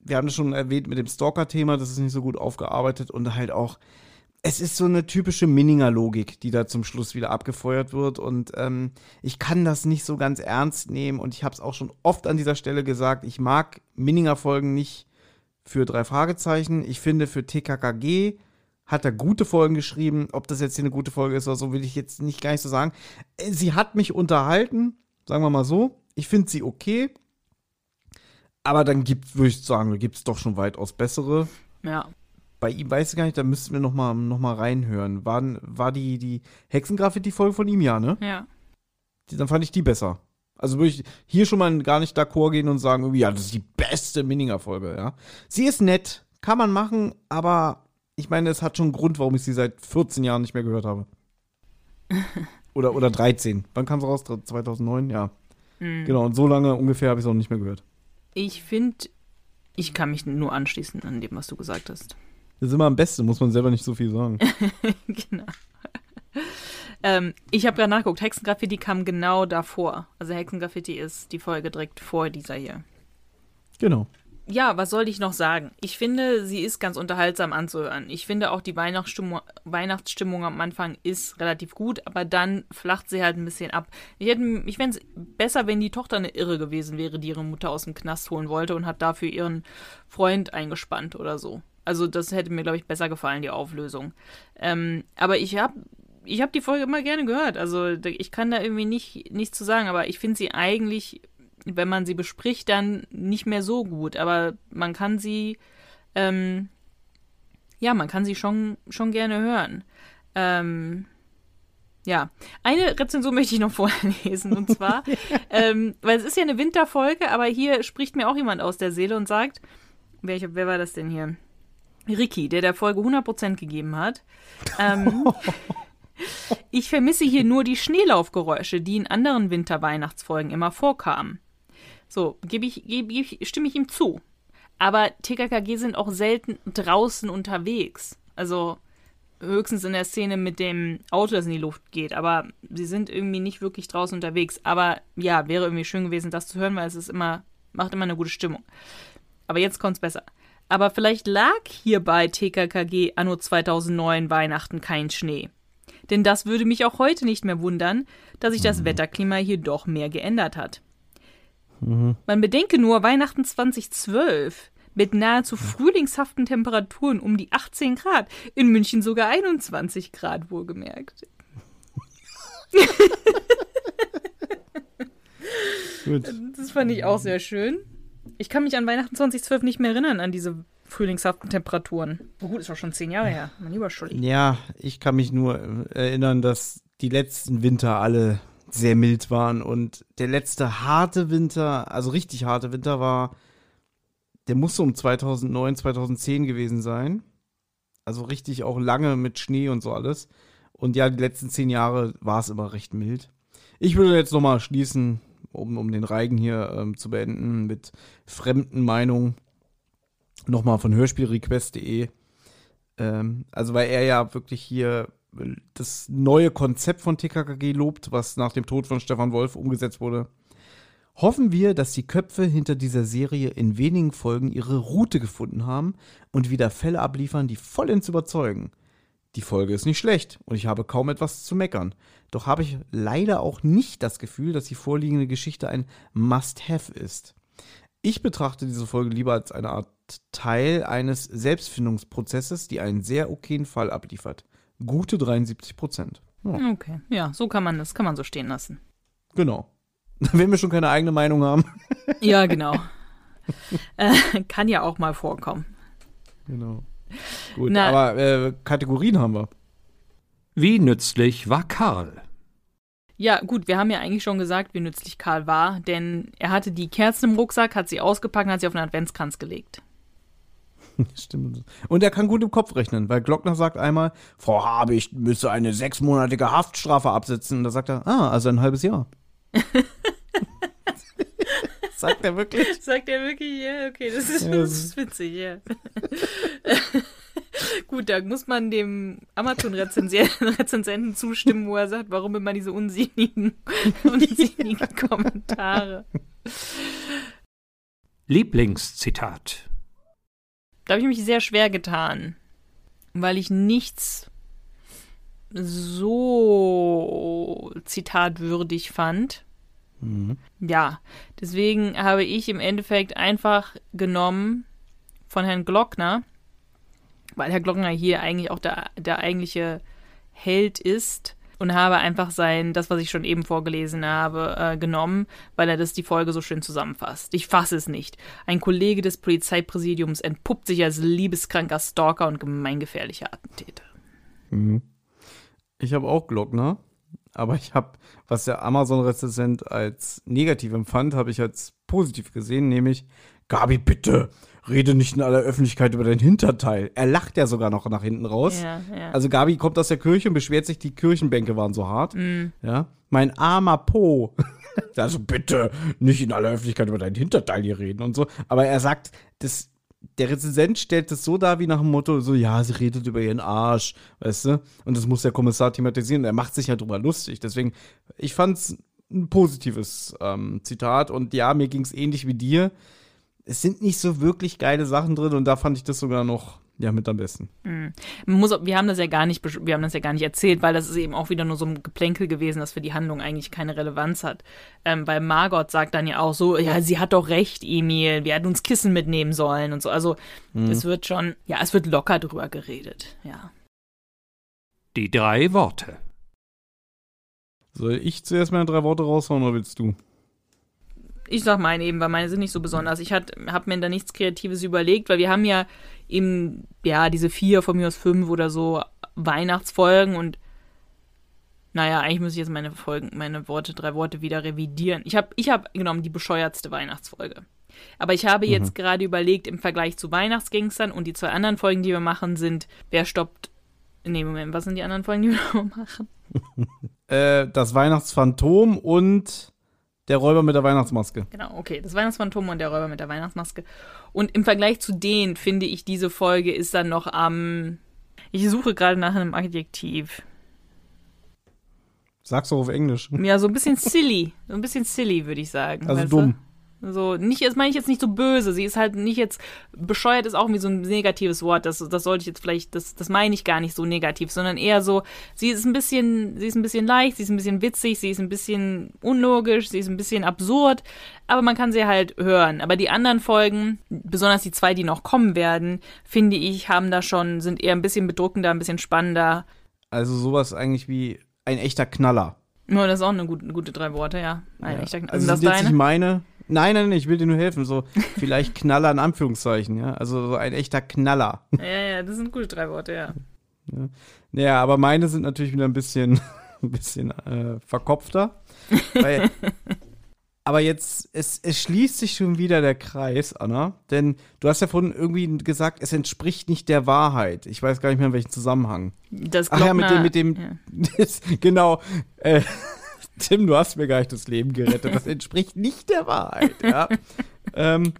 Speaker 3: wir haben das schon erwähnt mit dem Stalker-Thema, das ist nicht so gut aufgearbeitet und halt auch, es ist so eine typische Minninger-Logik, die da zum Schluss wieder abgefeuert wird und ähm, ich kann das nicht so ganz ernst nehmen und ich habe es auch schon oft an dieser Stelle gesagt, ich mag Minninger-Folgen nicht für drei Fragezeichen. Ich finde, für TKKG hat er gute Folgen geschrieben. Ob das jetzt hier eine gute Folge ist oder so, will ich jetzt nicht gar nicht so sagen. Äh, Sie hat mich unterhalten, sagen wir mal so. Ich finde sie okay. Aber dann gibt würde ich sagen, gibt es doch schon weitaus bessere.
Speaker 4: Ja.
Speaker 3: Bei ihm weiß ich gar nicht, da müssten wir noch mal, noch mal reinhören. War, war die, die Hexengraffiti-Folge von ihm, ja, ne?
Speaker 4: Ja.
Speaker 3: Die, dann fand ich die besser. Also würde ich hier schon mal gar nicht d'accord gehen und sagen, ja, das ist die beste Minninger-Folge, ja. Sie ist nett, kann man machen, aber ich meine, es hat schon einen Grund, warum ich sie seit 14 Jahren nicht mehr gehört habe. oder, oder 13. Wann kam sie raus? 2009? Ja.
Speaker 4: Mhm.
Speaker 3: Genau, und so lange ungefähr habe ich es auch nicht mehr gehört.
Speaker 4: Ich finde, ich kann mich nur anschließen an dem, was du gesagt hast.
Speaker 3: Das ist immer am besten, muss man selber nicht so viel sagen.
Speaker 4: genau. ähm, ich habe gerade nachgeguckt, Hexengraffiti kam genau davor. Also Hexengraffiti ist die Folge direkt vor dieser hier.
Speaker 3: genau.
Speaker 4: Ja, was soll ich noch sagen? Ich finde, sie ist ganz unterhaltsam anzuhören. Ich finde auch die Weihnachtsstimmung, Weihnachtsstimmung am Anfang ist relativ gut, aber dann flacht sie halt ein bisschen ab. Ich, hätte- ich fände es besser, wenn die Tochter eine Irre gewesen wäre, die ihre Mutter aus dem Knast holen wollte und hat dafür ihren Freund eingespannt oder so. Also das hätte mir, glaube ich, besser gefallen, die Auflösung. Ähm, aber ich habe ich hab die Folge immer gerne gehört. Also ich kann da irgendwie nicht, nichts zu sagen, aber ich finde sie eigentlich wenn man sie bespricht, dann nicht mehr so gut. Aber man kann sie, ähm, ja, man kann sie schon, schon gerne hören. Ähm, ja, eine Rezension möchte ich noch vorlesen. Und zwar, ähm, weil es ist ja eine Winterfolge, aber hier spricht mir auch jemand aus der Seele und sagt, wer, wer war das denn hier? Ricky, der der Folge 100% gegeben hat. Ähm, ich vermisse hier nur die Schneelaufgeräusche, die in anderen Winterweihnachtsfolgen immer vorkamen. So, gebe ich, geb ich, stimme ich ihm zu. Aber TKKG sind auch selten draußen unterwegs. Also höchstens in der Szene mit dem Auto, das in die Luft geht. Aber sie sind irgendwie nicht wirklich draußen unterwegs. Aber ja, wäre irgendwie schön gewesen, das zu hören, weil es ist immer, macht immer eine gute Stimmung. Aber jetzt kommt's besser. Aber vielleicht lag hier bei TKKG anno 2009 Weihnachten kein Schnee. Denn das würde mich auch heute nicht mehr wundern, dass sich das mhm. Wetterklima hier doch mehr geändert hat. Mhm. Man bedenke nur Weihnachten 2012 mit nahezu frühlingshaften Temperaturen um die 18 Grad, in München sogar 21 Grad wohlgemerkt. das fand ich auch sehr schön. Ich kann mich an Weihnachten 2012 nicht mehr erinnern, an diese frühlingshaften Temperaturen. Oh gut, ist auch schon zehn Jahre her, mein lieber Schulli.
Speaker 3: Ja, ich kann mich nur erinnern, dass die letzten Winter alle sehr mild waren und der letzte harte Winter, also richtig harte Winter war, der muss so um 2009, 2010 gewesen sein. Also richtig auch lange mit Schnee und so alles. Und ja, die letzten zehn Jahre war es immer recht mild. Ich würde jetzt nochmal schließen, um, um den Reigen hier ähm, zu beenden, mit fremden Meinungen. Nochmal von hörspielrequest.de. Ähm, also, weil er ja wirklich hier das neue Konzept von TKKG lobt, was nach dem Tod von Stefan Wolf umgesetzt wurde. Hoffen wir, dass die Köpfe hinter dieser Serie in wenigen Folgen ihre Route gefunden haben und wieder Fälle abliefern, die vollends überzeugen. Die Folge ist nicht schlecht und ich habe kaum etwas zu meckern. Doch habe ich leider auch nicht das Gefühl, dass die vorliegende Geschichte ein Must-Have ist. Ich betrachte diese Folge lieber als eine Art Teil eines Selbstfindungsprozesses, die einen sehr okayen Fall abliefert. Gute 73 Prozent.
Speaker 4: Ja. Okay, ja, so kann man das, kann man so stehen lassen.
Speaker 3: Genau. Wenn wir schon keine eigene Meinung haben.
Speaker 4: ja, genau. äh, kann ja auch mal vorkommen.
Speaker 3: Genau. Gut, Na, aber äh, Kategorien haben wir.
Speaker 1: Wie nützlich war Karl?
Speaker 4: Ja, gut, wir haben ja eigentlich schon gesagt, wie nützlich Karl war, denn er hatte die Kerzen im Rucksack, hat sie ausgepackt und hat sie auf den Adventskranz gelegt.
Speaker 3: Stimmt. Und er kann gut im Kopf rechnen, weil Glockner sagt einmal, Frau Habicht müsse eine sechsmonatige Haftstrafe absitzen. Und da sagt er, ah, also ein halbes Jahr. sagt er wirklich?
Speaker 4: Sagt er wirklich, ja, okay, das ist, das ist witzig, ja. Gut, da muss man dem Amazon-Rezensenten zustimmen, wo er sagt, warum immer diese unsinnigen, unsinnigen Kommentare.
Speaker 1: Lieblingszitat.
Speaker 4: Da habe ich mich sehr schwer getan, weil ich nichts so zitatwürdig fand. Mhm. Ja, deswegen habe ich im Endeffekt einfach genommen von Herrn Glockner, weil Herr Glockner hier eigentlich auch der, der eigentliche Held ist, und habe einfach sein, das, was ich schon eben vorgelesen habe, äh, genommen, weil er das die Folge so schön zusammenfasst. Ich fasse es nicht. Ein Kollege des Polizeipräsidiums entpuppt sich als liebeskranker Stalker und gemeingefährlicher Attentäter.
Speaker 3: Mhm. Ich habe auch Glockner, aber ich habe, was der Amazon-Rezensent als negativ empfand, habe ich als positiv gesehen, nämlich Gabi, bitte, rede nicht in aller Öffentlichkeit über dein Hinterteil. Er lacht ja sogar noch nach hinten raus. Ja, ja. Also Gabi kommt aus der Kirche und beschwert sich, die Kirchenbänke waren so hart. Mm. Ja. Mein armer Po. also bitte nicht in aller Öffentlichkeit über dein Hinterteil hier reden und so. Aber er sagt, das, der Rezensent stellt es so dar wie nach dem Motto, so, ja, sie redet über ihren Arsch, weißt du? Und das muss der Kommissar thematisieren. Er macht sich ja drüber lustig. Deswegen, ich fand's ein positives ähm, Zitat. Und ja, mir ging's ähnlich wie dir es sind nicht so wirklich geile Sachen drin und da fand ich das sogar noch ja mit am besten.
Speaker 4: Mhm. Muss, wir haben das ja gar nicht, wir haben das ja gar nicht erzählt, weil das ist eben auch wieder nur so ein Geplänkel gewesen, das für die Handlung eigentlich keine Relevanz hat. Ähm, weil Margot sagt dann ja auch so, ja, sie hat doch recht, Emil, wir hätten uns Kissen mitnehmen sollen und so. Also mhm. es wird schon, ja, es wird locker drüber geredet, ja.
Speaker 1: Die drei Worte.
Speaker 3: Soll ich zuerst meine drei Worte raushauen oder willst du?
Speaker 4: Ich sag meine eben, weil meine sind nicht so besonders. Ich habe mir da nichts Kreatives überlegt, weil wir haben ja eben, ja, diese vier, von mir aus fünf oder so Weihnachtsfolgen und Naja, eigentlich muss ich jetzt meine Folgen, meine Worte, drei Worte wieder revidieren. Ich habe ich hab genommen die bescheuertste Weihnachtsfolge. Aber ich habe jetzt gerade überlegt, im Vergleich zu Weihnachtsgangstern und die zwei anderen Folgen, die wir machen, sind Wer stoppt. Nee, Moment, was sind die anderen Folgen, die wir machen?
Speaker 3: Äh, das Weihnachtsphantom und der Räuber mit der Weihnachtsmaske.
Speaker 4: Genau, okay. Das Weihnachtsphantom und der Räuber mit der Weihnachtsmaske. Und im Vergleich zu denen finde ich, diese Folge ist dann noch am. ich suche gerade nach einem Adjektiv.
Speaker 3: Sag's doch auf Englisch.
Speaker 4: Ja, so ein bisschen silly. So ein bisschen silly, würde ich sagen.
Speaker 3: Also dumm.
Speaker 4: Du? So, nicht, das meine ich jetzt nicht so böse. Sie ist halt nicht jetzt, bescheuert ist auch irgendwie so ein negatives Wort. Das, das sollte ich jetzt vielleicht, das, das meine ich gar nicht so negativ, sondern eher so, sie ist ein bisschen, sie ist ein bisschen leicht, sie ist ein bisschen witzig, sie ist ein bisschen unlogisch, sie ist ein bisschen absurd, aber man kann sie halt hören. Aber die anderen Folgen, besonders die zwei, die noch kommen werden, finde ich, haben da schon, sind eher ein bisschen bedrückender, ein bisschen spannender.
Speaker 3: Also sowas eigentlich wie ein echter Knaller.
Speaker 4: Nur das ist auch eine gute, gute drei Worte, ja. Ein
Speaker 3: Ja.
Speaker 4: echter Knaller.
Speaker 3: Also
Speaker 4: das
Speaker 3: sind jetzt
Speaker 4: deine?
Speaker 3: nicht meine. Nein, nein, nein, ich will dir nur helfen. So vielleicht Knaller in Anführungszeichen, ja. Also so ein echter Knaller.
Speaker 4: Ja, ja, das sind gute drei Worte, ja.
Speaker 3: Naja, aber meine sind natürlich wieder ein bisschen, ein bisschen äh, verkopfter. Weil, aber jetzt, es, es schließt sich schon wieder der Kreis, Anna. Denn du hast ja vorhin irgendwie gesagt, es entspricht nicht der Wahrheit. Ich weiß gar nicht mehr, in welchem Zusammenhang.
Speaker 4: Das
Speaker 3: Ach ja, mit dem, mit dem,
Speaker 4: ja.
Speaker 3: genau. Äh, Tim, du hast mir gar nicht das Leben gerettet. Das entspricht nicht der Wahrheit, ja. ähm,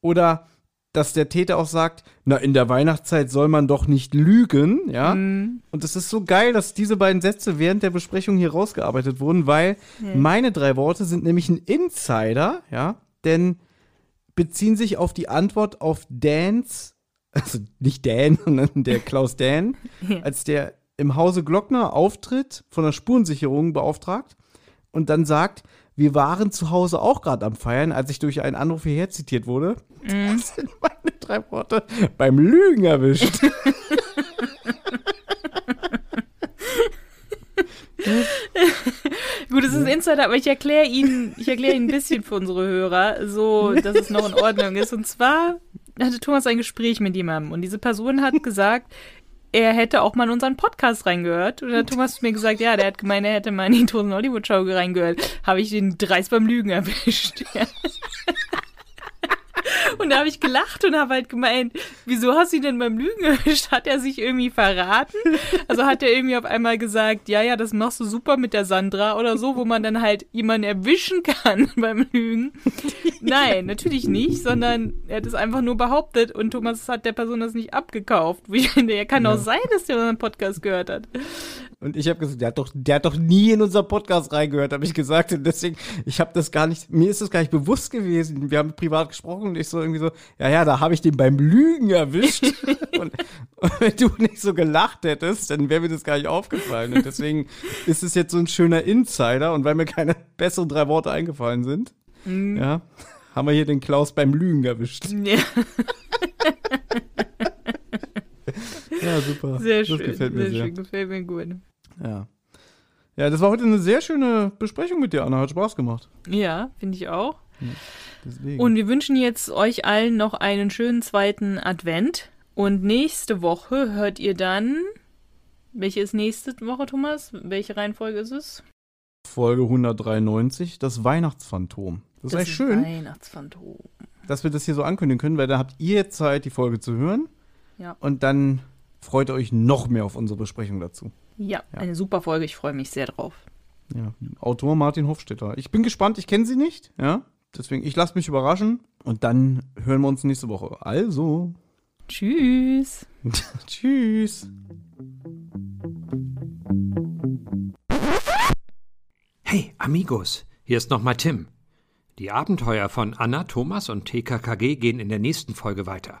Speaker 3: oder dass der Täter auch sagt, na, in der Weihnachtszeit soll man doch nicht lügen, ja.
Speaker 4: Mhm.
Speaker 3: Und es ist so geil, dass diese beiden Sätze während der Besprechung hier rausgearbeitet wurden, weil meine drei Worte sind nämlich ein Insider, ja, denn beziehen sich auf die Antwort auf Dans, also nicht Dan, sondern der Klaus Dan, als der im Hause Glockner auftritt, von der Spurensicherung beauftragt und dann sagt, wir waren zu Hause auch gerade am Feiern, als ich durch einen Anruf hierher zitiert wurde. Das sind meine drei Worte beim Lügen erwischt.
Speaker 4: Gut, es ist ein Insider, aber ich erkläre ihn, ich erkläre ihn ein bisschen für unsere Hörer, so dass es noch in Ordnung ist. Und zwar hatte Thomas ein Gespräch mit jemandem und diese Person hat gesagt, er hätte auch mal in unseren Podcast reingehört. Und dann hat Thomas mir gesagt, ja, der hat gemeint, er hätte mal in die Tosen Hollywood Show reingehört. Habe ich den dreist beim Lügen erwischt. Ja. Und da habe ich gelacht und habe halt gemeint, wieso hast du ihn denn beim Lügen erwischt? Hat er sich irgendwie verraten? Also hat er irgendwie auf einmal gesagt, ja, ja, das machst du super mit der Sandra oder so, wo man dann halt jemanden erwischen kann beim Lügen. Nein, natürlich nicht, sondern er hat es einfach nur behauptet und Thomas hat der Person das nicht abgekauft. Wo ich finde, er kann auch sein, dass der unseren Podcast gehört hat.
Speaker 3: Und ich habe gesagt, der hat, doch, der hat doch nie in unser Podcast reingehört, habe ich gesagt. Und deswegen, ich habe das gar nicht, mir ist das gar nicht bewusst gewesen. Wir haben privat gesprochen und ich so irgendwie so, ja, ja, da habe ich den beim Lügen erwischt. und, und wenn du nicht so gelacht hättest, dann wäre mir das gar nicht aufgefallen. Und deswegen ist es jetzt so ein schöner Insider. Und weil mir keine besseren drei Worte eingefallen sind, ja, haben wir hier den Klaus beim Lügen erwischt.
Speaker 4: Ja,
Speaker 3: Ja, super.
Speaker 4: sehr
Speaker 3: das
Speaker 4: schön.
Speaker 3: gefällt mir
Speaker 4: sehr
Speaker 3: sehr.
Speaker 4: schön, gefällt mir gut.
Speaker 3: Ja. Ja, das war heute eine sehr schöne Besprechung mit dir, Anna. Hat Spaß gemacht.
Speaker 4: Ja, finde ich auch.
Speaker 3: Deswegen.
Speaker 4: Und wir wünschen jetzt euch allen noch einen schönen zweiten Advent. Und nächste Woche hört ihr dann. Welche ist nächste Woche, Thomas? Welche Reihenfolge ist es?
Speaker 3: Folge 193, das Weihnachtsphantom. Das, ist echt schön,
Speaker 4: Weihnachtsphantom.
Speaker 3: dass wir das hier so ankündigen können, weil da habt ihr Zeit, die Folge zu hören.
Speaker 4: Ja.
Speaker 3: Und dann freut ihr euch noch mehr auf unsere Besprechung dazu.
Speaker 4: Ja,
Speaker 3: Ja.
Speaker 4: eine super Folge. Ich freue mich sehr drauf.
Speaker 3: Ja, Autor Martin Hofstetter. Ich bin gespannt, ich kenne sie nicht, ja. Deswegen, ich lasse mich überraschen und dann hören wir uns nächste Woche. Also,
Speaker 4: Tschüss.
Speaker 3: tschüss.
Speaker 1: Hey, Amigos, hier ist nochmal Tim. Die Abenteuer von Anna, Thomas und TKKG gehen in der nächsten Folge weiter.